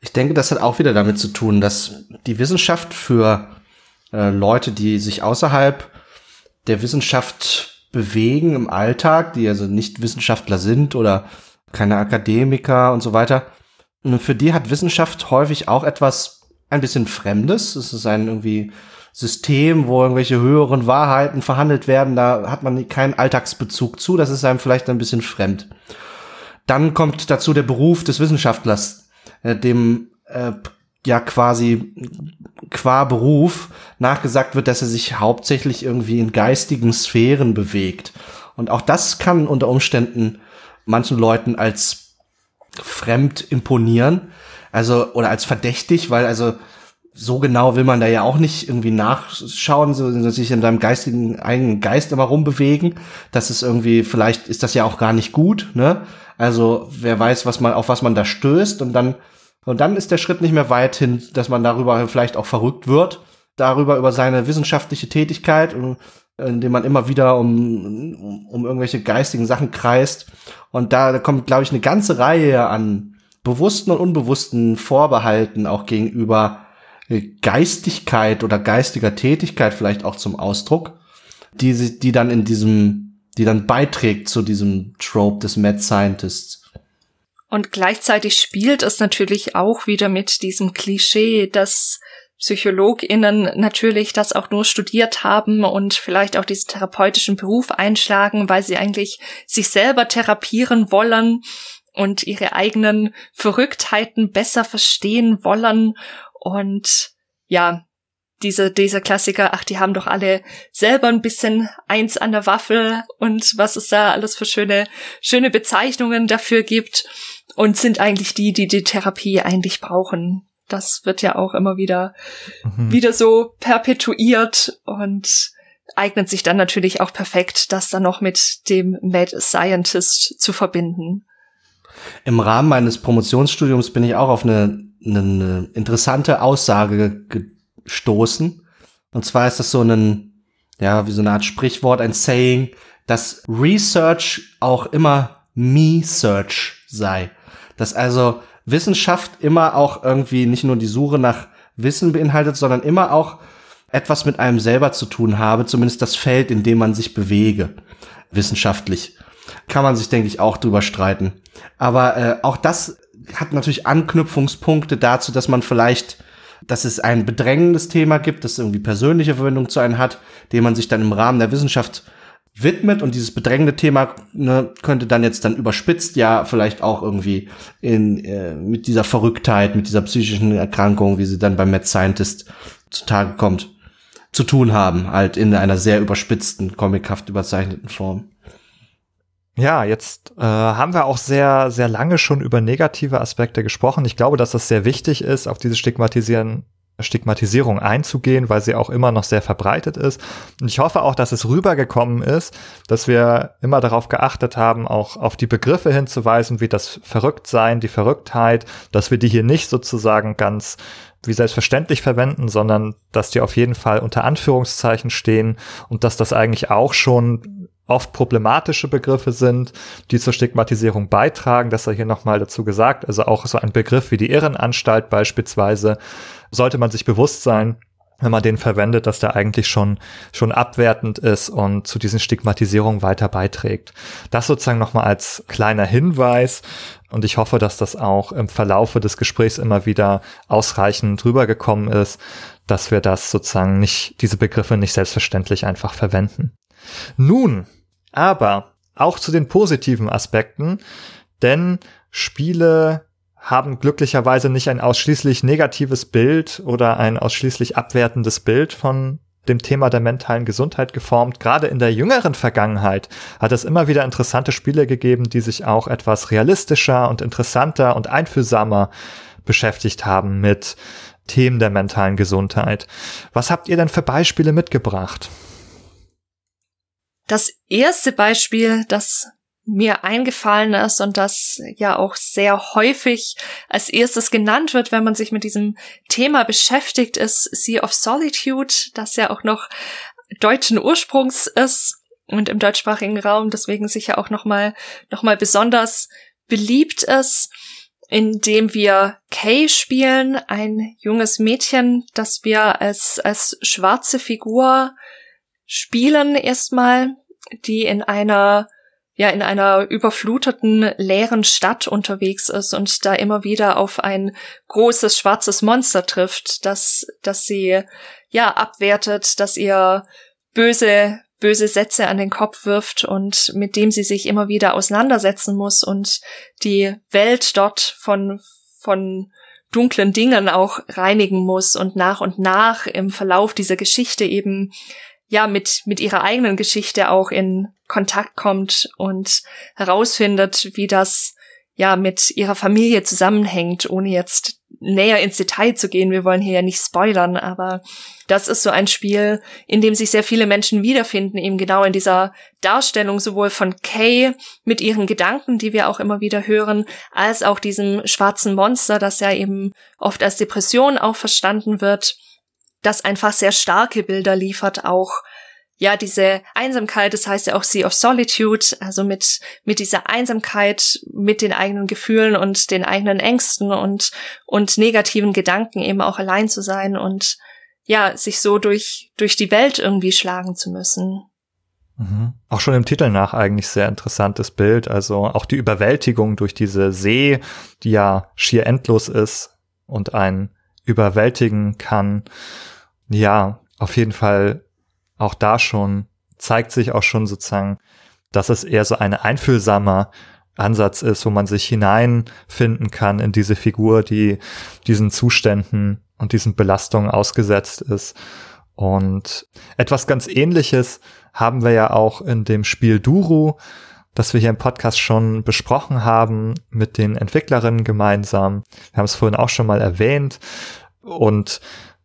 Ich denke, das hat auch wieder damit zu tun, dass die Wissenschaft für äh, Leute, die sich außerhalb der Wissenschaft bewegen im Alltag, die also nicht Wissenschaftler sind oder keine Akademiker und so weiter, für die hat Wissenschaft häufig auch etwas ein bisschen Fremdes. Es ist ein irgendwie System, wo irgendwelche höheren Wahrheiten verhandelt werden. Da hat man keinen Alltagsbezug zu. Das ist einem vielleicht ein bisschen fremd. Dann kommt dazu der Beruf des Wissenschaftlers, äh, dem äh, ja quasi qua Beruf nachgesagt wird, dass er sich hauptsächlich irgendwie in geistigen Sphären bewegt. Und auch das kann unter Umständen manchen Leuten als fremd imponieren. Also, oder als verdächtig, weil also so genau will man da ja auch nicht irgendwie nachschauen, so sich in deinem geistigen eigenen Geist immer rumbewegen. Das ist irgendwie, vielleicht ist das ja auch gar nicht gut, ne? Also, wer weiß, was man, auf was man da stößt und dann, und dann ist der Schritt nicht mehr weit hin, dass man darüber vielleicht auch verrückt wird, darüber, über seine wissenschaftliche Tätigkeit, indem man immer wieder um, um, um irgendwelche geistigen Sachen kreist. Und da kommt, glaube ich, eine ganze Reihe an bewussten und unbewussten Vorbehalten auch gegenüber Geistigkeit oder geistiger Tätigkeit vielleicht auch zum Ausdruck, die, die dann in diesem, die dann beiträgt zu diesem Trope des Mad Scientists. Und gleichzeitig spielt es natürlich auch wieder mit diesem Klischee, dass PsychologInnen natürlich das auch nur studiert haben und vielleicht auch diesen therapeutischen Beruf einschlagen, weil sie eigentlich sich selber therapieren wollen und ihre eigenen Verrücktheiten besser verstehen wollen und ja, diese, dieser Klassiker, ach, die haben doch alle selber ein bisschen eins an der Waffel und was es da alles für schöne, schöne Bezeichnungen dafür gibt und sind eigentlich die, die die Therapie eigentlich brauchen. Das wird ja auch immer wieder, mhm. wieder so perpetuiert und eignet sich dann natürlich auch perfekt, das dann noch mit dem Mad Scientist zu verbinden. Im Rahmen meines Promotionsstudiums bin ich auch auf eine eine interessante Aussage gestoßen. Und zwar ist das so ein, ja, wie so eine Art Sprichwort, ein Saying, dass Research auch immer Me-Search sei. Dass also Wissenschaft immer auch irgendwie nicht nur die Suche nach Wissen beinhaltet, sondern immer auch etwas mit einem selber zu tun habe, zumindest das Feld, in dem man sich bewege, wissenschaftlich. Kann man sich, denke ich, auch drüber streiten. Aber äh, auch das hat natürlich Anknüpfungspunkte dazu, dass man vielleicht, dass es ein bedrängendes Thema gibt, das irgendwie persönliche Verwendung zu einem hat, dem man sich dann im Rahmen der Wissenschaft widmet und dieses bedrängende Thema ne, könnte dann jetzt dann überspitzt ja vielleicht auch irgendwie in äh, mit dieser Verrücktheit, mit dieser psychischen Erkrankung, wie sie dann beim Mad Scientist zutage kommt, zu tun haben, halt in einer sehr überspitzten, comichaft überzeichneten Form. Ja, jetzt äh, haben wir auch sehr, sehr lange schon über negative Aspekte gesprochen. Ich glaube, dass das sehr wichtig ist, auf diese Stigmatisieren, Stigmatisierung einzugehen, weil sie auch immer noch sehr verbreitet ist. Und ich hoffe auch, dass es rübergekommen ist, dass wir immer darauf geachtet haben, auch auf die Begriffe hinzuweisen, wie das Verrücktsein, die Verrücktheit, dass wir die hier nicht sozusagen ganz wie selbstverständlich verwenden, sondern dass die auf jeden Fall unter Anführungszeichen stehen und dass das eigentlich auch schon oft problematische Begriffe sind, die zur Stigmatisierung beitragen. Das sei hier nochmal dazu gesagt. Also auch so ein Begriff wie die Irrenanstalt beispielsweise sollte man sich bewusst sein, wenn man den verwendet, dass der eigentlich schon, schon abwertend ist und zu diesen Stigmatisierungen weiter beiträgt. Das sozusagen nochmal als kleiner Hinweis. Und ich hoffe, dass das auch im Verlaufe des Gesprächs immer wieder ausreichend rübergekommen ist, dass wir das sozusagen nicht, diese Begriffe nicht selbstverständlich einfach verwenden. Nun, aber auch zu den positiven Aspekten, denn Spiele haben glücklicherweise nicht ein ausschließlich negatives Bild oder ein ausschließlich abwertendes Bild von dem Thema der mentalen Gesundheit geformt. Gerade in der jüngeren Vergangenheit hat es immer wieder interessante Spiele gegeben, die sich auch etwas realistischer und interessanter und einfühlsamer beschäftigt haben mit Themen der mentalen Gesundheit. Was habt ihr denn für Beispiele mitgebracht? Das erste Beispiel, das mir eingefallen ist und das ja auch sehr häufig als erstes genannt wird, wenn man sich mit diesem Thema beschäftigt, ist Sea of Solitude, das ja auch noch deutschen Ursprungs ist und im deutschsprachigen Raum deswegen sicher auch nochmal noch mal besonders beliebt ist, indem wir Kay spielen, ein junges Mädchen, das wir als, als schwarze Figur spielen erstmal, die in einer ja in einer überfluteten leeren Stadt unterwegs ist und da immer wieder auf ein großes schwarzes Monster trifft, das das sie ja abwertet, dass ihr böse böse Sätze an den Kopf wirft und mit dem sie sich immer wieder auseinandersetzen muss und die Welt dort von von dunklen Dingen auch reinigen muss und nach und nach im Verlauf dieser Geschichte eben ja mit mit ihrer eigenen Geschichte auch in Kontakt kommt und herausfindet, wie das ja mit ihrer Familie zusammenhängt, ohne jetzt näher ins Detail zu gehen. Wir wollen hier ja nicht spoilern, aber das ist so ein Spiel, in dem sich sehr viele Menschen wiederfinden, eben genau in dieser Darstellung sowohl von Kay mit ihren Gedanken, die wir auch immer wieder hören, als auch diesem schwarzen Monster, das ja eben oft als Depression auch verstanden wird, das einfach sehr starke Bilder liefert, auch ja, diese Einsamkeit, das heißt ja auch Sea of Solitude, also mit, mit dieser Einsamkeit, mit den eigenen Gefühlen und den eigenen Ängsten und, und negativen Gedanken eben auch allein zu sein und ja, sich so durch, durch die Welt irgendwie schlagen zu müssen. Mhm. Auch schon im Titel nach eigentlich sehr interessantes Bild. Also auch die Überwältigung durch diese See, die ja schier endlos ist und einen überwältigen kann. Ja, auf jeden Fall auch da schon zeigt sich auch schon sozusagen, dass es eher so ein einfühlsamer Ansatz ist, wo man sich hineinfinden kann in diese Figur, die diesen Zuständen und diesen Belastungen ausgesetzt ist. Und etwas ganz ähnliches haben wir ja auch in dem Spiel Duru, das wir hier im Podcast schon besprochen haben mit den Entwicklerinnen gemeinsam. Wir haben es vorhin auch schon mal erwähnt. Und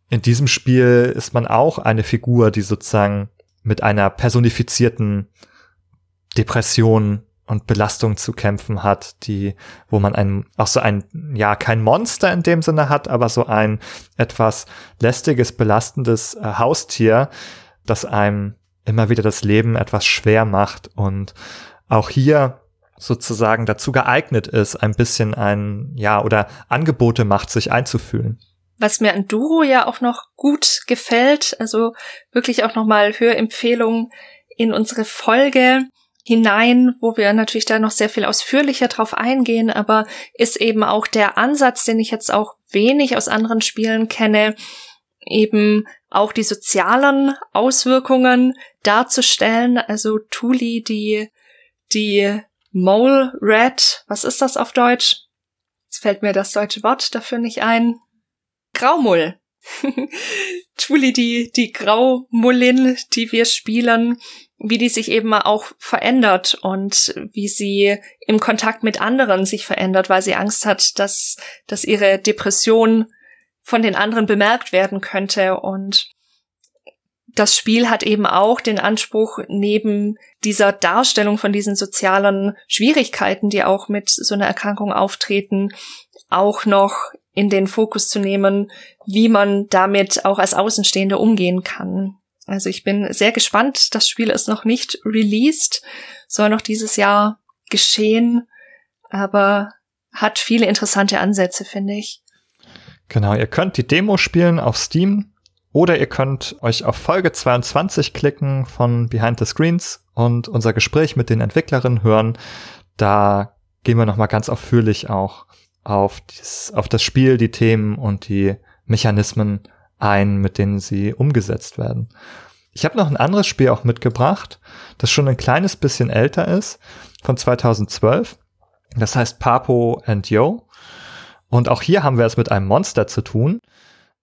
in diesem Spiel ist man auch eine Figur, die sozusagen mit einer personifizierten Depression und Belastung zu kämpfen hat, die, wo man ein, auch so ein, ja, kein Monster in dem Sinne hat, aber so ein etwas lästiges, belastendes äh, Haustier, das einem immer wieder das Leben etwas schwer macht und auch hier sozusagen dazu geeignet ist, ein bisschen ein, ja, oder Angebote macht, sich einzufühlen was mir an Duro ja auch noch gut gefällt, also wirklich auch nochmal Hörempfehlungen in unsere Folge hinein, wo wir natürlich da noch sehr viel ausführlicher drauf eingehen, aber ist eben auch der Ansatz, den ich jetzt auch wenig aus anderen Spielen kenne, eben auch die sozialen Auswirkungen darzustellen. Also Tuli, die, die Mole Rat, was ist das auf Deutsch? Jetzt fällt mir das deutsche Wort dafür nicht ein. Graumull. Tuli, die, die Graumullin, die wir spielen, wie die sich eben auch verändert und wie sie im Kontakt mit anderen sich verändert, weil sie Angst hat, dass, dass ihre Depression von den anderen bemerkt werden könnte und das Spiel hat eben auch den Anspruch, neben dieser Darstellung von diesen sozialen Schwierigkeiten, die auch mit so einer Erkrankung auftreten, auch noch in den Fokus zu nehmen, wie man damit auch als Außenstehende umgehen kann. Also ich bin sehr gespannt. Das Spiel ist noch nicht released, soll noch dieses Jahr geschehen, aber hat viele interessante Ansätze, finde ich. Genau, ihr könnt die Demo spielen auf Steam oder ihr könnt euch auf Folge 22 klicken von Behind the Screens und unser Gespräch mit den Entwicklerinnen hören. Da gehen wir nochmal ganz ausführlich auch auf, dies, auf das Spiel, die Themen und die Mechanismen ein, mit denen sie umgesetzt werden. Ich habe noch ein anderes Spiel auch mitgebracht, das schon ein kleines bisschen älter ist, von 2012. Das heißt Papo and Yo. Und auch hier haben wir es mit einem Monster zu tun.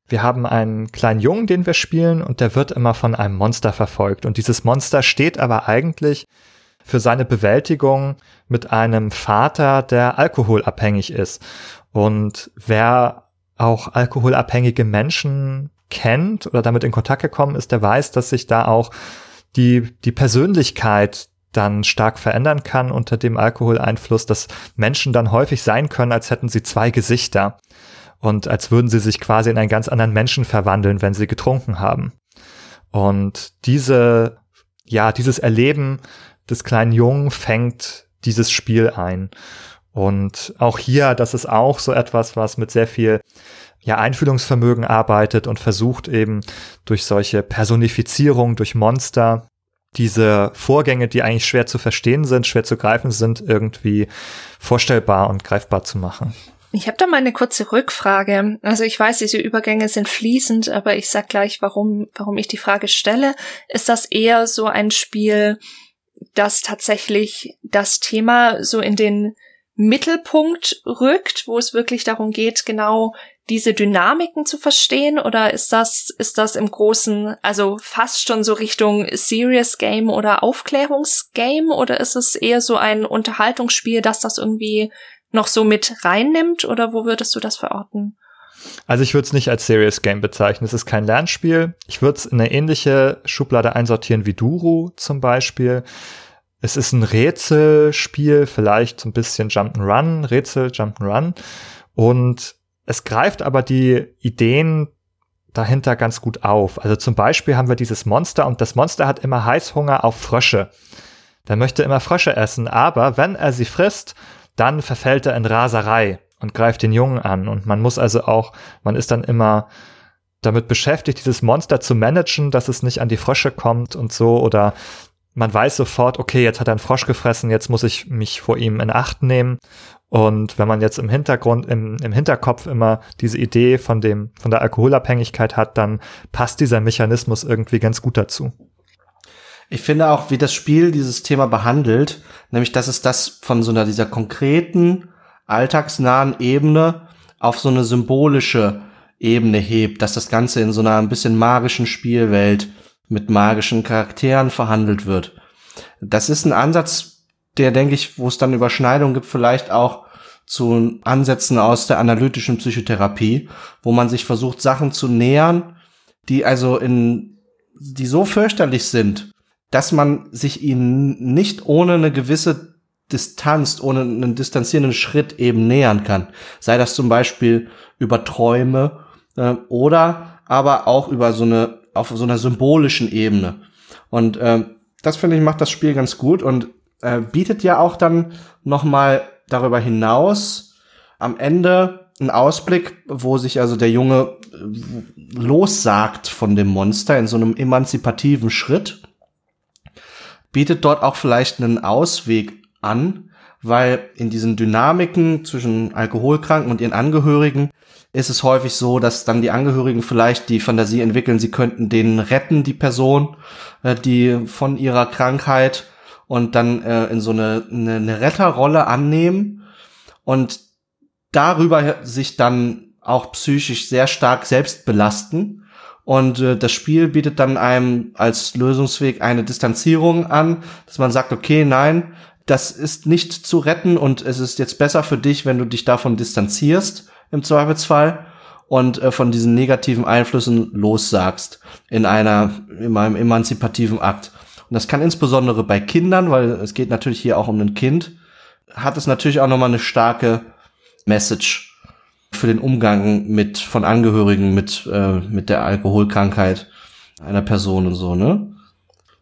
Wir haben einen kleinen Jungen, den wir spielen, und der wird immer von einem Monster verfolgt. Und dieses Monster steht aber eigentlich für seine Bewältigung mit einem Vater, der alkoholabhängig ist. Und wer auch alkoholabhängige Menschen kennt oder damit in Kontakt gekommen ist, der weiß, dass sich da auch die, die Persönlichkeit dann stark verändern kann unter dem Alkoholeinfluss, dass Menschen dann häufig sein können, als hätten sie zwei Gesichter und als würden sie sich quasi in einen ganz anderen Menschen verwandeln, wenn sie getrunken haben. Und diese, ja, dieses Erleben des kleinen Jungen fängt dieses Spiel ein. Und auch hier, das ist auch so etwas, was mit sehr viel ja, Einfühlungsvermögen arbeitet und versucht eben durch solche Personifizierung, durch Monster diese Vorgänge, die eigentlich schwer zu verstehen sind, schwer zu greifen sind, irgendwie vorstellbar und greifbar zu machen. Ich habe da mal eine kurze Rückfrage. Also ich weiß, diese Übergänge sind fließend, aber ich sag gleich, warum, warum ich die Frage stelle. Ist das eher so ein Spiel, das tatsächlich das Thema so in den Mittelpunkt rückt, wo es wirklich darum geht, genau diese Dynamiken zu verstehen? Oder ist das, ist das im Großen, also fast schon so Richtung Serious Game oder Aufklärungsgame? Oder ist es eher so ein Unterhaltungsspiel, das das irgendwie noch so mit reinnimmt oder wo würdest du das verorten? Also ich würde es nicht als Serious Game bezeichnen. Es ist kein Lernspiel. Ich würde es in eine ähnliche Schublade einsortieren wie Duru zum Beispiel. Es ist ein Rätselspiel, vielleicht so ein bisschen Jump'n'Run, Rätsel, Jump'n'Run. Und es greift aber die Ideen dahinter ganz gut auf. Also zum Beispiel haben wir dieses Monster und das Monster hat immer Heißhunger auf Frösche. Der möchte immer Frösche essen, aber wenn er sie frisst, dann verfällt er in Raserei und greift den Jungen an. Und man muss also auch, man ist dann immer damit beschäftigt, dieses Monster zu managen, dass es nicht an die Frösche kommt und so. Oder man weiß sofort, okay, jetzt hat er einen Frosch gefressen, jetzt muss ich mich vor ihm in Acht nehmen. Und wenn man jetzt im Hintergrund, im, im Hinterkopf immer diese Idee von dem, von der Alkoholabhängigkeit hat, dann passt dieser Mechanismus irgendwie ganz gut dazu. Ich finde auch, wie das Spiel dieses Thema behandelt, nämlich dass es das von so einer dieser konkreten, alltagsnahen Ebene auf so eine symbolische Ebene hebt, dass das Ganze in so einer ein bisschen magischen Spielwelt mit magischen Charakteren verhandelt wird. Das ist ein Ansatz, der, denke ich, wo es dann Überschneidungen gibt, vielleicht auch zu Ansätzen aus der analytischen Psychotherapie, wo man sich versucht, Sachen zu nähern, die also in, die so fürchterlich sind, dass man sich ihnen nicht ohne eine gewisse Distanz, ohne einen distanzierenden Schritt eben nähern kann. Sei das zum Beispiel über Träume äh, oder aber auch über so eine, auf so einer symbolischen Ebene. Und äh, das finde ich macht das Spiel ganz gut und äh, bietet ja auch dann noch mal darüber hinaus am Ende einen Ausblick, wo sich also der Junge äh, lossagt von dem Monster in so einem emanzipativen Schritt bietet dort auch vielleicht einen Ausweg an, weil in diesen Dynamiken zwischen Alkoholkranken und ihren Angehörigen ist es häufig so, dass dann die Angehörigen vielleicht die Fantasie entwickeln, sie könnten den retten, die Person, äh, die von ihrer Krankheit und dann äh, in so eine, eine, eine Retterrolle annehmen und darüber sich dann auch psychisch sehr stark selbst belasten. Und äh, das Spiel bietet dann einem als Lösungsweg eine Distanzierung an, dass man sagt, okay, nein, das ist nicht zu retten und es ist jetzt besser für dich, wenn du dich davon distanzierst im Zweifelsfall und äh, von diesen negativen Einflüssen lossagst in einer in einem emanzipativen Akt. Und das kann insbesondere bei Kindern, weil es geht natürlich hier auch um ein Kind, hat es natürlich auch nochmal eine starke Message für den Umgang mit von Angehörigen mit äh, mit der Alkoholkrankheit einer Person und so, ne?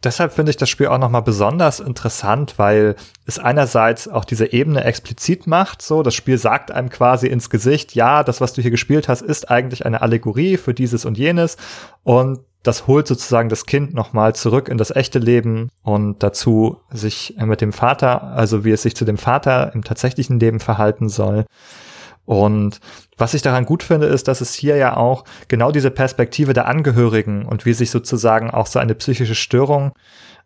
Deshalb finde ich das Spiel auch nochmal besonders interessant, weil es einerseits auch diese Ebene explizit macht, so, das Spiel sagt einem quasi ins Gesicht, ja, das, was du hier gespielt hast, ist eigentlich eine Allegorie für dieses und jenes und das holt sozusagen das Kind nochmal zurück in das echte Leben und dazu sich mit dem Vater, also wie es sich zu dem Vater im tatsächlichen Leben verhalten soll. Und was ich daran gut finde, ist, dass es hier ja auch genau diese Perspektive der Angehörigen und wie sich sozusagen auch so eine psychische Störung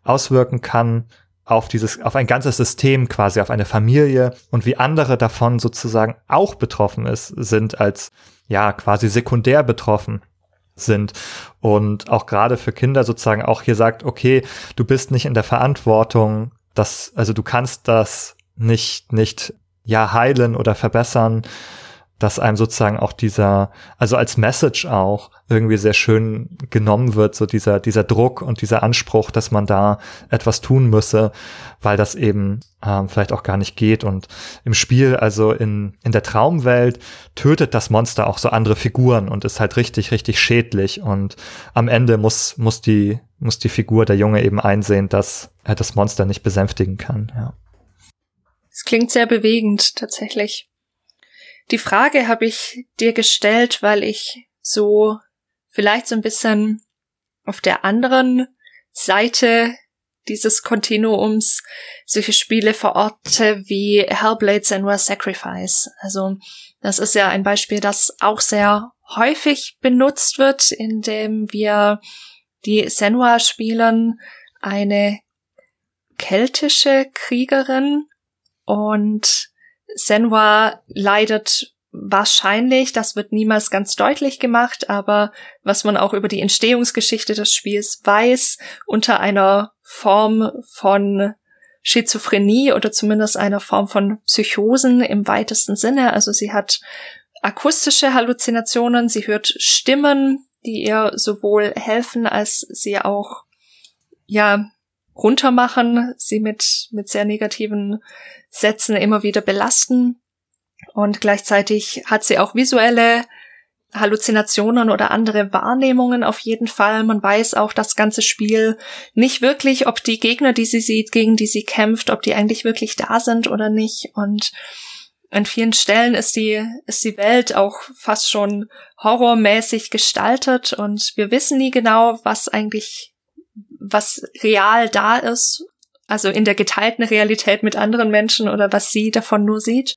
auswirken kann auf dieses, auf ein ganzes System quasi, auf eine Familie und wie andere davon sozusagen auch betroffen ist, sind als, ja, quasi sekundär betroffen sind. Und auch gerade für Kinder sozusagen auch hier sagt, okay, du bist nicht in der Verantwortung, dass, also du kannst das nicht, nicht ja heilen oder verbessern, dass einem sozusagen auch dieser, also als Message auch irgendwie sehr schön genommen wird, so dieser, dieser Druck und dieser Anspruch, dass man da etwas tun müsse, weil das eben ähm, vielleicht auch gar nicht geht. Und im Spiel, also in, in der Traumwelt, tötet das Monster auch so andere Figuren und ist halt richtig, richtig schädlich. Und am Ende muss, muss die, muss die Figur der Junge eben einsehen, dass er das Monster nicht besänftigen kann, ja. Es klingt sehr bewegend, tatsächlich. Die Frage habe ich dir gestellt, weil ich so vielleicht so ein bisschen auf der anderen Seite dieses Kontinuums solche Spiele verorte wie Hellblade Senua Sacrifice. Also das ist ja ein Beispiel, das auch sehr häufig benutzt wird, indem wir die Senua spielen, eine keltische Kriegerin und Senua leidet wahrscheinlich, das wird niemals ganz deutlich gemacht, aber was man auch über die Entstehungsgeschichte des Spiels weiß, unter einer Form von Schizophrenie oder zumindest einer Form von Psychosen im weitesten Sinne. Also sie hat akustische Halluzinationen, sie hört Stimmen, die ihr sowohl helfen, als sie auch, ja, runtermachen, sie mit, mit sehr negativen Sätzen immer wieder belasten. Und gleichzeitig hat sie auch visuelle Halluzinationen oder andere Wahrnehmungen auf jeden Fall. Man weiß auch das ganze Spiel nicht wirklich, ob die Gegner, die sie sieht, gegen die sie kämpft, ob die eigentlich wirklich da sind oder nicht. Und an vielen Stellen ist die, ist die Welt auch fast schon horrormäßig gestaltet und wir wissen nie genau, was eigentlich, was real da ist. Also in der geteilten Realität mit anderen Menschen oder was sie davon nur sieht.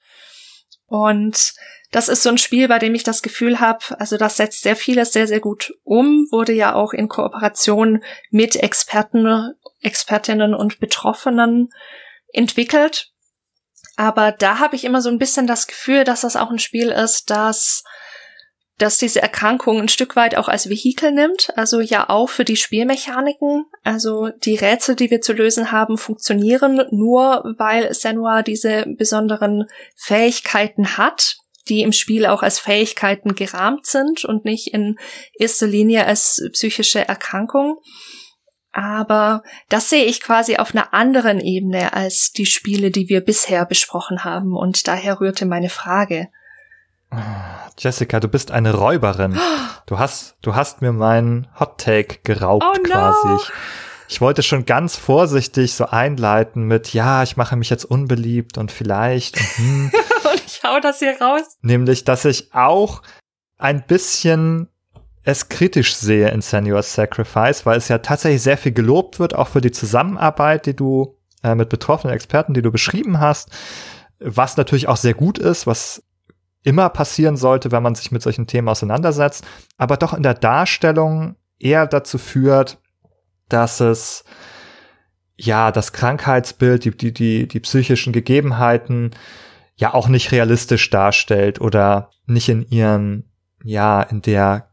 Und das ist so ein Spiel, bei dem ich das Gefühl habe, also das setzt sehr vieles sehr, sehr gut um, wurde ja auch in Kooperation mit Experten, Expertinnen und Betroffenen entwickelt. Aber da habe ich immer so ein bisschen das Gefühl, dass das auch ein Spiel ist, das dass diese Erkrankung ein Stück weit auch als Vehikel nimmt, also ja auch für die Spielmechaniken. Also die Rätsel, die wir zu lösen haben, funktionieren nur, weil Senua diese besonderen Fähigkeiten hat, die im Spiel auch als Fähigkeiten gerahmt sind und nicht in erster Linie als psychische Erkrankung. Aber das sehe ich quasi auf einer anderen Ebene als die Spiele, die wir bisher besprochen haben. Und daher rührte meine Frage. Jessica, du bist eine Räuberin. Du hast, du hast mir meinen Hot Take geraubt oh no. quasi. Ich, ich wollte schon ganz vorsichtig so einleiten mit, ja, ich mache mich jetzt unbeliebt und vielleicht. Und, hm. und ich hau das hier raus. Nämlich, dass ich auch ein bisschen es kritisch sehe in Senua's Sacrifice, weil es ja tatsächlich sehr viel gelobt wird, auch für die Zusammenarbeit, die du äh, mit betroffenen Experten, die du beschrieben hast, was natürlich auch sehr gut ist, was immer passieren sollte, wenn man sich mit solchen Themen auseinandersetzt, aber doch in der Darstellung eher dazu führt, dass es ja das Krankheitsbild, die, die, die, die psychischen Gegebenheiten ja auch nicht realistisch darstellt oder nicht in ihren, ja, in der,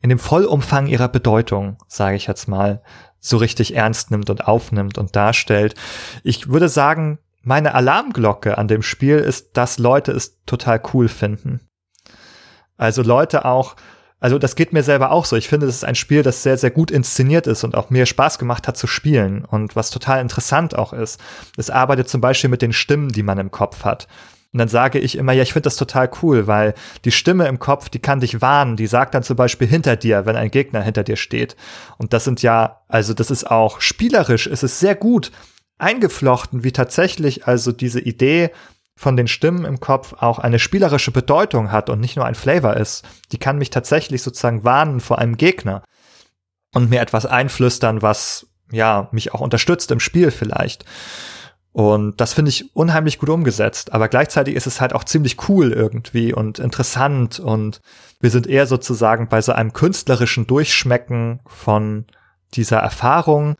in dem Vollumfang ihrer Bedeutung, sage ich jetzt mal, so richtig ernst nimmt und aufnimmt und darstellt. Ich würde sagen, meine Alarmglocke an dem Spiel ist, dass Leute es total cool finden. Also Leute auch, also das geht mir selber auch so. Ich finde, das ist ein Spiel, das sehr, sehr gut inszeniert ist und auch mir Spaß gemacht hat zu spielen und was total interessant auch ist. Es arbeitet zum Beispiel mit den Stimmen, die man im Kopf hat. Und dann sage ich immer, ja, ich finde das total cool, weil die Stimme im Kopf, die kann dich warnen, die sagt dann zum Beispiel hinter dir, wenn ein Gegner hinter dir steht. Und das sind ja, also das ist auch spielerisch, ist es sehr gut, eingeflochten, wie tatsächlich also diese Idee von den Stimmen im Kopf auch eine spielerische Bedeutung hat und nicht nur ein Flavor ist. Die kann mich tatsächlich sozusagen warnen vor einem Gegner und mir etwas einflüstern, was ja mich auch unterstützt im Spiel vielleicht. Und das finde ich unheimlich gut umgesetzt. Aber gleichzeitig ist es halt auch ziemlich cool irgendwie und interessant. Und wir sind eher sozusagen bei so einem künstlerischen Durchschmecken von dieser Erfahrung,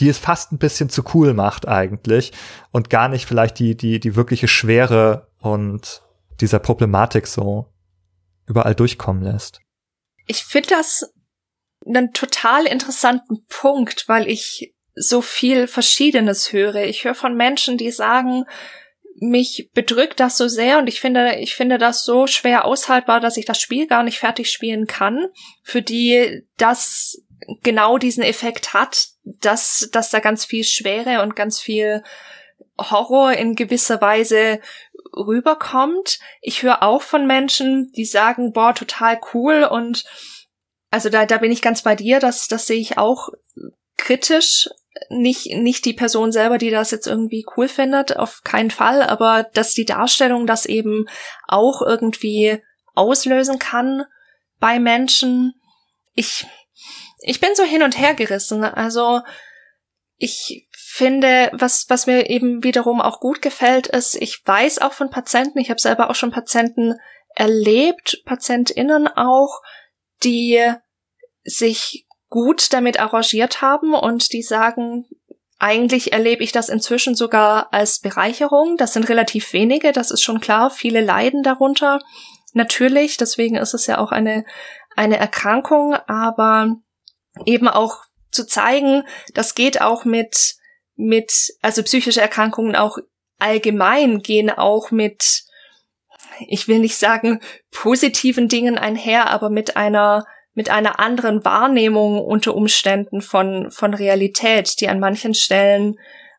die es fast ein bisschen zu cool macht eigentlich und gar nicht vielleicht die, die, die wirkliche Schwere und dieser Problematik so überall durchkommen lässt. Ich finde das einen total interessanten Punkt, weil ich so viel Verschiedenes höre. Ich höre von Menschen, die sagen, mich bedrückt das so sehr und ich finde, ich finde das so schwer aushaltbar, dass ich das Spiel gar nicht fertig spielen kann, für die das genau diesen Effekt hat, dass, dass da ganz viel Schwere und ganz viel Horror in gewisser Weise rüberkommt. Ich höre auch von Menschen, die sagen, boah, total cool und also da, da bin ich ganz bei dir, das, das sehe ich auch kritisch. Nicht, nicht die Person selber, die das jetzt irgendwie cool findet, auf keinen Fall, aber dass die Darstellung das eben auch irgendwie auslösen kann bei Menschen. Ich, ich bin so hin und her gerissen. Also ich finde, was, was mir eben wiederum auch gut gefällt, ist, ich weiß auch von Patienten, ich habe selber auch schon Patienten erlebt, PatientInnen auch, die sich gut damit arrangiert haben und die sagen, eigentlich erlebe ich das inzwischen sogar als Bereicherung. Das sind relativ wenige, das ist schon klar. Viele leiden darunter. Natürlich, deswegen ist es ja auch eine, eine Erkrankung, aber eben auch zu zeigen, das geht auch mit, mit, also psychische Erkrankungen auch allgemein gehen auch mit, ich will nicht sagen positiven Dingen einher, aber mit einer mit einer anderen Wahrnehmung unter Umständen von, von Realität, die an manchen Stellen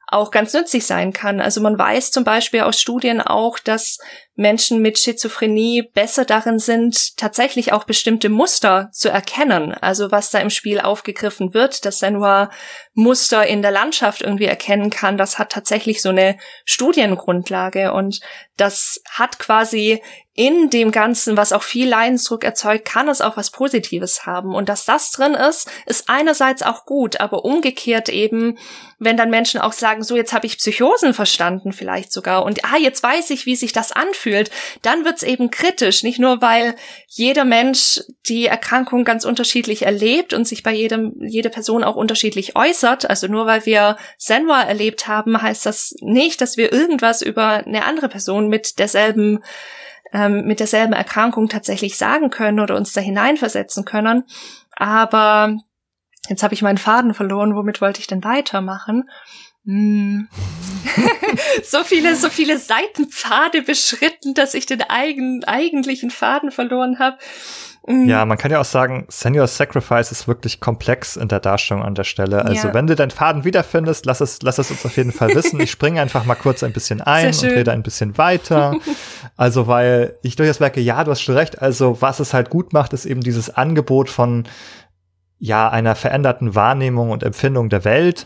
auch ganz nützlich sein kann. Also man weiß zum Beispiel aus Studien auch, dass Menschen mit Schizophrenie besser darin sind, tatsächlich auch bestimmte Muster zu erkennen. Also was da im Spiel aufgegriffen wird, dass Senua Muster in der Landschaft irgendwie erkennen kann, das hat tatsächlich so eine Studiengrundlage und das hat quasi in dem Ganzen, was auch viel Leidensdruck erzeugt, kann es auch was Positives haben. Und dass das drin ist, ist einerseits auch gut, aber umgekehrt eben, wenn dann Menschen auch sagen, so jetzt habe ich Psychosen verstanden vielleicht sogar und ah, jetzt weiß ich, wie sich das anfühlt, dann wird's eben kritisch. Nicht nur, weil jeder Mensch die Erkrankung ganz unterschiedlich erlebt und sich bei jedem, jede Person auch unterschiedlich äußert. Also nur weil wir Senwa erlebt haben, heißt das nicht, dass wir irgendwas über eine andere Person mit derselben ähm, mit derselben Erkrankung tatsächlich sagen können oder uns da hineinversetzen können. Aber jetzt habe ich meinen Faden verloren. Womit wollte ich denn weitermachen? Hm. so viele, so viele Seitenpfade beschritten, dass ich den eigen, eigentlichen Faden verloren habe. Mhm. Ja, man kann ja auch sagen, Senior Sacrifice ist wirklich komplex in der Darstellung an der Stelle. Also ja. wenn du deinen Faden wiederfindest, lass es, lass es uns auf jeden Fall wissen. Ich springe einfach mal kurz ein bisschen ein und rede ein bisschen weiter. also weil ich durchaus merke, ja, du hast schon recht. Also was es halt gut macht, ist eben dieses Angebot von ja einer veränderten Wahrnehmung und Empfindung der Welt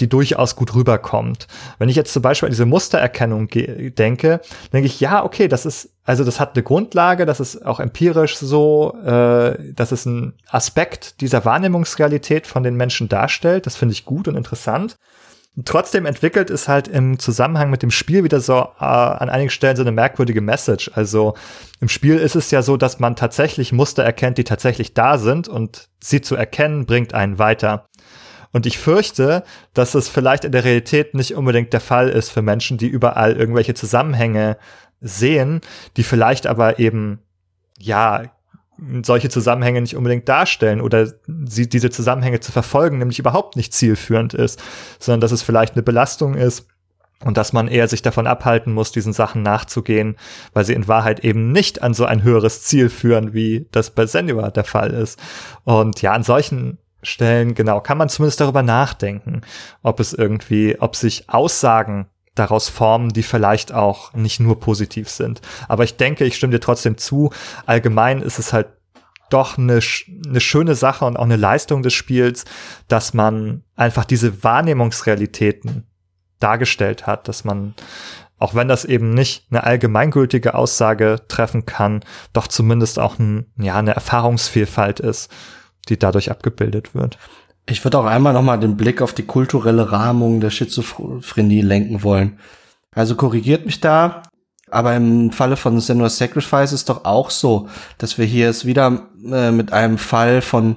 die durchaus gut rüberkommt. Wenn ich jetzt zum Beispiel an diese Mustererkennung denke, denke ich, ja, okay, das ist, also das hat eine Grundlage, das ist auch empirisch so, äh, dass es ein Aspekt dieser Wahrnehmungsrealität von den Menschen darstellt. Das finde ich gut und interessant. Trotzdem entwickelt es halt im Zusammenhang mit dem Spiel wieder so äh, an einigen Stellen so eine merkwürdige Message. Also im Spiel ist es ja so, dass man tatsächlich Muster erkennt, die tatsächlich da sind und sie zu erkennen bringt einen weiter. Und ich fürchte, dass es vielleicht in der Realität nicht unbedingt der Fall ist für Menschen, die überall irgendwelche Zusammenhänge sehen, die vielleicht aber eben, ja, solche Zusammenhänge nicht unbedingt darstellen oder sie, diese Zusammenhänge zu verfolgen, nämlich überhaupt nicht zielführend ist, sondern dass es vielleicht eine Belastung ist und dass man eher sich davon abhalten muss, diesen Sachen nachzugehen, weil sie in Wahrheit eben nicht an so ein höheres Ziel führen, wie das bei Senua der Fall ist. Und ja, an solchen Stellen, genau, kann man zumindest darüber nachdenken, ob es irgendwie, ob sich Aussagen daraus formen, die vielleicht auch nicht nur positiv sind. Aber ich denke, ich stimme dir trotzdem zu. Allgemein ist es halt doch eine, eine schöne Sache und auch eine Leistung des Spiels, dass man einfach diese Wahrnehmungsrealitäten dargestellt hat, dass man, auch wenn das eben nicht eine allgemeingültige Aussage treffen kann, doch zumindest auch ein, ja, eine Erfahrungsvielfalt ist die dadurch abgebildet wird. Ich würde auch einmal nochmal den Blick auf die kulturelle Rahmung der Schizophrenie lenken wollen. Also korrigiert mich da, aber im Falle von Senua's Sacrifice ist doch auch so, dass wir hier es wieder äh, mit einem Fall von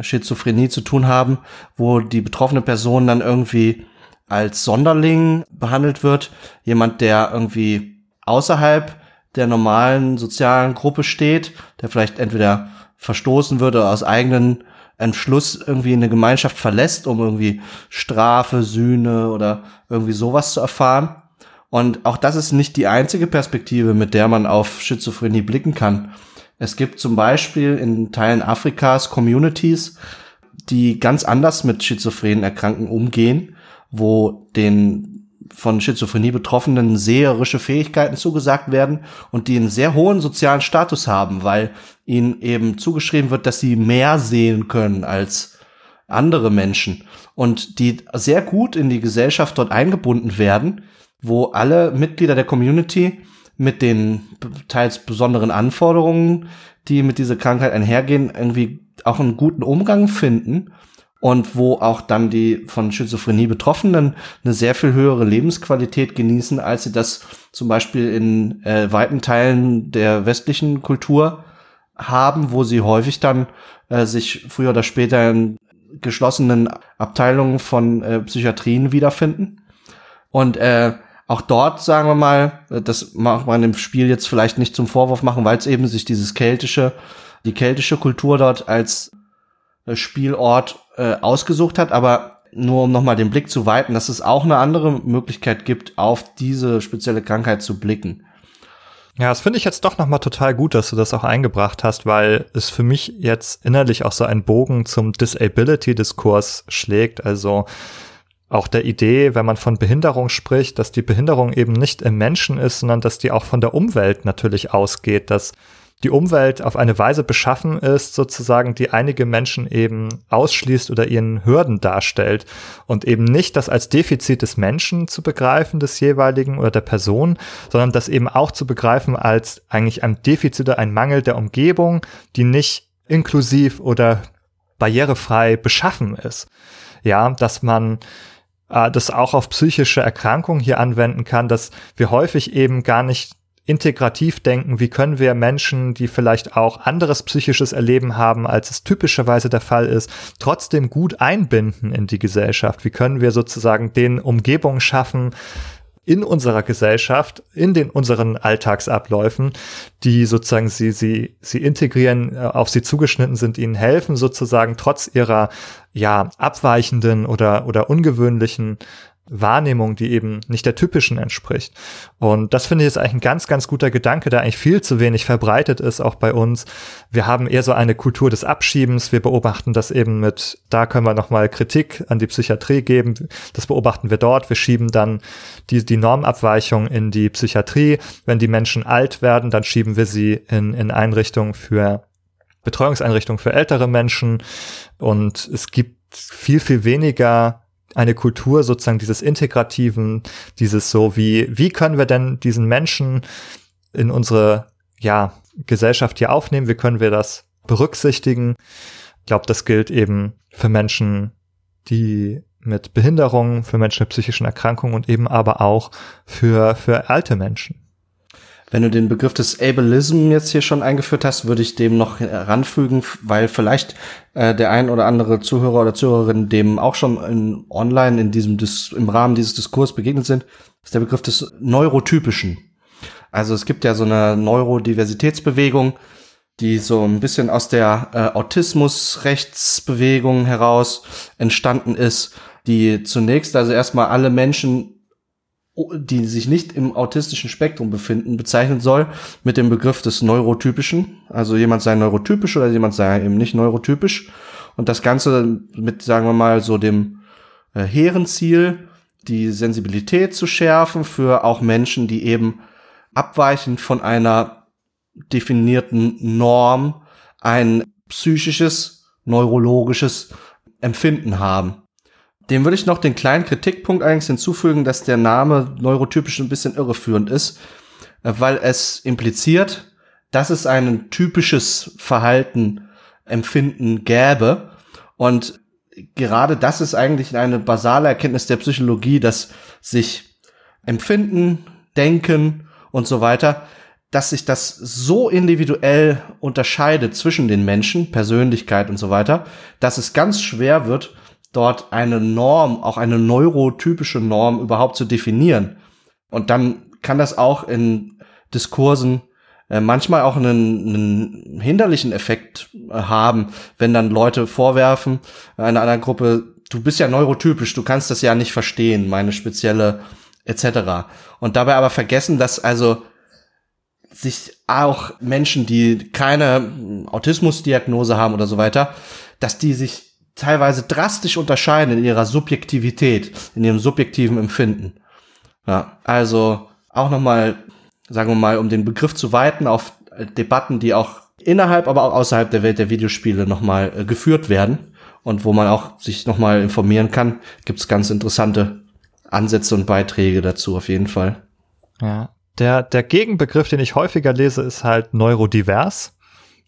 Schizophrenie zu tun haben, wo die betroffene Person dann irgendwie als Sonderling behandelt wird, jemand, der irgendwie außerhalb der normalen sozialen Gruppe steht, der vielleicht entweder verstoßen wird oder aus eigenen Entschluss irgendwie eine Gemeinschaft verlässt, um irgendwie Strafe, Sühne oder irgendwie sowas zu erfahren. Und auch das ist nicht die einzige Perspektive, mit der man auf Schizophrenie blicken kann. Es gibt zum Beispiel in Teilen Afrikas Communities, die ganz anders mit schizophrenen Erkrankten umgehen, wo den von Schizophrenie Betroffenen seherische Fähigkeiten zugesagt werden und die einen sehr hohen sozialen Status haben, weil ihnen eben zugeschrieben wird, dass sie mehr sehen können als andere Menschen und die sehr gut in die Gesellschaft dort eingebunden werden, wo alle Mitglieder der Community mit den teils besonderen Anforderungen, die mit dieser Krankheit einhergehen, irgendwie auch einen guten Umgang finden und wo auch dann die von Schizophrenie Betroffenen eine sehr viel höhere Lebensqualität genießen, als sie das zum Beispiel in äh, weiten Teilen der westlichen Kultur haben, wo sie häufig dann äh, sich früher oder später in geschlossenen Abteilungen von äh, Psychiatrien wiederfinden. Und äh, auch dort, sagen wir mal, äh, das macht man im Spiel jetzt vielleicht nicht zum Vorwurf machen, weil es eben sich dieses keltische, die keltische Kultur dort als äh, Spielort äh, ausgesucht hat, aber nur um nochmal den Blick zu weiten, dass es auch eine andere Möglichkeit gibt, auf diese spezielle Krankheit zu blicken. Ja, das finde ich jetzt doch nochmal total gut, dass du das auch eingebracht hast, weil es für mich jetzt innerlich auch so einen Bogen zum Disability-Diskurs schlägt. Also auch der Idee, wenn man von Behinderung spricht, dass die Behinderung eben nicht im Menschen ist, sondern dass die auch von der Umwelt natürlich ausgeht, dass die Umwelt auf eine Weise beschaffen ist, sozusagen, die einige Menschen eben ausschließt oder ihren Hürden darstellt und eben nicht das als Defizit des Menschen zu begreifen, des jeweiligen oder der Person, sondern das eben auch zu begreifen als eigentlich ein Defizit oder ein Mangel der Umgebung, die nicht inklusiv oder barrierefrei beschaffen ist. Ja, dass man äh, das auch auf psychische Erkrankungen hier anwenden kann, dass wir häufig eben gar nicht integrativ denken, wie können wir Menschen, die vielleicht auch anderes psychisches Erleben haben, als es typischerweise der Fall ist, trotzdem gut einbinden in die Gesellschaft? Wie können wir sozusagen den Umgebungen schaffen, in unserer Gesellschaft, in den unseren Alltagsabläufen, die sozusagen sie, sie, sie integrieren, äh, auf sie zugeschnitten sind, ihnen helfen, sozusagen trotz ihrer, ja, abweichenden oder, oder ungewöhnlichen Wahrnehmung, die eben nicht der typischen entspricht. Und das finde ich ist eigentlich ein ganz, ganz guter Gedanke, der eigentlich viel zu wenig verbreitet ist, auch bei uns. Wir haben eher so eine Kultur des Abschiebens. Wir beobachten das eben mit, da können wir nochmal Kritik an die Psychiatrie geben. Das beobachten wir dort. Wir schieben dann die, die Normabweichung in die Psychiatrie. Wenn die Menschen alt werden, dann schieben wir sie in, in Einrichtungen für Betreuungseinrichtungen für ältere Menschen. Und es gibt viel, viel weniger eine Kultur sozusagen dieses Integrativen, dieses so wie, wie können wir denn diesen Menschen in unsere, ja, Gesellschaft hier aufnehmen? Wie können wir das berücksichtigen? Ich glaube, das gilt eben für Menschen, die mit Behinderungen, für Menschen mit psychischen Erkrankungen und eben aber auch für, für alte Menschen. Wenn du den Begriff des Ableism jetzt hier schon eingeführt hast, würde ich dem noch heranfügen, weil vielleicht äh, der ein oder andere Zuhörer oder Zuhörerin dem auch schon in, online in diesem Dis im Rahmen dieses Diskurs begegnet sind, ist der Begriff des Neurotypischen. Also es gibt ja so eine Neurodiversitätsbewegung, die so ein bisschen aus der äh, Autismus-Rechtsbewegung heraus entstanden ist, die zunächst also erstmal alle Menschen die sich nicht im autistischen Spektrum befinden, bezeichnen soll mit dem Begriff des Neurotypischen. Also jemand sei neurotypisch oder jemand sei eben nicht neurotypisch. Und das Ganze mit, sagen wir mal, so dem äh, hehren Ziel, die Sensibilität zu schärfen für auch Menschen, die eben abweichend von einer definierten Norm ein psychisches, neurologisches Empfinden haben. Dem würde ich noch den kleinen Kritikpunkt eigentlich hinzufügen, dass der Name neurotypisch ein bisschen irreführend ist, äh, weil es impliziert, dass es ein typisches Verhalten, Empfinden gäbe. Und gerade das ist eigentlich eine basale Erkenntnis der Psychologie, dass sich Empfinden, Denken und so weiter, dass sich das so individuell unterscheidet zwischen den Menschen, Persönlichkeit und so weiter, dass es ganz schwer wird, dort eine Norm, auch eine neurotypische Norm überhaupt zu definieren. Und dann kann das auch in Diskursen äh, manchmal auch einen, einen hinderlichen Effekt äh, haben, wenn dann Leute vorwerfen, einer anderen Gruppe, du bist ja neurotypisch, du kannst das ja nicht verstehen, meine spezielle etc. Und dabei aber vergessen, dass also sich auch Menschen, die keine Autismusdiagnose haben oder so weiter, dass die sich teilweise drastisch unterscheiden in ihrer Subjektivität, in ihrem subjektiven Empfinden. Ja, also auch nochmal, sagen wir mal, um den Begriff zu weiten auf Debatten, die auch innerhalb, aber auch außerhalb der Welt der Videospiele nochmal äh, geführt werden und wo man auch sich nochmal informieren kann, gibt's ganz interessante Ansätze und Beiträge dazu auf jeden Fall. Ja, der, der Gegenbegriff, den ich häufiger lese, ist halt neurodivers.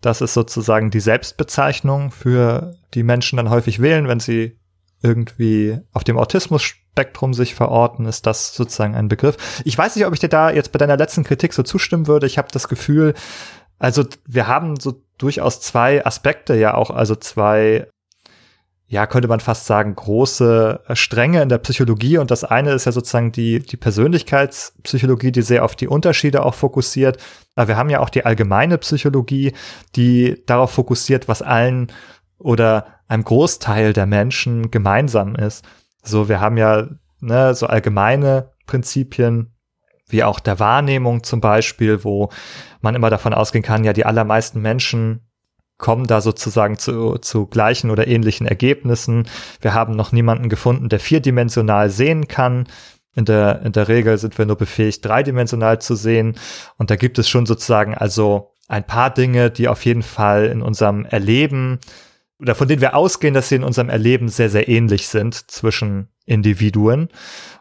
Das ist sozusagen die Selbstbezeichnung für die Menschen dann häufig wählen, wenn sie irgendwie auf dem Autismus-Spektrum sich verorten, ist das sozusagen ein Begriff. Ich weiß nicht, ob ich dir da jetzt bei deiner letzten Kritik so zustimmen würde. Ich habe das Gefühl, also wir haben so durchaus zwei Aspekte ja auch, also zwei ja, könnte man fast sagen, große äh, Stränge in der Psychologie. Und das eine ist ja sozusagen die, die Persönlichkeitspsychologie, die sehr auf die Unterschiede auch fokussiert. Aber wir haben ja auch die allgemeine Psychologie, die darauf fokussiert, was allen oder einem Großteil der Menschen gemeinsam ist. So, wir haben ja ne, so allgemeine Prinzipien, wie auch der Wahrnehmung zum Beispiel, wo man immer davon ausgehen kann, ja, die allermeisten Menschen kommen da sozusagen zu, zu gleichen oder ähnlichen Ergebnissen. Wir haben noch niemanden gefunden, der vierdimensional sehen kann. In der, in der Regel sind wir nur befähigt, dreidimensional zu sehen. Und da gibt es schon sozusagen also ein paar Dinge, die auf jeden Fall in unserem Erleben oder von denen wir ausgehen, dass sie in unserem Erleben sehr, sehr ähnlich sind zwischen Individuen.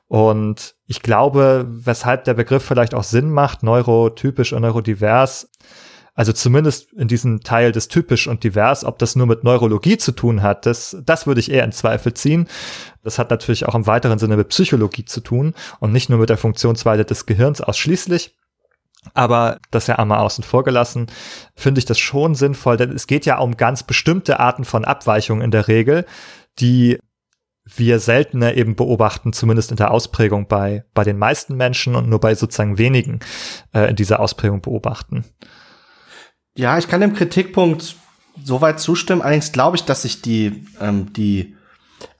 Und ich glaube, weshalb der Begriff vielleicht auch Sinn macht, neurotypisch und neurodivers, also zumindest in diesem Teil des typisch und divers, ob das nur mit Neurologie zu tun hat, das, das würde ich eher in Zweifel ziehen. Das hat natürlich auch im weiteren Sinne mit Psychologie zu tun und nicht nur mit der Funktionsweise des Gehirns ausschließlich. Aber das ja einmal außen vor gelassen, finde ich das schon sinnvoll, denn es geht ja um ganz bestimmte Arten von Abweichungen in der Regel, die wir seltener eben beobachten, zumindest in der Ausprägung bei, bei den meisten Menschen und nur bei sozusagen wenigen äh, in dieser Ausprägung beobachten. Ja, ich kann dem Kritikpunkt soweit zustimmen. Allerdings glaube ich, dass sich die, ähm, die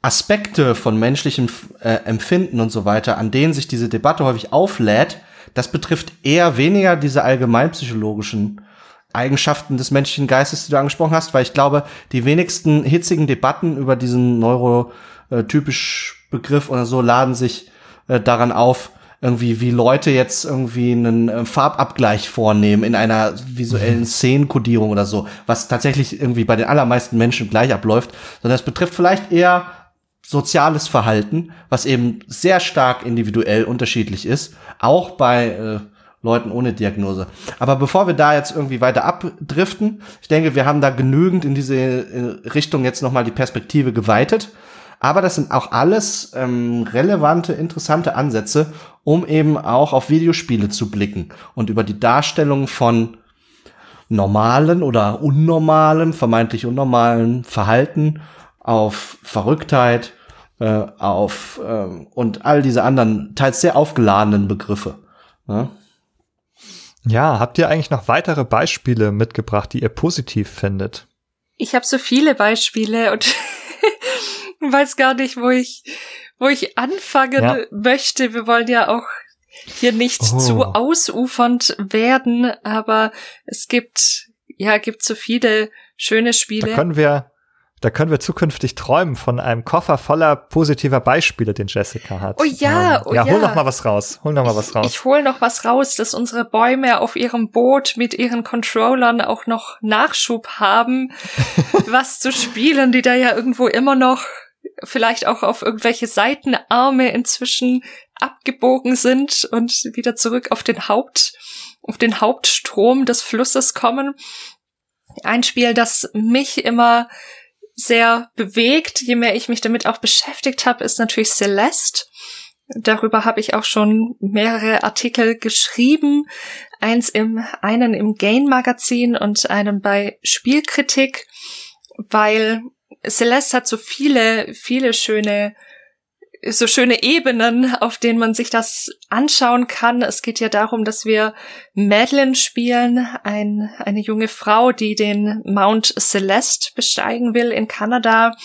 Aspekte von menschlichem äh, Empfinden und so weiter, an denen sich diese Debatte häufig auflädt, das betrifft eher weniger diese allgemeinpsychologischen Eigenschaften des menschlichen Geistes, die du angesprochen hast, weil ich glaube, die wenigsten hitzigen Debatten über diesen neurotypisch Begriff oder so laden sich äh, daran auf, irgendwie, wie Leute jetzt irgendwie einen äh, Farbabgleich vornehmen in einer visuellen mhm. Szenenkodierung oder so, was tatsächlich irgendwie bei den allermeisten Menschen gleich abläuft, sondern es betrifft vielleicht eher soziales Verhalten, was eben sehr stark individuell unterschiedlich ist, auch bei äh, Leuten ohne Diagnose. Aber bevor wir da jetzt irgendwie weiter abdriften, ich denke, wir haben da genügend in diese äh, Richtung jetzt nochmal die Perspektive geweitet. Aber das sind auch alles ähm, relevante, interessante Ansätze, um eben auch auf Videospiele zu blicken und über die Darstellung von normalen oder unnormalen, vermeintlich unnormalen Verhalten auf Verrücktheit, äh, auf äh, und all diese anderen, teils sehr aufgeladenen Begriffe. Ja? ja, habt ihr eigentlich noch weitere Beispiele mitgebracht, die ihr positiv findet? Ich habe so viele Beispiele und weiß gar nicht, wo ich, wo ich anfangen ja. möchte. Wir wollen ja auch hier nicht oh. zu ausufernd werden, aber es gibt, ja, gibt so viele schöne Spiele. Da können wir, da können wir zukünftig träumen von einem Koffer voller positiver Beispiele, den Jessica hat. Oh ja, oh ja. Ja, hol noch mal was raus. Hol noch mal was raus. Ich, ich hol noch was raus, dass unsere Bäume auf ihrem Boot mit ihren Controllern auch noch Nachschub haben, was zu spielen, die da ja irgendwo immer noch vielleicht auch auf irgendwelche Seitenarme inzwischen abgebogen sind und wieder zurück auf den Haupt, auf den Hauptstrom des Flusses kommen. Ein Spiel, das mich immer sehr bewegt, je mehr ich mich damit auch beschäftigt habe, ist natürlich Celeste. Darüber habe ich auch schon mehrere Artikel geschrieben. Eins im, einen im Gain Magazin und einen bei Spielkritik, weil Celeste hat so viele, viele schöne, so schöne Ebenen, auf denen man sich das anschauen kann. Es geht ja darum, dass wir Madeline spielen, ein, eine junge Frau, die den Mount Celeste besteigen will in Kanada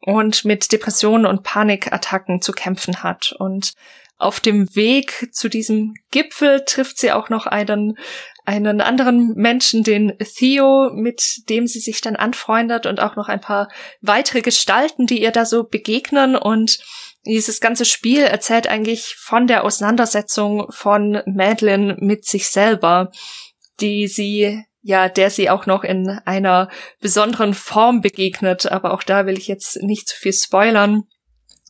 und mit Depressionen und Panikattacken zu kämpfen hat. Und auf dem Weg zu diesem Gipfel trifft sie auch noch einen, einen anderen Menschen, den Theo, mit dem sie sich dann anfreundet und auch noch ein paar weitere Gestalten, die ihr da so begegnen und dieses ganze Spiel erzählt eigentlich von der Auseinandersetzung von Madeline mit sich selber, die sie ja, der sie auch noch in einer besonderen Form begegnet, aber auch da will ich jetzt nicht zu viel spoilern.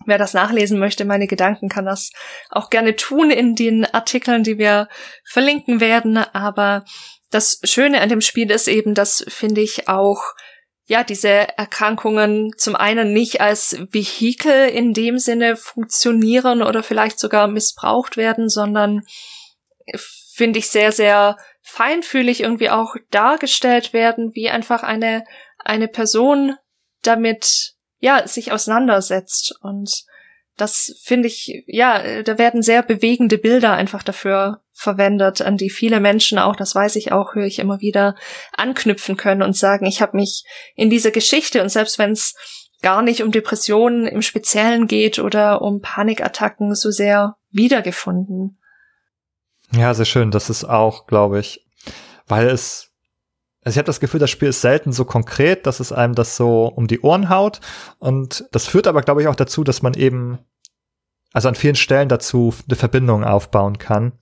Wer das nachlesen möchte, meine Gedanken, kann das auch gerne tun in den Artikeln, die wir verlinken werden. Aber das Schöne an dem Spiel ist eben, dass finde ich auch ja, diese Erkrankungen zum einen nicht als Vehikel in dem Sinne funktionieren oder vielleicht sogar missbraucht werden, sondern finde ich sehr, sehr feinfühlig irgendwie auch dargestellt werden, wie einfach eine, eine Person damit, ja, sich auseinandersetzt und das finde ich, ja, da werden sehr bewegende Bilder einfach dafür verwendet, an die viele Menschen auch, das weiß ich auch, höre ich immer wieder, anknüpfen können und sagen, ich habe mich in dieser Geschichte und selbst wenn es gar nicht um Depressionen im Speziellen geht oder um Panikattacken so sehr wiedergefunden. Ja, sehr schön. Das ist auch, glaube ich, weil es also ich habe das Gefühl, das Spiel ist selten so konkret, dass es einem das so um die Ohren haut. Und das führt aber, glaube ich, auch dazu, dass man eben, also an vielen Stellen dazu eine Verbindung aufbauen kann,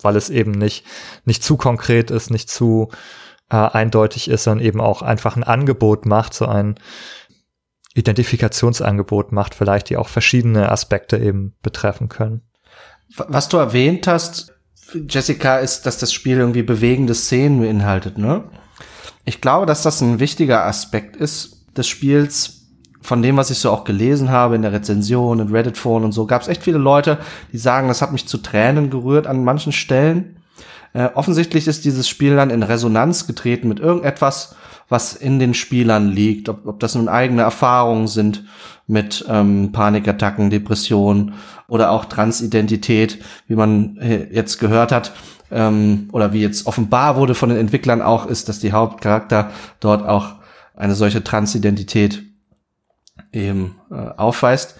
weil es eben nicht, nicht zu konkret ist, nicht zu äh, eindeutig ist, sondern eben auch einfach ein Angebot macht, so ein Identifikationsangebot macht, vielleicht die auch verschiedene Aspekte eben betreffen können. Was du erwähnt hast, Jessica, ist, dass das Spiel irgendwie bewegende Szenen beinhaltet, ne? Ich glaube, dass das ein wichtiger Aspekt ist des Spiels. Von dem, was ich so auch gelesen habe in der Rezension, in Reddit-Foren und so, gab es echt viele Leute, die sagen, das hat mich zu Tränen gerührt an manchen Stellen. Äh, offensichtlich ist dieses Spiel dann in Resonanz getreten mit irgendetwas, was in den Spielern liegt, ob, ob das nun eigene Erfahrungen sind mit ähm, Panikattacken, Depressionen oder auch Transidentität, wie man äh, jetzt gehört hat ähm, oder wie jetzt offenbar wurde von den Entwicklern auch, ist, dass die Hauptcharakter dort auch eine solche Transidentität eben äh, aufweist.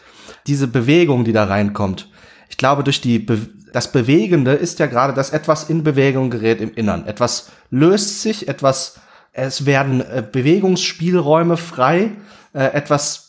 Diese Bewegung, die da reinkommt, ich glaube, durch die Be das Bewegende ist ja gerade, dass etwas in Bewegung gerät im Innern. Etwas löst sich, etwas, es werden äh, Bewegungsspielräume frei, äh, etwas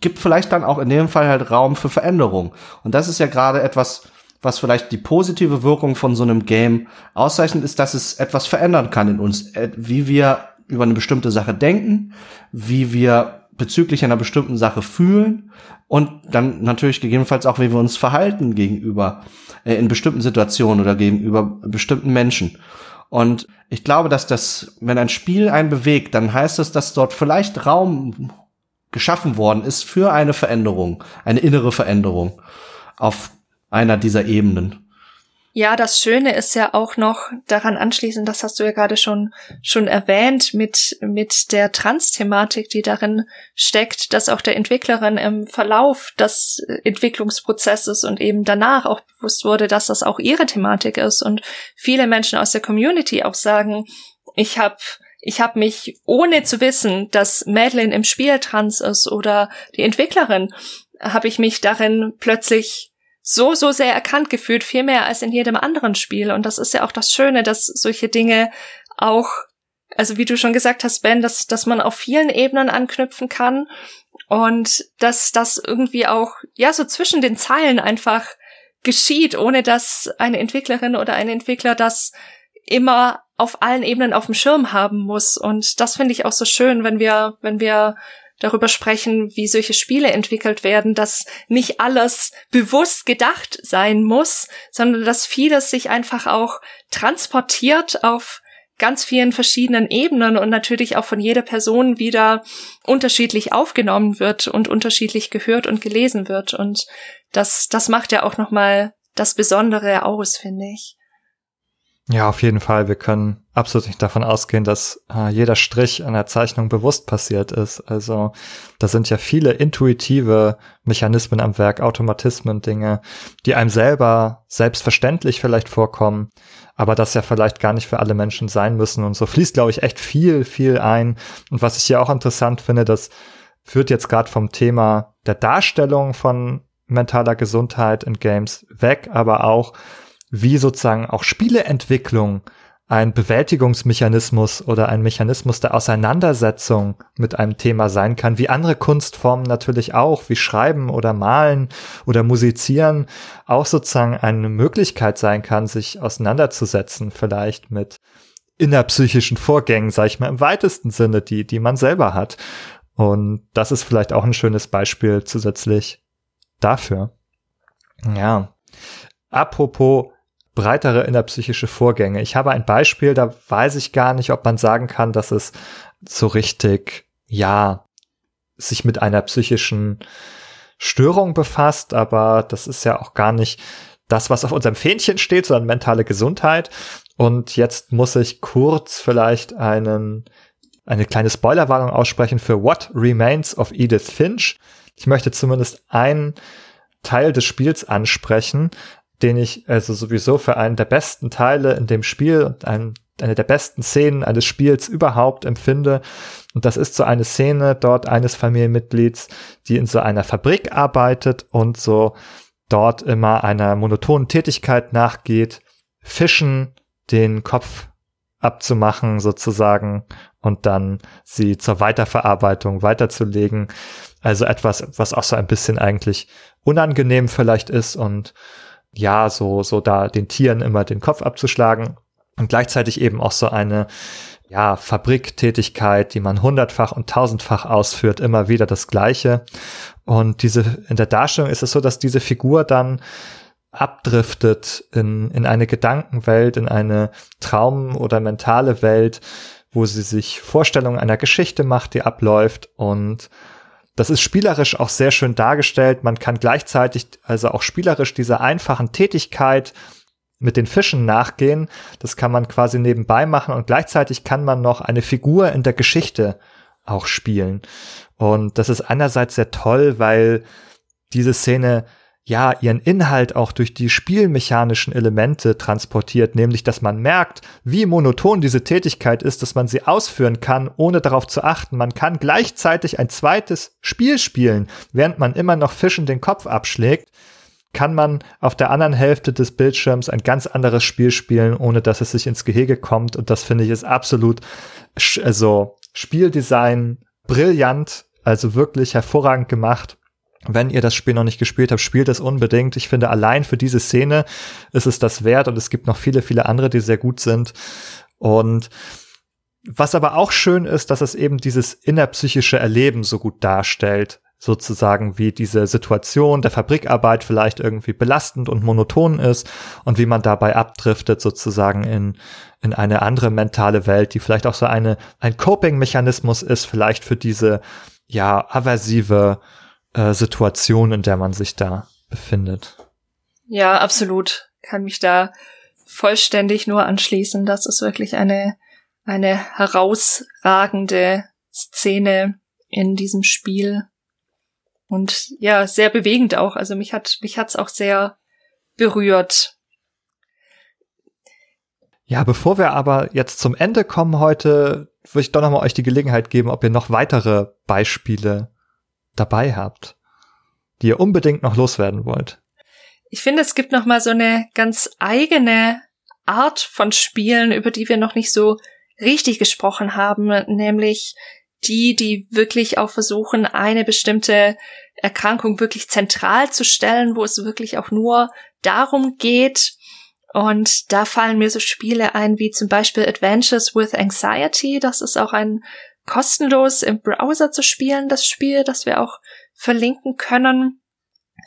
gibt vielleicht dann auch in dem Fall halt Raum für Veränderung. Und das ist ja gerade etwas, was vielleicht die positive Wirkung von so einem Game auszeichnet, ist, dass es etwas verändern kann in uns, äh, wie wir über eine bestimmte Sache denken, wie wir bezüglich einer bestimmten Sache fühlen und dann natürlich gegebenenfalls auch, wie wir uns verhalten gegenüber äh, in bestimmten Situationen oder gegenüber bestimmten Menschen. Und ich glaube, dass das, wenn ein Spiel einen bewegt, dann heißt es, dass dort vielleicht Raum geschaffen worden ist für eine Veränderung, eine innere Veränderung auf einer dieser Ebenen. Ja, das Schöne ist ja auch noch daran anschließend, das hast du ja gerade schon, schon erwähnt, mit, mit der Trans-Thematik, die darin steckt, dass auch der Entwicklerin im Verlauf des Entwicklungsprozesses und eben danach auch bewusst wurde, dass das auch ihre Thematik ist und viele Menschen aus der Community auch sagen, ich habe ich habe mich, ohne zu wissen, dass Madeline im Spiel trans ist oder die Entwicklerin, habe ich mich darin plötzlich so, so sehr erkannt gefühlt, viel mehr als in jedem anderen Spiel. Und das ist ja auch das Schöne, dass solche Dinge auch, also wie du schon gesagt hast, Ben, dass, dass man auf vielen Ebenen anknüpfen kann und dass das irgendwie auch, ja, so zwischen den Zeilen einfach geschieht, ohne dass eine Entwicklerin oder ein Entwickler das immer auf allen Ebenen auf dem Schirm haben muss. Und das finde ich auch so schön, wenn wir, wenn wir darüber sprechen, wie solche Spiele entwickelt werden, dass nicht alles bewusst gedacht sein muss, sondern dass vieles sich einfach auch transportiert auf ganz vielen verschiedenen Ebenen und natürlich auch von jeder Person wieder unterschiedlich aufgenommen wird und unterschiedlich gehört und gelesen wird. Und das, das macht ja auch nochmal das Besondere aus, finde ich. Ja, auf jeden Fall. Wir können absolut nicht davon ausgehen, dass äh, jeder Strich an der Zeichnung bewusst passiert ist. Also da sind ja viele intuitive Mechanismen am Werk, Automatismen, Dinge, die einem selber selbstverständlich vielleicht vorkommen, aber das ja vielleicht gar nicht für alle Menschen sein müssen. Und so fließt, glaube ich, echt viel, viel ein. Und was ich hier auch interessant finde, das führt jetzt gerade vom Thema der Darstellung von mentaler Gesundheit in Games weg, aber auch wie sozusagen auch Spieleentwicklung ein Bewältigungsmechanismus oder ein Mechanismus der Auseinandersetzung mit einem Thema sein kann, wie andere Kunstformen natürlich auch, wie Schreiben oder Malen oder Musizieren auch sozusagen eine Möglichkeit sein kann, sich auseinanderzusetzen, vielleicht mit innerpsychischen Vorgängen, sag ich mal, im weitesten Sinne, die, die man selber hat. Und das ist vielleicht auch ein schönes Beispiel zusätzlich dafür. Ja. Apropos breitere innerpsychische Vorgänge. Ich habe ein Beispiel, da weiß ich gar nicht, ob man sagen kann, dass es so richtig, ja, sich mit einer psychischen Störung befasst, aber das ist ja auch gar nicht das, was auf unserem Fähnchen steht, sondern mentale Gesundheit. Und jetzt muss ich kurz vielleicht einen, eine kleine Spoilerwarnung aussprechen für What Remains of Edith Finch. Ich möchte zumindest einen Teil des Spiels ansprechen, den ich also sowieso für einen der besten Teile in dem Spiel und einen, eine der besten Szenen eines Spiels überhaupt empfinde. Und das ist so eine Szene dort eines Familienmitglieds, die in so einer Fabrik arbeitet und so dort immer einer monotonen Tätigkeit nachgeht, Fischen den Kopf abzumachen sozusagen und dann sie zur Weiterverarbeitung weiterzulegen. Also etwas, was auch so ein bisschen eigentlich unangenehm vielleicht ist und ja, so, so da den Tieren immer den Kopf abzuschlagen und gleichzeitig eben auch so eine, ja, Fabriktätigkeit, die man hundertfach und tausendfach ausführt, immer wieder das Gleiche. Und diese, in der Darstellung ist es so, dass diese Figur dann abdriftet in, in eine Gedankenwelt, in eine Traum- oder mentale Welt, wo sie sich Vorstellungen einer Geschichte macht, die abläuft und das ist spielerisch auch sehr schön dargestellt. Man kann gleichzeitig also auch spielerisch dieser einfachen Tätigkeit mit den Fischen nachgehen. Das kann man quasi nebenbei machen und gleichzeitig kann man noch eine Figur in der Geschichte auch spielen. Und das ist einerseits sehr toll, weil diese Szene ja ihren Inhalt auch durch die spielmechanischen Elemente transportiert, nämlich dass man merkt, wie monoton diese Tätigkeit ist, dass man sie ausführen kann, ohne darauf zu achten. Man kann gleichzeitig ein zweites Spiel spielen, während man immer noch Fischen den Kopf abschlägt, kann man auf der anderen Hälfte des Bildschirms ein ganz anderes Spiel spielen, ohne dass es sich ins Gehege kommt. Und das finde ich ist absolut, also Spieldesign brillant, also wirklich hervorragend gemacht wenn ihr das Spiel noch nicht gespielt habt, spielt es unbedingt. Ich finde, allein für diese Szene ist es das wert und es gibt noch viele, viele andere, die sehr gut sind. Und was aber auch schön ist, dass es eben dieses innerpsychische Erleben so gut darstellt. Sozusagen, wie diese Situation der Fabrikarbeit vielleicht irgendwie belastend und monoton ist und wie man dabei abdriftet sozusagen in, in eine andere mentale Welt, die vielleicht auch so eine, ein Coping-Mechanismus ist, vielleicht für diese, ja, aversive, äh, Situation, in der man sich da befindet. Ja, absolut. Kann mich da vollständig nur anschließen. Das ist wirklich eine, eine herausragende Szene in diesem Spiel. Und ja, sehr bewegend auch. Also mich hat, mich hat's auch sehr berührt. Ja, bevor wir aber jetzt zum Ende kommen heute, würde ich doch nochmal euch die Gelegenheit geben, ob ihr noch weitere Beispiele dabei habt, die ihr unbedingt noch loswerden wollt? Ich finde, es gibt noch mal so eine ganz eigene Art von Spielen, über die wir noch nicht so richtig gesprochen haben, nämlich die, die wirklich auch versuchen, eine bestimmte Erkrankung wirklich zentral zu stellen, wo es wirklich auch nur darum geht. Und da fallen mir so Spiele ein wie zum Beispiel Adventures with Anxiety. Das ist auch ein kostenlos im Browser zu spielen, das Spiel, das wir auch verlinken können.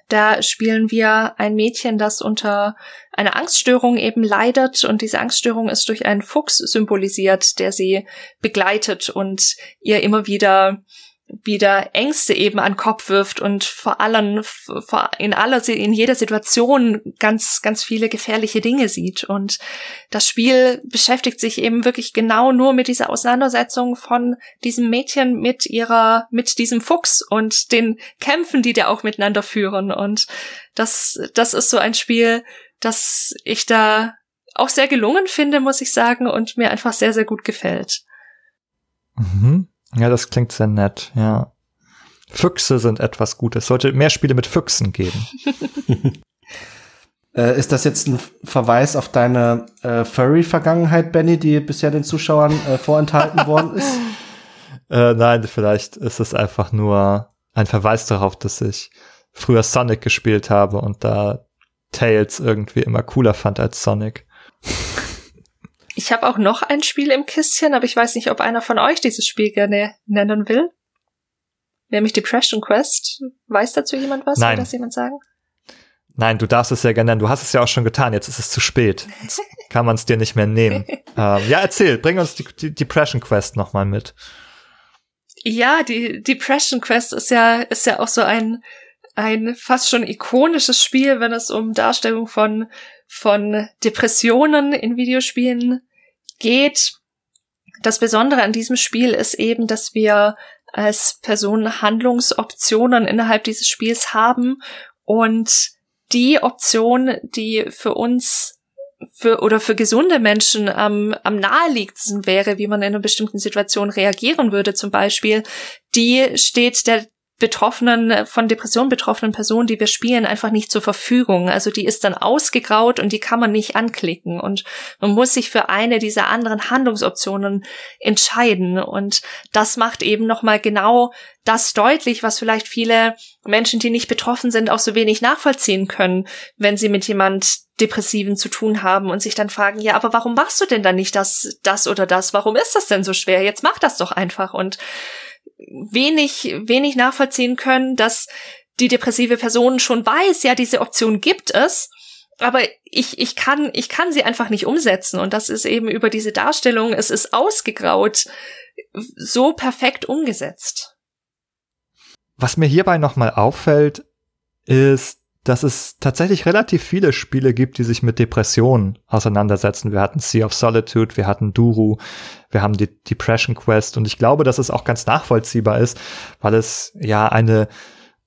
Da spielen wir ein Mädchen, das unter einer Angststörung eben leidet und diese Angststörung ist durch einen Fuchs symbolisiert, der sie begleitet und ihr immer wieder wieder Ängste eben an Kopf wirft und vor allem in aller in jeder Situation ganz ganz viele gefährliche Dinge sieht und das Spiel beschäftigt sich eben wirklich genau nur mit dieser Auseinandersetzung von diesem Mädchen mit ihrer mit diesem Fuchs und den Kämpfen, die da auch miteinander führen und das das ist so ein Spiel, das ich da auch sehr gelungen finde, muss ich sagen und mir einfach sehr sehr gut gefällt. Mhm. Ja, das klingt sehr nett, ja. Füchse sind etwas Gutes. Es sollte mehr Spiele mit Füchsen geben. äh, ist das jetzt ein Verweis auf deine äh, Furry-Vergangenheit, Benny, die bisher den Zuschauern äh, vorenthalten worden ist? Äh, nein, vielleicht ist es einfach nur ein Verweis darauf, dass ich früher Sonic gespielt habe und da Tails irgendwie immer cooler fand als Sonic. Ich habe auch noch ein Spiel im Kistchen, aber ich weiß nicht, ob einer von euch dieses Spiel gerne nennen will. Nämlich Depression Quest. Weiß dazu jemand was? Nein. Will das jemand sagen? Nein, du darfst es ja gerne nennen. Du hast es ja auch schon getan. Jetzt ist es zu spät. Jetzt kann man es dir nicht mehr nehmen. ähm, ja, erzähl. Bring uns die, die Depression Quest nochmal mit. Ja, die Depression Quest ist ja, ist ja auch so ein, ein fast schon ikonisches Spiel, wenn es um Darstellung von, von Depressionen in Videospielen geht. Das Besondere an diesem Spiel ist eben, dass wir als Person Handlungsoptionen innerhalb dieses Spiels haben und die Option, die für uns für oder für gesunde Menschen am, am naheliegendsten wäre, wie man in einer bestimmten Situation reagieren würde, zum Beispiel, die steht der betroffenen, von Depression betroffenen Person, die wir spielen, einfach nicht zur Verfügung. Also die ist dann ausgegraut und die kann man nicht anklicken. Und man muss sich für eine dieser anderen Handlungsoptionen entscheiden. Und das macht eben nochmal genau das deutlich, was vielleicht viele Menschen, die nicht betroffen sind, auch so wenig nachvollziehen können, wenn sie mit jemand Depressiven zu tun haben und sich dann fragen, ja, aber warum machst du denn dann nicht das, das oder das? Warum ist das denn so schwer? Jetzt mach das doch einfach. Und wenig, wenig nachvollziehen können, dass die depressive Person schon weiß, ja, diese Option gibt es, aber ich, ich kann, ich kann sie einfach nicht umsetzen. Und das ist eben über diese Darstellung, es ist ausgegraut, so perfekt umgesetzt. Was mir hierbei nochmal auffällt, ist, dass es tatsächlich relativ viele Spiele gibt, die sich mit Depressionen auseinandersetzen. Wir hatten Sea of Solitude, wir hatten Duru, wir haben die Depression Quest und ich glaube, dass es auch ganz nachvollziehbar ist, weil es ja eine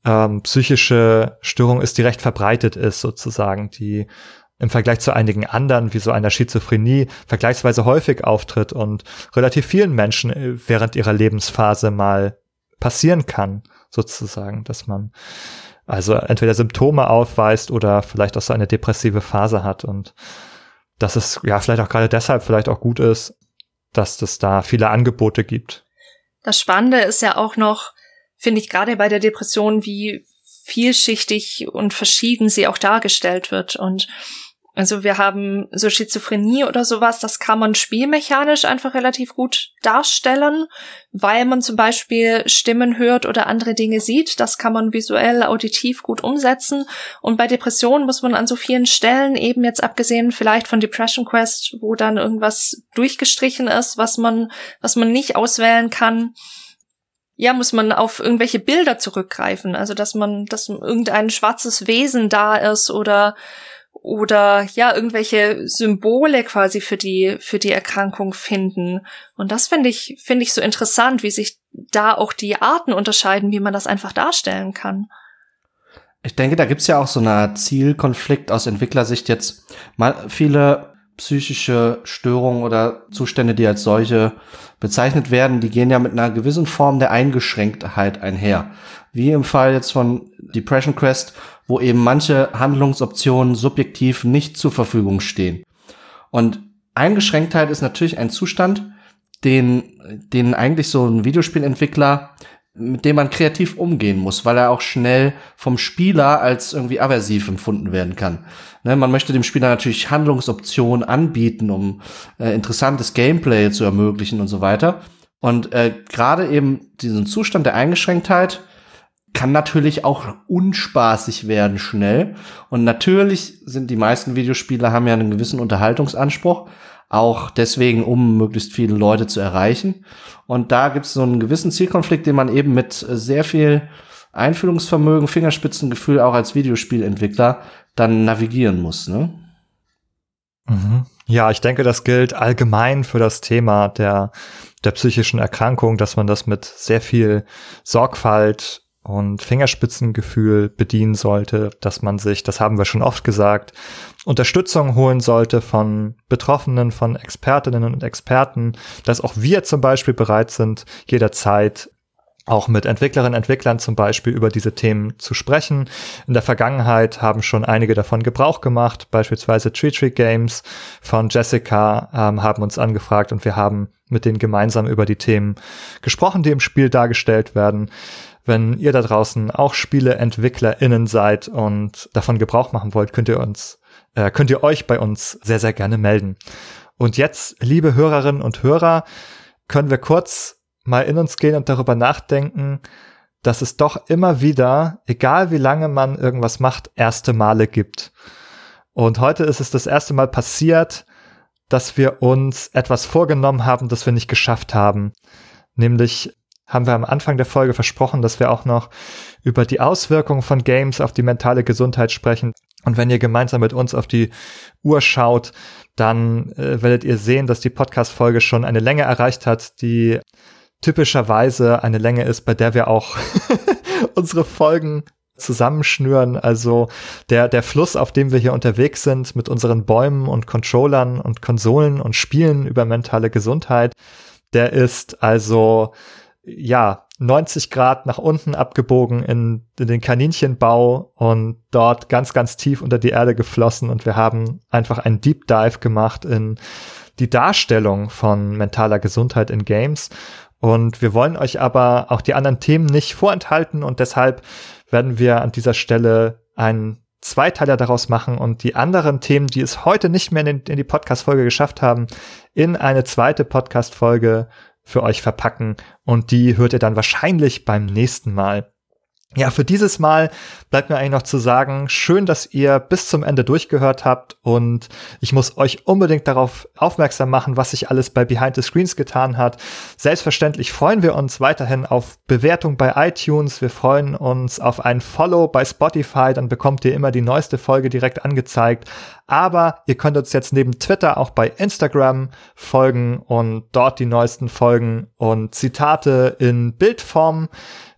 ähm, psychische Störung ist, die recht verbreitet ist sozusagen, die im Vergleich zu einigen anderen, wie so einer Schizophrenie, vergleichsweise häufig auftritt und relativ vielen Menschen äh, während ihrer Lebensphase mal passieren kann, sozusagen, dass man also entweder Symptome aufweist oder vielleicht auch so eine depressive Phase hat und dass es ja vielleicht auch gerade deshalb vielleicht auch gut ist, dass es da viele Angebote gibt. Das Spannende ist ja auch noch, finde ich gerade bei der Depression, wie vielschichtig und verschieden sie auch dargestellt wird und also wir haben so Schizophrenie oder sowas, das kann man spielmechanisch einfach relativ gut darstellen, weil man zum Beispiel Stimmen hört oder andere Dinge sieht. Das kann man visuell, auditiv gut umsetzen. Und bei Depressionen muss man an so vielen Stellen eben jetzt abgesehen vielleicht von Depression Quest, wo dann irgendwas durchgestrichen ist, was man, was man nicht auswählen kann, ja, muss man auf irgendwelche Bilder zurückgreifen. Also, dass man, dass irgendein schwarzes Wesen da ist oder oder ja irgendwelche Symbole quasi für die für die Erkrankung finden. Und das finde ich finde ich so interessant wie sich da auch die Arten unterscheiden wie man das einfach darstellen kann. Ich denke da gibt's ja auch so eine Zielkonflikt aus Entwicklersicht jetzt. Mal viele psychische Störungen oder Zustände die als solche bezeichnet werden die gehen ja mit einer gewissen Form der Eingeschränktheit einher. Wie im Fall jetzt von Depression Quest wo eben manche Handlungsoptionen subjektiv nicht zur Verfügung stehen. Und Eingeschränktheit ist natürlich ein Zustand, den, den eigentlich so ein Videospielentwickler, mit dem man kreativ umgehen muss, weil er auch schnell vom Spieler als irgendwie aversiv empfunden werden kann. Ne, man möchte dem Spieler natürlich Handlungsoptionen anbieten, um äh, interessantes Gameplay zu ermöglichen und so weiter. Und äh, gerade eben diesen Zustand der Eingeschränktheit kann natürlich auch unspaßig werden schnell. Und natürlich sind die meisten Videospiele haben ja einen gewissen Unterhaltungsanspruch, auch deswegen, um möglichst viele Leute zu erreichen. Und da gibt es so einen gewissen Zielkonflikt, den man eben mit sehr viel Einfühlungsvermögen, Fingerspitzengefühl auch als Videospielentwickler dann navigieren muss. Ne? Mhm. Ja, ich denke, das gilt allgemein für das Thema der, der psychischen Erkrankung, dass man das mit sehr viel Sorgfalt und Fingerspitzengefühl bedienen sollte, dass man sich, das haben wir schon oft gesagt, Unterstützung holen sollte von Betroffenen, von Expertinnen und Experten, dass auch wir zum Beispiel bereit sind, jederzeit auch mit Entwicklerinnen und Entwicklern zum Beispiel über diese Themen zu sprechen. In der Vergangenheit haben schon einige davon Gebrauch gemacht, beispielsweise Tree Tree Games von Jessica ähm, haben uns angefragt und wir haben mit denen gemeinsam über die Themen gesprochen, die im Spiel dargestellt werden wenn ihr da draußen auch SpieleentwicklerInnen seid und davon Gebrauch machen wollt, könnt ihr uns, äh, könnt ihr euch bei uns sehr, sehr gerne melden. Und jetzt, liebe Hörerinnen und Hörer, können wir kurz mal in uns gehen und darüber nachdenken, dass es doch immer wieder, egal wie lange man irgendwas macht, erste Male gibt. Und heute ist es das erste Mal passiert, dass wir uns etwas vorgenommen haben, das wir nicht geschafft haben. Nämlich haben wir am Anfang der Folge versprochen, dass wir auch noch über die Auswirkungen von Games auf die mentale Gesundheit sprechen. Und wenn ihr gemeinsam mit uns auf die Uhr schaut, dann äh, werdet ihr sehen, dass die Podcast-Folge schon eine Länge erreicht hat, die typischerweise eine Länge ist, bei der wir auch unsere Folgen zusammenschnüren. Also der, der Fluss, auf dem wir hier unterwegs sind mit unseren Bäumen und Controllern und Konsolen und Spielen über mentale Gesundheit, der ist also, ja, 90 Grad nach unten abgebogen in, in den Kaninchenbau und dort ganz, ganz tief unter die Erde geflossen und wir haben einfach einen Deep Dive gemacht in die Darstellung von mentaler Gesundheit in Games und wir wollen euch aber auch die anderen Themen nicht vorenthalten und deshalb werden wir an dieser Stelle einen Zweiteiler daraus machen und die anderen Themen, die es heute nicht mehr in, in die Podcast-Folge geschafft haben, in eine zweite Podcast-Folge für euch verpacken und die hört ihr dann wahrscheinlich beim nächsten Mal. Ja, für dieses Mal bleibt mir eigentlich noch zu sagen, schön, dass ihr bis zum Ende durchgehört habt und ich muss euch unbedingt darauf aufmerksam machen, was sich alles bei Behind the Screens getan hat. Selbstverständlich freuen wir uns weiterhin auf Bewertung bei iTunes. Wir freuen uns auf ein Follow bei Spotify, dann bekommt ihr immer die neueste Folge direkt angezeigt. Aber ihr könnt uns jetzt neben Twitter auch bei Instagram folgen und dort die neuesten Folgen und Zitate in Bildform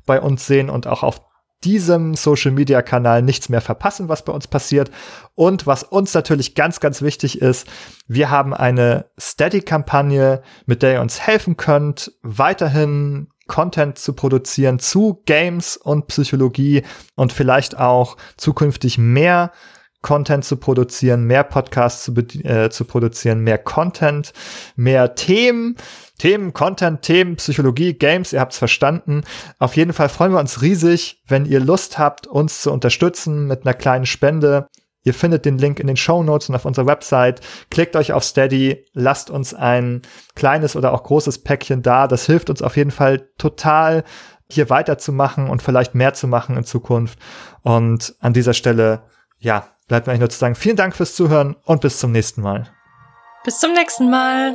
bei uns sehen und auch auf diesem Social Media Kanal nichts mehr verpassen, was bei uns passiert. Und was uns natürlich ganz, ganz wichtig ist, wir haben eine Steady-Kampagne, mit der ihr uns helfen könnt, weiterhin Content zu produzieren zu Games und Psychologie und vielleicht auch zukünftig mehr Content zu produzieren, mehr Podcasts zu, äh, zu produzieren, mehr Content, mehr Themen, Themen, Content, Themen, Psychologie, Games, ihr habt's verstanden. Auf jeden Fall freuen wir uns riesig, wenn ihr Lust habt, uns zu unterstützen mit einer kleinen Spende. Ihr findet den Link in den Show Notes und auf unserer Website. Klickt euch auf Steady, lasst uns ein kleines oder auch großes Päckchen da. Das hilft uns auf jeden Fall total, hier weiterzumachen und vielleicht mehr zu machen in Zukunft. Und an dieser Stelle, ja, bleibt mir eigentlich nur zu sagen, vielen Dank fürs Zuhören und bis zum nächsten Mal. Bis zum nächsten Mal.